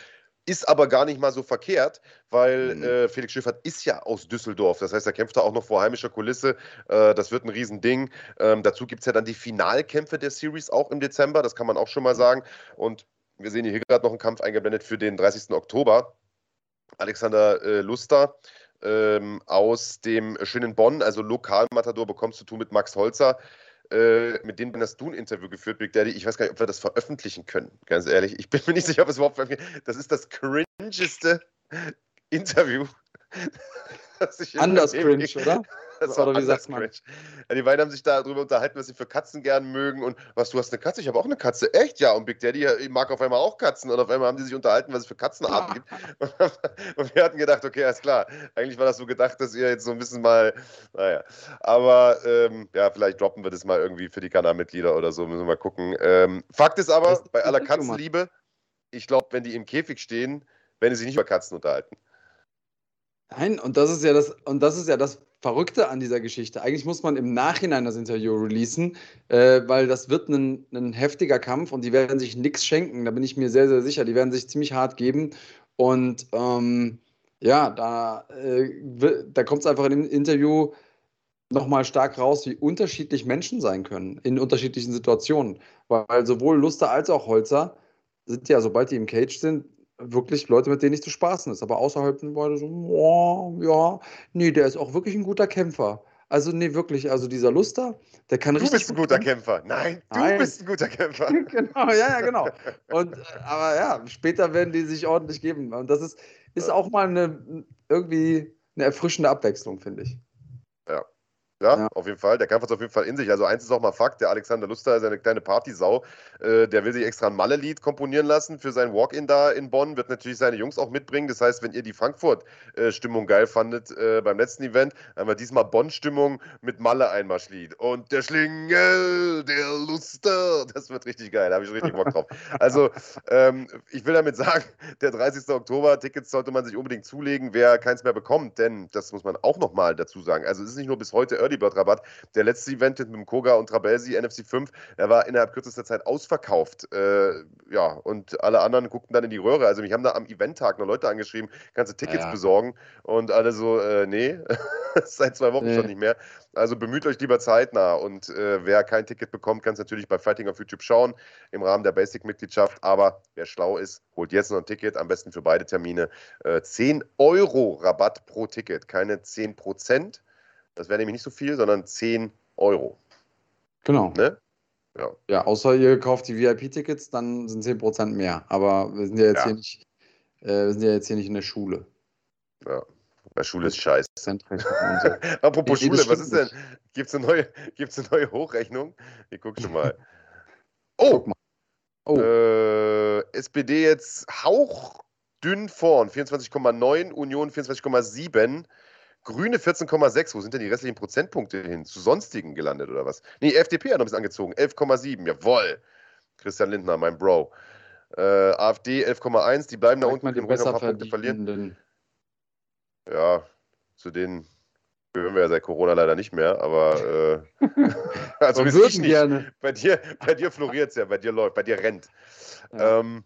Ist aber gar nicht mal so verkehrt, weil mhm. äh, Felix Schiffert ist ja aus Düsseldorf. Das heißt, er kämpft da auch noch vor heimischer Kulisse. Äh, das wird ein Riesending. Ähm, dazu gibt es ja dann die Finalkämpfe der Series auch im Dezember. Das kann man auch schon mal sagen. Und wir sehen hier gerade noch einen Kampf eingeblendet für den 30. Oktober. Alexander äh, Luster ähm, aus dem schönen Bonn, also Lokalmatador, bekommst du tun mit Max Holzer. Äh, mit dem hast du ein Interview geführt, Big Daddy. Ich weiß gar nicht, ob wir das veröffentlichen können, ganz ehrlich. Ich bin mir nicht sicher, ob es überhaupt veröffentlichen Das ist das cringeste Interview, das ich Anders cringe, oder? Das war Oder wie sagt man? Ja, die beiden haben sich darüber unterhalten, was sie für Katzen gern mögen. Und was, du hast eine Katze? Ich habe auch eine Katze. Echt? Ja. Und Big Daddy mag auf einmal auch Katzen. Und auf einmal haben die sich unterhalten, was es für Katzenarten gibt. Und wir hatten gedacht, okay, alles klar. Eigentlich war das so gedacht, dass ihr jetzt so ein bisschen mal, naja. Aber ähm, ja, vielleicht droppen wir das mal irgendwie für die Kanalmitglieder oder so. Müssen wir mal gucken. Ähm, Fakt ist aber, bei aller Katzenliebe, ich glaube, wenn die im Käfig stehen, werden sie sich nicht über Katzen unterhalten. Nein, und das ist ja das, und das ist ja das Verrückte an dieser Geschichte. Eigentlich muss man im Nachhinein das Interview releasen, äh, weil das wird ein, ein heftiger Kampf und die werden sich nichts schenken. Da bin ich mir sehr, sehr sicher. Die werden sich ziemlich hart geben. Und ähm, ja, da, äh, da kommt es einfach in dem Interview nochmal stark raus, wie unterschiedlich Menschen sein können in unterschiedlichen Situationen. Weil sowohl Luster als auch Holzer sind ja, sobald die im Cage sind, wirklich Leute, mit denen nicht zu spaßen ist. Aber außerhalb sind beide so, oh, ja, nee, der ist auch wirklich ein guter Kämpfer. Also, nee, wirklich, also dieser Luster, der kann du richtig. Du bist ein guter Kämpfer. Nein, du Nein. bist ein guter Kämpfer. genau, ja, ja, genau. Und, äh, aber ja, später werden die sich ordentlich geben. Und das ist, ist auch mal eine, irgendwie eine erfrischende Abwechslung, finde ich. Ja, ja, auf jeden Fall. Der Kampf hat es auf jeden Fall in sich. Also eins ist auch mal Fakt, der Alexander Luster ist eine kleine Partysau. Äh, der will sich extra ein Malle-Lied komponieren lassen für sein Walk-In da in Bonn. Wird natürlich seine Jungs auch mitbringen. Das heißt, wenn ihr die Frankfurt-Stimmung geil fandet äh, beim letzten Event, haben wir diesmal Bonn-Stimmung mit Malle-Einmarschlied. Und der Schlingel, der Luster, das wird richtig geil. Da habe ich richtig Bock drauf. Also, ähm, ich will damit sagen, der 30. Oktober, Tickets sollte man sich unbedingt zulegen, wer keins mehr bekommt. Denn, das muss man auch nochmal dazu sagen, also es ist nicht nur bis heute Early Bird Rabatt. Der letzte Event mit dem Koga und Trabelsi, NFC 5, der war innerhalb kürzester Zeit ausverkauft. Äh, ja, und alle anderen guckten dann in die Röhre. Also mich haben da am Eventtag noch Leute angeschrieben, kannst du Tickets ja. besorgen? Und alle so, äh, nee, seit zwei Wochen nee. schon nicht mehr. Also bemüht euch lieber zeitnah. Und äh, wer kein Ticket bekommt, kann es natürlich bei Fighting auf YouTube schauen, im Rahmen der Basic-Mitgliedschaft. Aber wer schlau ist, holt jetzt noch ein Ticket, am besten für beide Termine. Äh, 10 Euro Rabatt pro Ticket, keine 10 Prozent. Das wäre nämlich nicht so viel, sondern 10 Euro. Genau. Ne? Ja. ja, außer ihr kauft die VIP-Tickets, dann sind 10% mehr. Aber wir sind ja jetzt ja. hier nicht, äh, wir sind ja jetzt hier nicht in der Schule. Ja. Weil Schule ist scheiße. Apropos nee, Schule, was ist denn? Gibt es eine, neue, eine neue Hochrechnung? Ich guck schon mal. Oh! Mal. oh. Äh, SPD jetzt hauchdünn vorn, 24,9, Union 24,7. Grüne 14,6. Wo sind denn die restlichen Prozentpunkte hin? Zu sonstigen gelandet oder was? Nee, FDP hat noch ein bisschen angezogen. 11,7. Jawoll. Christian Lindner, mein Bro. Äh, AfD 11,1. Die bleiben da unten. Die können ein paar Punkte verlieren. Ja, zu denen gehören wir ja seit Corona leider nicht mehr, aber äh, also wir nicht. Gerne. Bei dir, bei dir floriert es ja, bei dir läuft, bei dir rennt. Ja, ähm,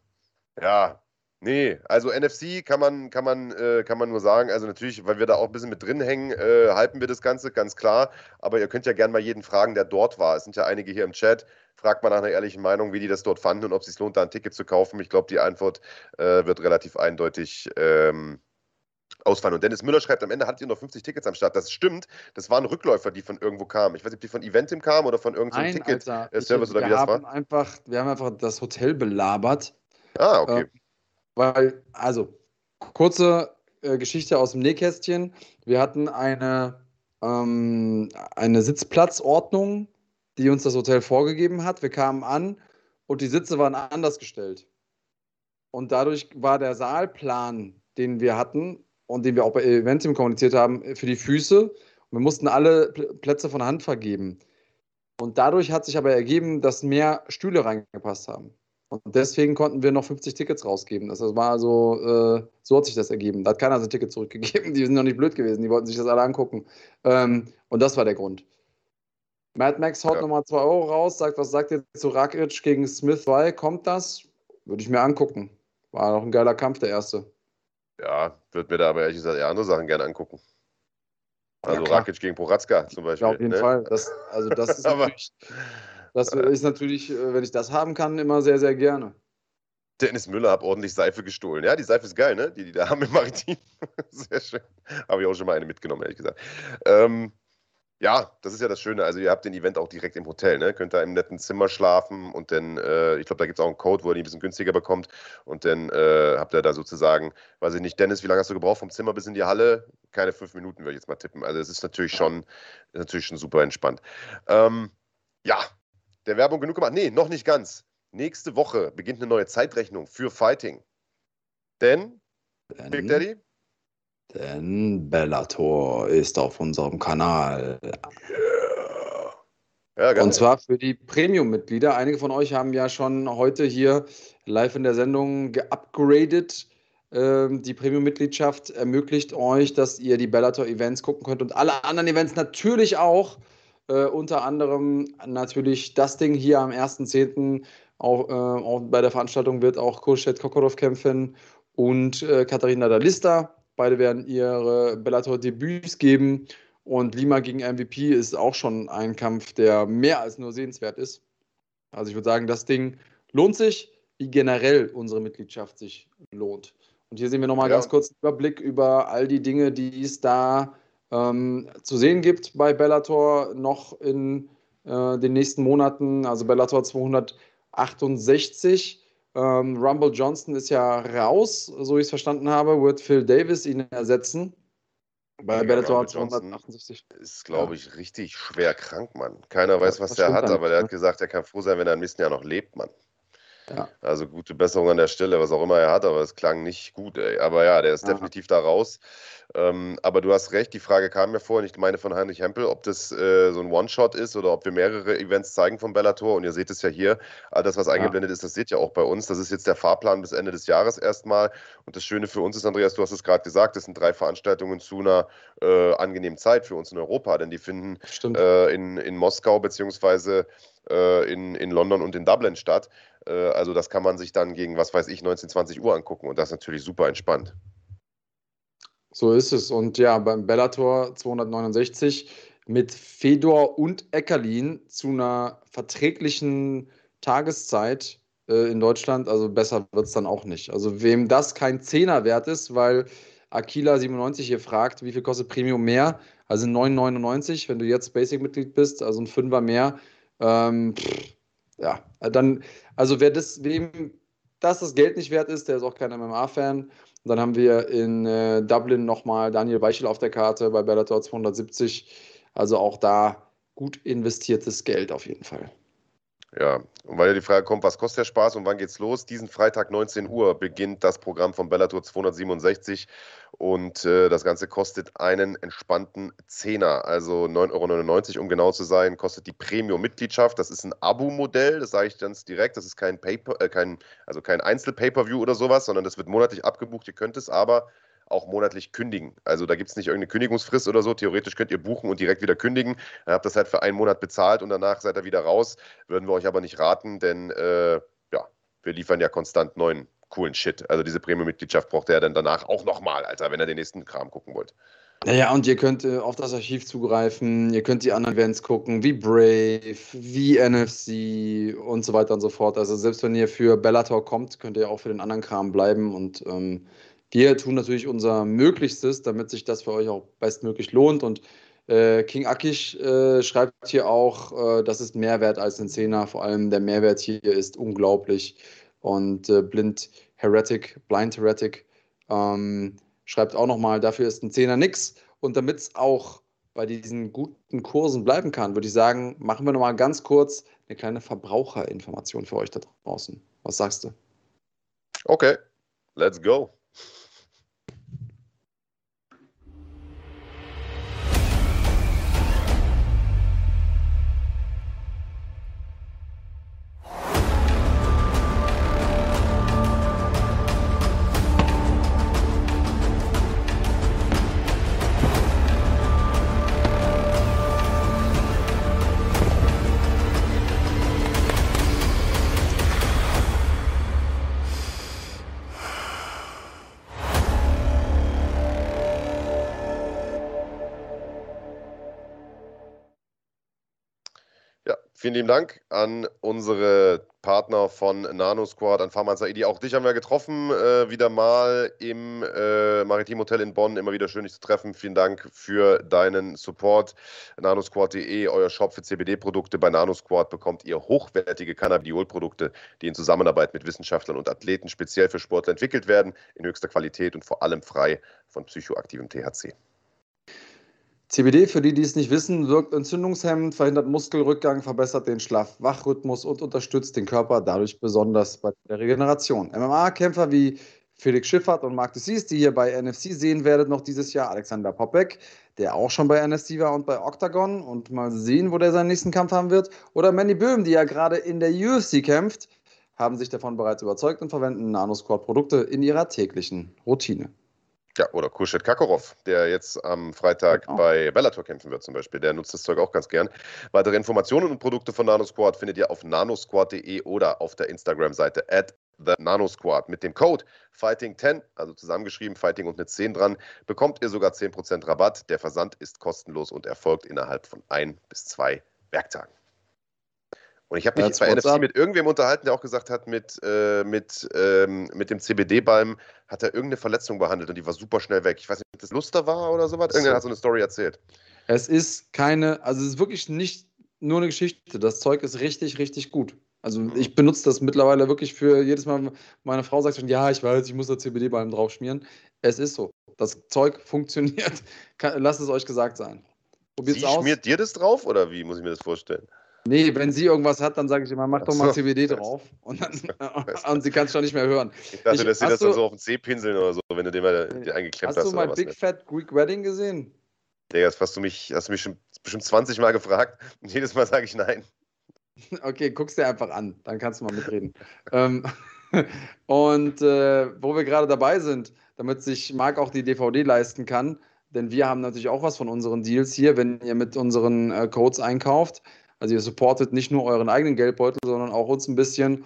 ja Nee, also NFC kann man, kann man, äh, kann man nur sagen, also natürlich, weil wir da auch ein bisschen mit drin hängen, äh, halten wir das Ganze, ganz klar. Aber ihr könnt ja gerne mal jeden fragen, der dort war. Es sind ja einige hier im Chat. Fragt mal nach einer ehrlichen Meinung, wie die das dort fanden und ob es sich lohnt, da ein Ticket zu kaufen. Ich glaube, die Antwort äh, wird relativ eindeutig ähm, ausfallen. Und Dennis Müller schreibt, am Ende hattet ihr noch 50 Tickets am Start. Das stimmt. Das waren Rückläufer, die von irgendwo kamen. Ich weiß nicht, ob die von Eventim kamen oder von irgendeinem Ticket-Service oder wie das war. Einfach, wir haben einfach das Hotel belabert. Ah, okay. Äh, weil, also, kurze äh, Geschichte aus dem Nähkästchen. Wir hatten eine, ähm, eine Sitzplatzordnung, die uns das Hotel vorgegeben hat. Wir kamen an und die Sitze waren anders gestellt. Und dadurch war der Saalplan, den wir hatten und den wir auch bei Eventim kommuniziert haben, für die Füße. Und wir mussten alle Plätze von Hand vergeben. Und dadurch hat sich aber ergeben, dass mehr Stühle reingepasst haben. Und deswegen konnten wir noch 50 Tickets rausgeben. Das war also, äh, so hat sich das ergeben. Da hat keiner sein Ticket zurückgegeben. Die sind noch nicht blöd gewesen. Die wollten sich das alle angucken. Ähm, und das war der Grund. Mad Max haut ja. nochmal 2 Euro raus, sagt, was sagt ihr zu Rakic gegen Smith 2? Kommt das? Würde ich mir angucken. War noch ein geiler Kampf, der erste. Ja, würde mir da aber ehrlich gesagt eher andere Sachen gerne angucken. Also ja, Rakic gegen Poratzka zum Beispiel. Ja, auf jeden ne? Fall. Das, also das ist natürlich das ist natürlich, äh, wenn ich das haben kann, immer sehr, sehr gerne. Dennis Müller hat ordentlich Seife gestohlen. Ja, die Seife ist geil, ne? Die, die da haben im Maritim. Sehr schön. Habe ich auch schon mal eine mitgenommen, ehrlich gesagt. Ähm, ja, das ist ja das Schöne. Also, ihr habt den Event auch direkt im Hotel, ne? Könnt da im netten Zimmer schlafen und dann, äh, ich glaube, da gibt es auch einen Code, wo ihr die ein bisschen günstiger bekommt. Und dann äh, habt ihr da sozusagen, weiß ich nicht, Dennis, wie lange hast du gebraucht vom Zimmer bis in die Halle? Keine fünf Minuten, würde ich jetzt mal tippen. Also, es ist natürlich schon, ist natürlich schon super entspannt. Ähm, ja, der Werbung genug gemacht? Nee, noch nicht ganz. Nächste Woche beginnt eine neue Zeitrechnung für Fighting. Denn, denn Big Daddy? Denn Bellator ist auf unserem Kanal. Yeah. Ja, Und zwar für die Premium-Mitglieder. Einige von euch haben ja schon heute hier live in der Sendung geupgradet. Ähm, die Premium-Mitgliedschaft ermöglicht euch, dass ihr die Bellator-Events gucken könnt und alle anderen Events natürlich auch. Äh, unter anderem natürlich das Ding hier am 1.10. Auch, äh, auch bei der Veranstaltung wird auch Kurschet Kokorov kämpfen und äh, Katharina Dalista. Beide werden ihre Bellator-Debüts geben. Und Lima gegen MVP ist auch schon ein Kampf, der mehr als nur sehenswert ist. Also ich würde sagen, das Ding lohnt sich, wie generell unsere Mitgliedschaft sich lohnt. Und hier sehen wir nochmal ja. ganz kurz einen Überblick über all die Dinge, die es da ähm, zu sehen gibt bei Bellator noch in äh, den nächsten Monaten. Also Bellator 268. Ähm, Rumble Johnson ist ja raus, so ich es verstanden habe. Wird Phil Davis ihn ersetzen? Bei ja, Bellator 268. Ist, glaube ich, ja. richtig schwer krank, Mann. Keiner weiß, was der hat, aber der hat ne? gesagt, er kann froh sein, wenn er im nächsten Jahr noch lebt, Mann. Ja. Also gute Besserung an der Stelle, was auch immer er hat, aber es klang nicht gut, ey. Aber ja, der ist Aha. definitiv da raus. Ähm, aber du hast recht, die Frage kam mir vorhin, ich meine von Heinrich Hempel, ob das äh, so ein One-Shot ist oder ob wir mehrere Events zeigen von Bellator. Und ihr seht es ja hier, all das, was eingeblendet ja. ist, das seht ihr auch bei uns. Das ist jetzt der Fahrplan bis Ende des Jahres erstmal. Und das Schöne für uns ist, Andreas, du hast es gerade gesagt, das sind drei Veranstaltungen zu einer äh, angenehmen Zeit für uns in Europa, denn die finden äh, in, in Moskau beziehungsweise äh, in, in London und in Dublin statt. Äh, also das kann man sich dann gegen, was weiß ich, 19, 20 Uhr angucken und das ist natürlich super entspannt. So ist es. Und ja, beim Bellator 269 mit Fedor und Eckerlin zu einer verträglichen Tageszeit äh, in Deutschland. Also besser wird es dann auch nicht. Also wem das kein Zehner wert ist, weil Aquila97 hier fragt, wie viel kostet Premium mehr? Also 9,99, wenn du jetzt Basic-Mitglied bist, also ein Fünfer mehr. Ähm, pff, ja, dann, also wer das, wem das das Geld nicht wert ist, der ist auch kein MMA-Fan. Dann haben wir in äh, Dublin nochmal Daniel Weichel auf der Karte bei Bellator 270. Also auch da gut investiertes Geld auf jeden Fall. Ja, und weil ja die Frage kommt, was kostet der Spaß und wann geht's los? Diesen Freitag 19 Uhr beginnt das Programm von Bellator 267 und äh, das Ganze kostet einen entspannten Zehner, also 9,99 Euro, um genau zu sein, kostet die Premium-Mitgliedschaft. Das ist ein Abo-Modell, das sage ich ganz direkt. Das ist kein äh, kein, also kein Einzel-Pay-Per-View oder sowas, sondern das wird monatlich abgebucht. Ihr könnt es aber auch monatlich kündigen. Also da gibt es nicht irgendeine Kündigungsfrist oder so. Theoretisch könnt ihr buchen und direkt wieder kündigen. Ihr habt das halt für einen Monat bezahlt und danach seid ihr wieder raus. Würden wir euch aber nicht raten, denn äh, ja, wir liefern ja konstant neuen coolen Shit. Also diese Premium-Mitgliedschaft braucht er dann danach auch nochmal, Alter, wenn er den nächsten Kram gucken wollt. Naja, und ihr könnt äh, auf das Archiv zugreifen, ihr könnt die anderen Events gucken, wie Brave, wie NFC und so weiter und so fort. Also selbst wenn ihr für Bellator kommt, könnt ihr auch für den anderen Kram bleiben und ähm, wir tun natürlich unser Möglichstes, damit sich das für euch auch bestmöglich lohnt und äh, King Akish äh, schreibt hier auch, äh, das ist mehr wert als ein Zehner. Vor allem der Mehrwert hier ist unglaublich. Und äh, Blind Heretic, Blind Heretic, ähm, schreibt auch nochmal, dafür ist ein Zehner nix. Und damit es auch bei diesen guten Kursen bleiben kann, würde ich sagen, machen wir nochmal ganz kurz eine kleine Verbraucherinformation für euch da draußen. Was sagst du? Okay, let's go. Vielen lieben Dank an unsere Partner von Nano Squad, an Farman Saidi. Auch dich haben wir getroffen, äh, wieder mal im äh, Maritim Hotel in Bonn. Immer wieder schön, dich zu treffen. Vielen Dank für deinen Support. nanosquad.de, euer Shop für CBD-Produkte. Bei Nano Squad bekommt ihr hochwertige Cannabidiol-Produkte, die in Zusammenarbeit mit Wissenschaftlern und Athleten speziell für Sportler entwickelt werden, in höchster Qualität und vor allem frei von psychoaktivem THC. CBD, für die, die es nicht wissen, wirkt entzündungshemmend, verhindert Muskelrückgang, verbessert den Schlaf-Wach-Rhythmus und unterstützt den Körper dadurch besonders bei der Regeneration. MMA-Kämpfer wie Felix Schiffert und Marc Dussis, die ihr bei NFC sehen werdet noch dieses Jahr, Alexander Popek, der auch schon bei NFC war und bei Octagon und mal sehen, wo der seinen nächsten Kampf haben wird, oder Manny Böhm, die ja gerade in der UFC kämpft, haben sich davon bereits überzeugt und verwenden Nanosquad-Produkte in ihrer täglichen Routine. Ja, oder Kurschet Kakorov, der jetzt am Freitag genau. bei Bellator kämpfen wird zum Beispiel. Der nutzt das Zeug auch ganz gern. Weitere Informationen und Produkte von NanoSquad findet ihr auf nanosquad.de oder auf der Instagram-Seite at the NanoSquad. Mit dem Code Fighting10, also zusammengeschrieben, Fighting und eine 10 dran, bekommt ihr sogar 10% Rabatt. Der Versand ist kostenlos und erfolgt innerhalb von ein bis zwei Werktagen. Und ich habe mich ja, bei NFC mit irgendwem unterhalten, der auch gesagt hat, mit, äh, mit, ähm, mit dem CBD-Balm hat er irgendeine Verletzung behandelt und die war super schnell weg. Ich weiß nicht, ob das Luster war oder sowas. Irgendwer hat so eine Story erzählt. Es ist keine, also es ist wirklich nicht nur eine Geschichte. Das Zeug ist richtig, richtig gut. Also mhm. ich benutze das mittlerweile wirklich für jedes Mal, meine Frau sagt schon, ja, ich weiß, ich muss da CBD-Balm drauf schmieren. Es ist so. Das Zeug funktioniert. Lasst es euch gesagt sein. Probiert's Sie aus. schmiert dir das drauf oder wie muss ich mir das vorstellen? Nee, wenn sie irgendwas hat, dann sage ich immer, mach doch mal CBD drauf. Und, dann, und sie kann es schon nicht mehr hören. Ich dachte, ich, dass sie das dann so auf den Zeh pinseln oder so, wenn du den mal eingeklemmt hast. Hast du mal Big was, Fat Greek Wedding gesehen? Digga, das hast du mich, hast du mich schon bestimmt 20 Mal gefragt und jedes Mal sage ich nein. Okay, guck's dir einfach an, dann kannst du mal mitreden. ähm, und äh, wo wir gerade dabei sind, damit sich Marc auch die DVD leisten kann, denn wir haben natürlich auch was von unseren Deals hier, wenn ihr mit unseren äh, Codes einkauft. Also ihr supportet nicht nur euren eigenen Geldbeutel, sondern auch uns ein bisschen.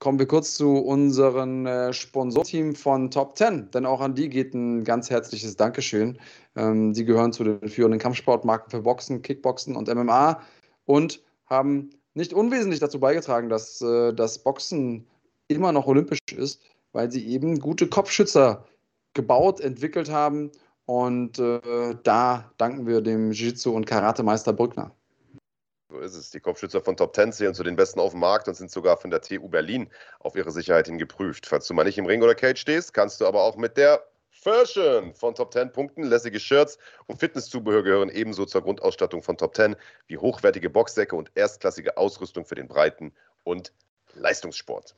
Kommen wir kurz zu unserem äh, Sponsorteam von Top 10, denn auch an die geht ein ganz herzliches Dankeschön. Ähm, die gehören zu den führenden Kampfsportmarken für Boxen, Kickboxen und MMA und haben nicht unwesentlich dazu beigetragen, dass äh, das Boxen immer noch olympisch ist, weil sie eben gute Kopfschützer gebaut, entwickelt haben. Und äh, da danken wir dem Jiu-Jitsu- und Karatemeister Brückner. So ist es. Die Kopfschützer von Top 10 zählen zu den besten auf dem Markt und sind sogar von der TU Berlin auf ihre Sicherheit hin geprüft. Falls du mal nicht im Ring oder Cage stehst, kannst du aber auch mit der Fashion von Top 10 punkten. Lässige Shirts und Fitnesszubehör gehören ebenso zur Grundausstattung von Top 10 wie hochwertige Boxsäcke und erstklassige Ausrüstung für den Breiten- und Leistungssport.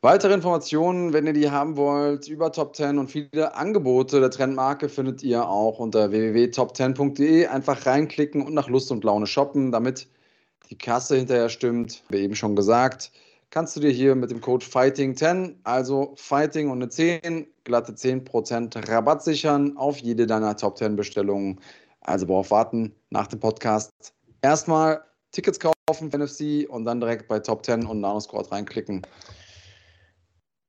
Weitere Informationen, wenn ihr die haben wollt, über Top 10 und viele Angebote der Trendmarke findet ihr auch unter www.top10.de. Einfach reinklicken und nach Lust und Laune shoppen, damit die Kasse hinterher stimmt. Wie eben schon gesagt, kannst du dir hier mit dem Code Fighting10, also Fighting und eine 10, glatte 10% Rabatt sichern auf jede deiner Top 10 Bestellungen. Also worauf warten nach dem Podcast? Erstmal Tickets kaufen für NFC und dann direkt bei Top 10 und Nanosquad reinklicken.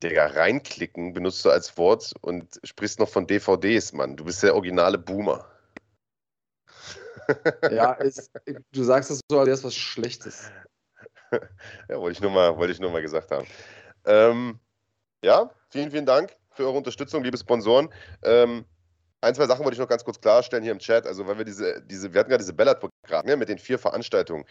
Digga, reinklicken benutzt du als Wort und sprichst noch von DVDs, Mann. Du bist der originale Boomer. Ja, ist, du sagst das so, als wäre es was Schlechtes. ja, wollte ich, nur mal, wollte ich nur mal gesagt haben. Ähm, ja, vielen, vielen Dank für eure Unterstützung, liebe Sponsoren. Ähm, ein, zwei Sachen wollte ich noch ganz kurz klarstellen hier im Chat. Also, weil wir diese, diese wir hatten gerade diese Bellator ne, mit den vier Veranstaltungen.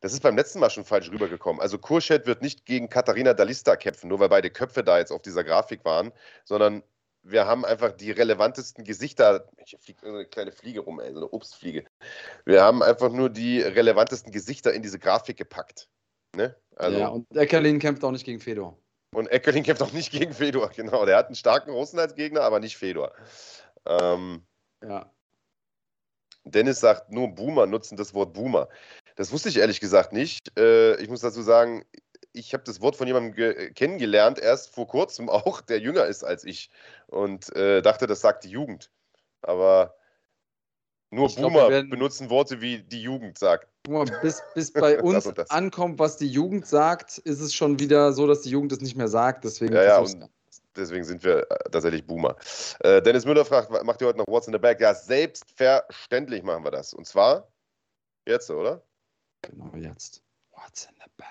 Das ist beim letzten Mal schon falsch rübergekommen. Also Kurschet wird nicht gegen Katharina Dalista kämpfen, nur weil beide Köpfe da jetzt auf dieser Grafik waren, sondern wir haben einfach die relevantesten Gesichter. Hier fliegt eine kleine Fliege rum, ey, so eine Obstfliege. Wir haben einfach nur die relevantesten Gesichter in diese Grafik gepackt. Ne? Also, ja, und Eckerlin kämpft auch nicht gegen Fedor. Und Eckerlin kämpft auch nicht gegen Fedor, genau. Der hat einen starken Russen als Gegner, aber nicht Fedor. Ähm, ja. Dennis sagt, nur Boomer nutzen das Wort Boomer. Das wusste ich ehrlich gesagt nicht. Äh, ich muss dazu sagen, ich habe das Wort von jemandem kennengelernt, erst vor kurzem auch, der jünger ist als ich. Und äh, dachte, das sagt die Jugend. Aber nur ich Boomer glaub, benutzen Worte, wie die Jugend sagt. Bis, bis bei uns das das. ankommt, was die Jugend sagt, ist es schon wieder so, dass die Jugend es nicht mehr sagt. Deswegen ja, ja, deswegen sind wir äh, tatsächlich Boomer. Äh, Dennis Müller fragt, macht ihr heute noch What's in the Bag? Ja, selbstverständlich machen wir das. Und zwar jetzt, oder? Genau jetzt. What's in the Bag?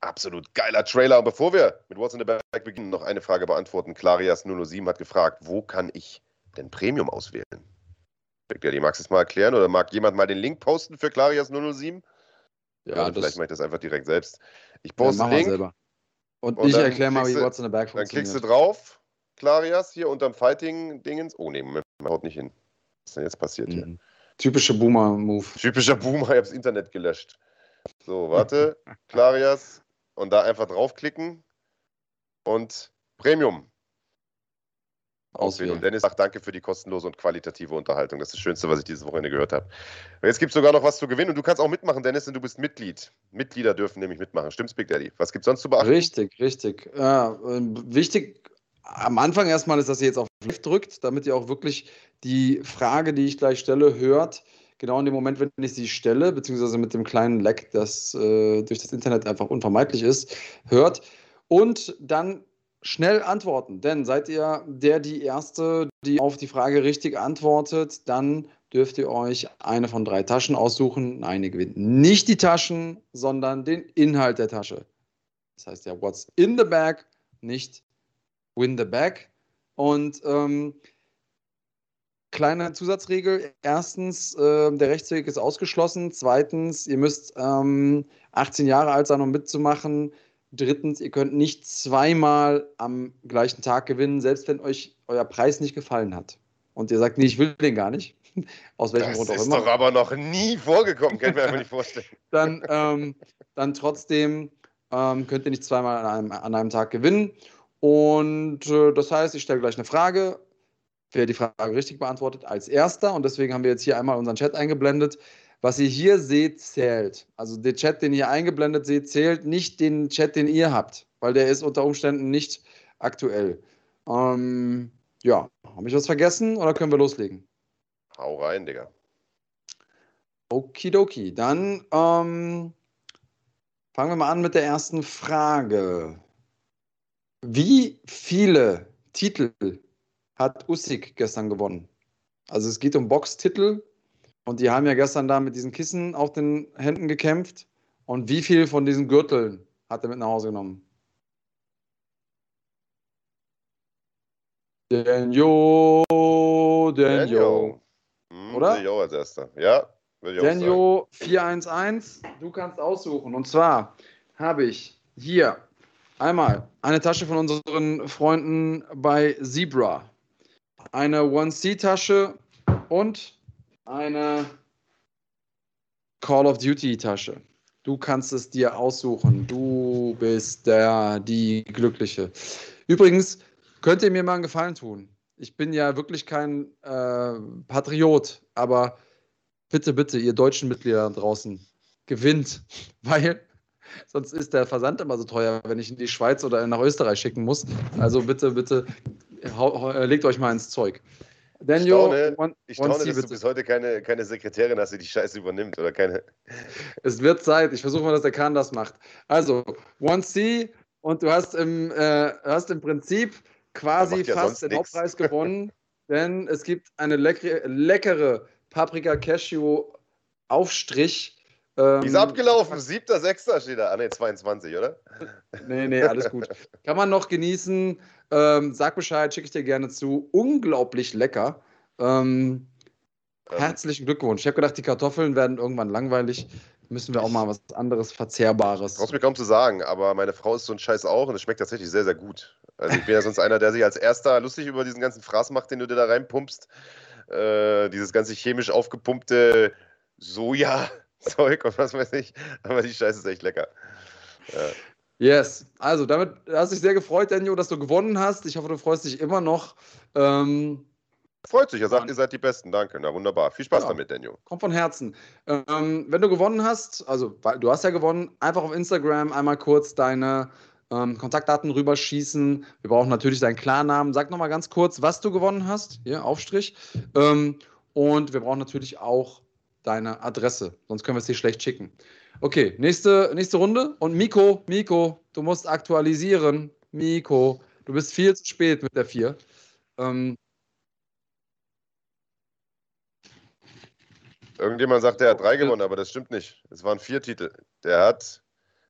Absolut geiler Trailer. Und bevor wir mit What's in the Bag beginnen, noch eine Frage beantworten. Clarias 007 hat gefragt, wo kann ich denn Premium auswählen? Die magst du es mal erklären oder mag jemand mal den Link posten für Clarias 007? Ja, ja vielleicht mache ich das einfach direkt selbst. Ich poste ja, Link. Selber. Und, und ich erkläre mal, wie What's in the Bag funktioniert. Dann klickst du drauf, Clarias, hier unterm Fighting-Dingens. Oh nee, Moment, haut nicht hin. Was ist denn jetzt passiert mhm. hier? Typischer Boomer-Move. Typischer Boomer, ich habe das Internet gelöscht. So, warte. Clarias, und da einfach draufklicken und Premium auswählen. Und Dennis sagt danke für die kostenlose und qualitative Unterhaltung. Das ist das Schönste, was ich dieses Wochenende gehört habe. Jetzt gibt es sogar noch was zu gewinnen und du kannst auch mitmachen, Dennis, denn du bist Mitglied. Mitglieder dürfen nämlich mitmachen. Stimmt's, Big Daddy? Was gibt es sonst zu beachten? Richtig, richtig. Ja, äh, wichtig am Anfang erstmal ist, dass ihr jetzt auf Live drückt, damit ihr auch wirklich die Frage, die ich gleich stelle, hört genau in dem Moment, wenn ich sie stelle, beziehungsweise mit dem kleinen Leck, das äh, durch das Internet einfach unvermeidlich ist, hört und dann schnell antworten. Denn seid ihr der, die Erste, die auf die Frage richtig antwortet, dann dürft ihr euch eine von drei Taschen aussuchen. Nein, ihr gewinnt nicht die Taschen, sondern den Inhalt der Tasche. Das heißt ja, what's in the bag, nicht win the bag. Und ähm, Kleine Zusatzregel. Erstens, äh, der Rechtsweg ist ausgeschlossen. Zweitens, ihr müsst ähm, 18 Jahre alt sein, um mitzumachen. Drittens, ihr könnt nicht zweimal am gleichen Tag gewinnen, selbst wenn euch euer Preis nicht gefallen hat. Und ihr sagt, nee, ich will den gar nicht. Aus welchem das Grund auch immer. Das ist doch aber noch nie vorgekommen, kann ich mir einfach nicht vorstellen. dann, ähm, dann trotzdem ähm, könnt ihr nicht zweimal an einem, an einem Tag gewinnen. Und äh, das heißt, ich stelle gleich eine Frage wer die Frage richtig beantwortet, als erster. Und deswegen haben wir jetzt hier einmal unseren Chat eingeblendet. Was ihr hier seht, zählt. Also der Chat, den ihr eingeblendet seht, zählt nicht den Chat, den ihr habt, weil der ist unter Umständen nicht aktuell. Ähm, ja, habe ich was vergessen oder können wir loslegen? Hau rein, Digga. Okidoki, dann ähm, fangen wir mal an mit der ersten Frage. Wie viele Titel hat Usyk gestern gewonnen. Also es geht um Boxtitel und die haben ja gestern da mit diesen Kissen auf den Händen gekämpft. Und wie viel von diesen Gürteln hat er mit nach Hause genommen? Denjo, Denjo. Hm, Oder? Denjo als erster. Ja. Denjo 411. Du kannst aussuchen. Und zwar habe ich hier einmal eine Tasche von unseren Freunden bei Zebra eine One-C-Tasche und eine Call of Duty-Tasche. Du kannst es dir aussuchen. Du bist der, die Glückliche. Übrigens, könnt ihr mir mal einen Gefallen tun? Ich bin ja wirklich kein äh, Patriot, aber bitte, bitte, ihr deutschen Mitglieder draußen, gewinnt, weil sonst ist der Versand immer so teuer, wenn ich in die Schweiz oder nach Österreich schicken muss. Also bitte, bitte legt euch mal ins Zeug. Daniel, ich staune, one, ich staune dass bitte. du bis heute keine, keine Sekretärin hast, die die Scheiße übernimmt oder keine. Es wird Zeit. Ich versuche mal, dass der Kahn das macht. Also, 1C und du hast im, äh, hast im Prinzip quasi ja fast den nix. Hauptpreis gewonnen, denn es gibt eine leckere, leckere Paprika Cashew Aufstrich. Ähm, Die ist abgelaufen, siebter, sechster steht da. Ah, ne, 22, oder? Nee, nee, alles gut. Kann man noch genießen. Ähm, sag Bescheid, schicke ich dir gerne zu. Unglaublich lecker. Ähm, ähm. herzlichen Glückwunsch. Ich habe gedacht, die Kartoffeln werden irgendwann langweilig. Müssen wir auch mal was anderes Verzehrbares. Brauchst mir kaum zu sagen, aber meine Frau ist so ein Scheiß auch und es schmeckt tatsächlich sehr, sehr gut. Also ich bin ja sonst einer, der sich als erster lustig über diesen ganzen Fraß macht, den du dir da reinpumpst. Äh, dieses ganze chemisch aufgepumpte Soja-Zeug und was weiß ich. Aber die Scheiße ist echt lecker. Ja. Yes, also damit hast du dich sehr gefreut, Daniel, dass du gewonnen hast. Ich hoffe, du freust dich immer noch. Ähm, Freut sich, er sagt, ihr seid die Besten. Danke, na wunderbar. Viel Spaß ja, damit, Daniel. Kommt von Herzen. Ähm, wenn du gewonnen hast, also du hast ja gewonnen, einfach auf Instagram einmal kurz deine ähm, Kontaktdaten rüberschießen. Wir brauchen natürlich deinen Klarnamen. Sag nochmal ganz kurz, was du gewonnen hast. Hier, Aufstrich. Ähm, und wir brauchen natürlich auch deine Adresse, sonst können wir es dir schlecht schicken. Okay, nächste, nächste Runde. Und Miko, Miko, du musst aktualisieren. Miko, du bist viel zu spät mit der 4. Ähm, Irgendjemand sagt, der hat drei gewonnen, aber das stimmt nicht. Es waren vier Titel. Der hat,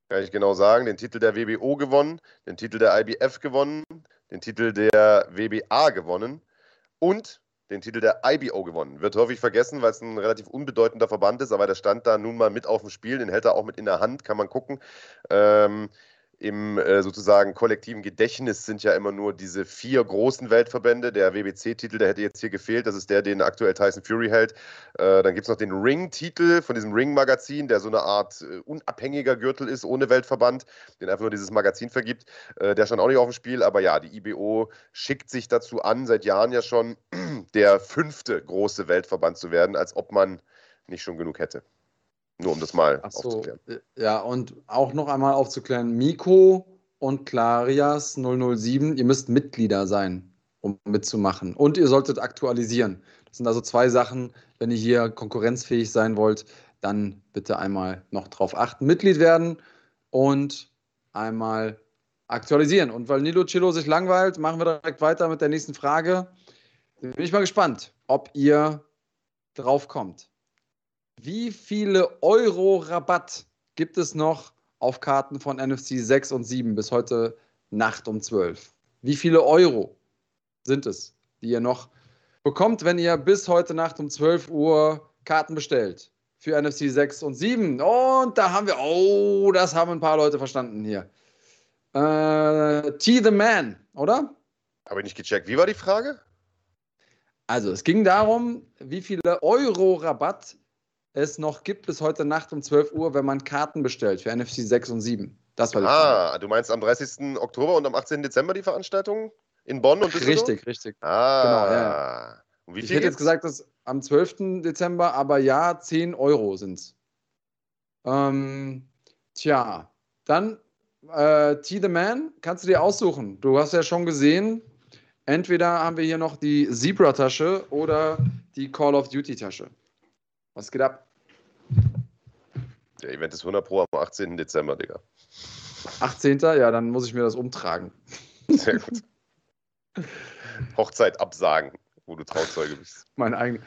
kann ich genau sagen, den Titel der WBO gewonnen, den Titel der IBF gewonnen, den Titel der WBA gewonnen und den Titel der IBO gewonnen. Wird häufig vergessen, weil es ein relativ unbedeutender Verband ist, aber der stand da nun mal mit auf dem Spiel, den hält er auch mit in der Hand, kann man gucken. Ähm, im äh, sozusagen kollektiven Gedächtnis sind ja immer nur diese vier großen Weltverbände. Der WBC-Titel, der hätte jetzt hier gefehlt. Das ist der, den aktuell Tyson Fury hält. Äh, dann gibt es noch den Ring-Titel von diesem Ring-Magazin, der so eine Art äh, unabhängiger Gürtel ist, ohne Weltverband, den einfach nur dieses Magazin vergibt. Äh, der stand auch nicht auf dem Spiel. Aber ja, die IBO schickt sich dazu an, seit Jahren ja schon der fünfte große Weltverband zu werden, als ob man nicht schon genug hätte. Nur um das mal so, aufzuklären. Äh, ja, und auch noch einmal aufzuklären: Miko und Clarias 007, ihr müsst Mitglieder sein, um mitzumachen. Und ihr solltet aktualisieren. Das sind also zwei Sachen. Wenn ihr hier konkurrenzfähig sein wollt, dann bitte einmal noch drauf achten. Mitglied werden und einmal aktualisieren. Und weil Nilo Chilo sich langweilt, machen wir direkt weiter mit der nächsten Frage. Bin ich mal gespannt, ob ihr drauf kommt. Wie viele Euro Rabatt gibt es noch auf Karten von NFC 6 und 7 bis heute Nacht um 12? Wie viele Euro sind es, die ihr noch bekommt, wenn ihr bis heute Nacht um 12 Uhr Karten bestellt? Für NFC 6 und 7. Und da haben wir, oh, das haben ein paar Leute verstanden hier. Äh, T the Man, oder? Habe ich nicht gecheckt. Wie war die Frage? Also, es ging darum, wie viele Euro Rabatt es noch gibt bis heute Nacht um 12 Uhr, wenn man Karten bestellt für NFC 6 und 7. Das war die Ah, Frage. du meinst am 30. Oktober und am 18. Dezember die Veranstaltung in Bonn und Düsseldorf? Richtig, richtig. Ah. Genau, ja. Und wie viel ich hätte jetzt gesagt, dass am 12. Dezember, aber ja, 10 Euro sind es. Ähm, tja, dann äh, T the Man, kannst du dir aussuchen. Du hast ja schon gesehen, entweder haben wir hier noch die Zebra-Tasche oder die Call of Duty-Tasche. Was geht ab? Der Event ist 100 Pro am 18. Dezember, Digga. 18. Ja, dann muss ich mir das umtragen. Sehr gut. Hochzeit absagen, wo du Trauzeuge bist. Mein eigener.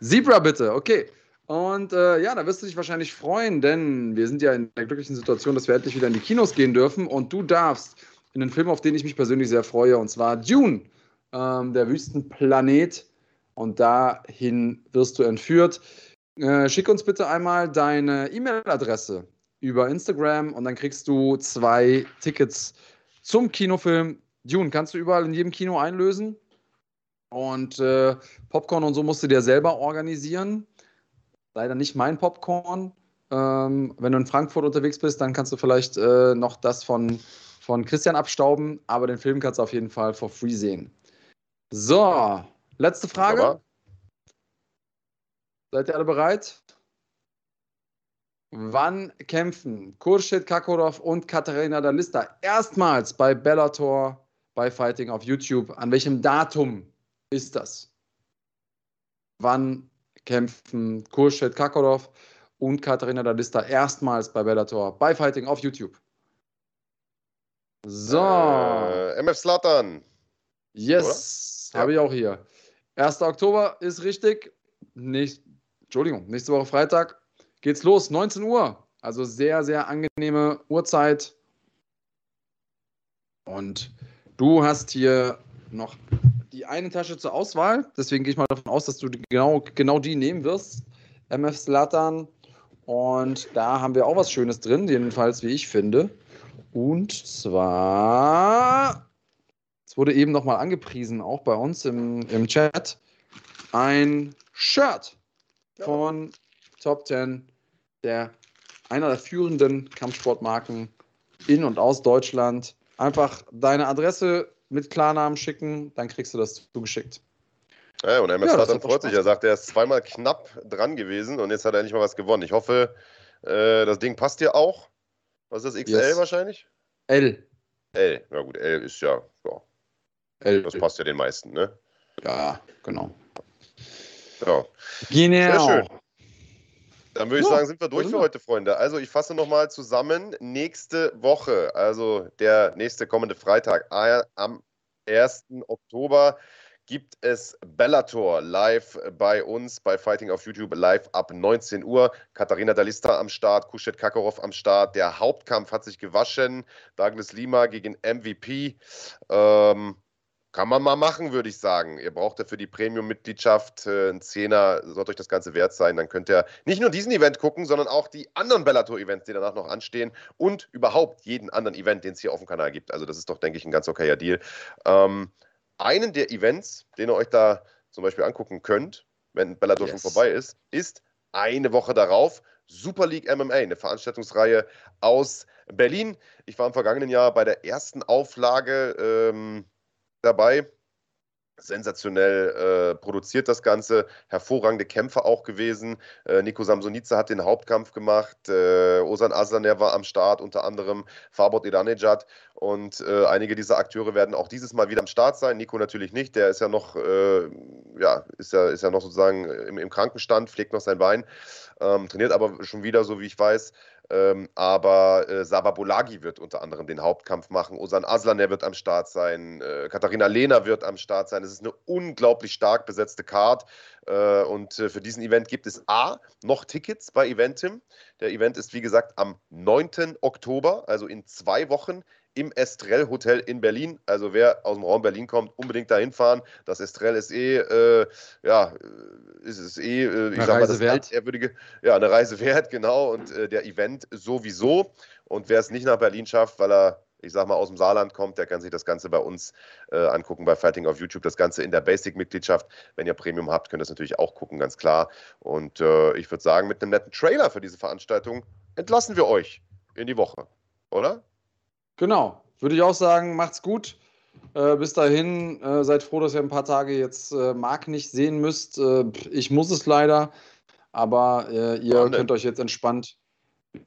Zebra bitte, okay. Und äh, ja, da wirst du dich wahrscheinlich freuen, denn wir sind ja in der glücklichen Situation, dass wir endlich wieder in die Kinos gehen dürfen und du darfst in den Film, auf den ich mich persönlich sehr freue, und zwar Dune, ähm, der Wüstenplanet. Und dahin wirst du entführt. Äh, schick uns bitte einmal deine E-Mail-Adresse über Instagram und dann kriegst du zwei Tickets zum Kinofilm Dune. Kannst du überall in jedem Kino einlösen. Und äh, Popcorn und so musst du dir selber organisieren. Leider nicht mein Popcorn. Ähm, wenn du in Frankfurt unterwegs bist, dann kannst du vielleicht äh, noch das von, von Christian abstauben, aber den Film kannst du auf jeden Fall for free sehen. So, letzte Frage. Seid ihr alle bereit? Wann kämpfen Kurshid Kakorov und Katharina Dalista erstmals bei Bellator bei Fighting auf YouTube. An welchem Datum ist das? Wann kämpfen Kurschet Kakorov und Katharina Dalista erstmals bei Bellator bei Fighting auf YouTube? So. Äh, MF Slatan. Yes, habe ich auch hier. 1. Oktober ist richtig. Nächst, Entschuldigung, nächste Woche Freitag geht's los, 19 Uhr. Also sehr, sehr angenehme Uhrzeit. Und du hast hier noch die eine Tasche zur Auswahl. Deswegen gehe ich mal davon aus, dass du genau, genau die nehmen wirst. MF Slatan. Und da haben wir auch was Schönes drin, jedenfalls wie ich finde. Und zwar, es wurde eben nochmal angepriesen, auch bei uns im, im Chat, ein Shirt von Top 10, der einer der führenden Kampfsportmarken in und aus Deutschland. Einfach deine Adresse mit Klarnamen schicken, dann kriegst du das zugeschickt. Ja, und MS ja, Slatan freut sich. Er sagt, er ist zweimal knapp dran gewesen und jetzt hat er endlich mal was gewonnen. Ich hoffe, äh, das Ding passt dir auch. Was ist das, XL yes. wahrscheinlich? L. L, ja gut, L ist ja, ja. L. Das passt ja den meisten, ne? Ja, genau. Ja. Genau. Sehr schön. Dann würde ich ja, sagen, sind wir durch für heute, Freunde. Also ich fasse nochmal zusammen. Nächste Woche, also der nächste kommende Freitag, am 1. Oktober, gibt es Bellator live bei uns bei Fighting auf YouTube live ab 19 Uhr. Katharina Dalista am Start, Kuschet Kakarov am Start. Der Hauptkampf hat sich gewaschen. Douglas Lima gegen MVP. Ähm, kann man mal machen, würde ich sagen. Ihr braucht dafür die Premium-Mitgliedschaft, äh, ein Zehner, sollte euch das Ganze wert sein. Dann könnt ihr nicht nur diesen Event gucken, sondern auch die anderen Bellator-Events, die danach noch anstehen und überhaupt jeden anderen Event, den es hier auf dem Kanal gibt. Also das ist doch, denke ich, ein ganz okayer Deal. Ähm, einen der Events, den ihr euch da zum Beispiel angucken könnt, wenn Bellator yes. schon vorbei ist, ist eine Woche darauf Super League MMA, eine Veranstaltungsreihe aus Berlin. Ich war im vergangenen Jahr bei der ersten Auflage ähm, dabei sensationell äh, produziert das Ganze, hervorragende Kämpfer auch gewesen. Äh, Nico Samsonice hat den Hauptkampf gemacht, äh, Osan Aslaner war am Start, unter anderem Fabot Iranejad und äh, einige dieser Akteure werden auch dieses Mal wieder am Start sein. Nico natürlich nicht, der ist ja noch, äh, ja, ist ja, ist ja noch sozusagen im, im Krankenstand, pflegt noch sein Bein, ähm, trainiert aber schon wieder, so wie ich weiß. Ähm, aber äh, Saba Bolagi wird unter anderem den Hauptkampf machen. Osan Aslan, wird am Start sein. Äh, Katharina Lehner wird am Start sein. Es ist eine unglaublich stark besetzte Card. Äh, und äh, für diesen Event gibt es A, noch Tickets bei Eventim. Der Event ist, wie gesagt, am 9. Oktober, also in zwei Wochen im Estrell Hotel in Berlin. Also wer aus dem Raum Berlin kommt, unbedingt dahin fahren. Das Estrell ist eh, äh, ja, äh, ist es eh, äh, ich eine sag Reise mal, das ehrwürdige, ja, eine Reise wert, genau. Und äh, der Event sowieso. Und wer es nicht nach Berlin schafft, weil er ich sag mal, aus dem Saarland kommt, der kann sich das Ganze bei uns äh, angucken, bei Fighting auf YouTube. Das Ganze in der Basic-Mitgliedschaft. Wenn ihr Premium habt, könnt ihr das natürlich auch gucken, ganz klar. Und äh, ich würde sagen, mit einem netten Trailer für diese Veranstaltung entlassen wir euch in die Woche, oder? Genau, würde ich auch sagen, macht's gut. Äh, bis dahin, äh, seid froh, dass ihr ein paar Tage jetzt äh, Marc nicht sehen müsst. Äh, ich muss es leider, aber äh, ihr Warum könnt euch jetzt entspannt,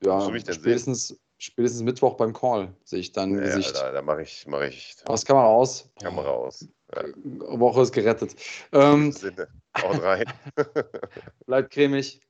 ja, spätestens, spätestens Mittwoch beim Call sehe ich dann ja, Gesicht. Da, da mache ich, mach ich. Was Kamera aus? Kamera aus. Ja. Woche ist gerettet. Ähm, Sinne. Haut rein. Bleibt cremig.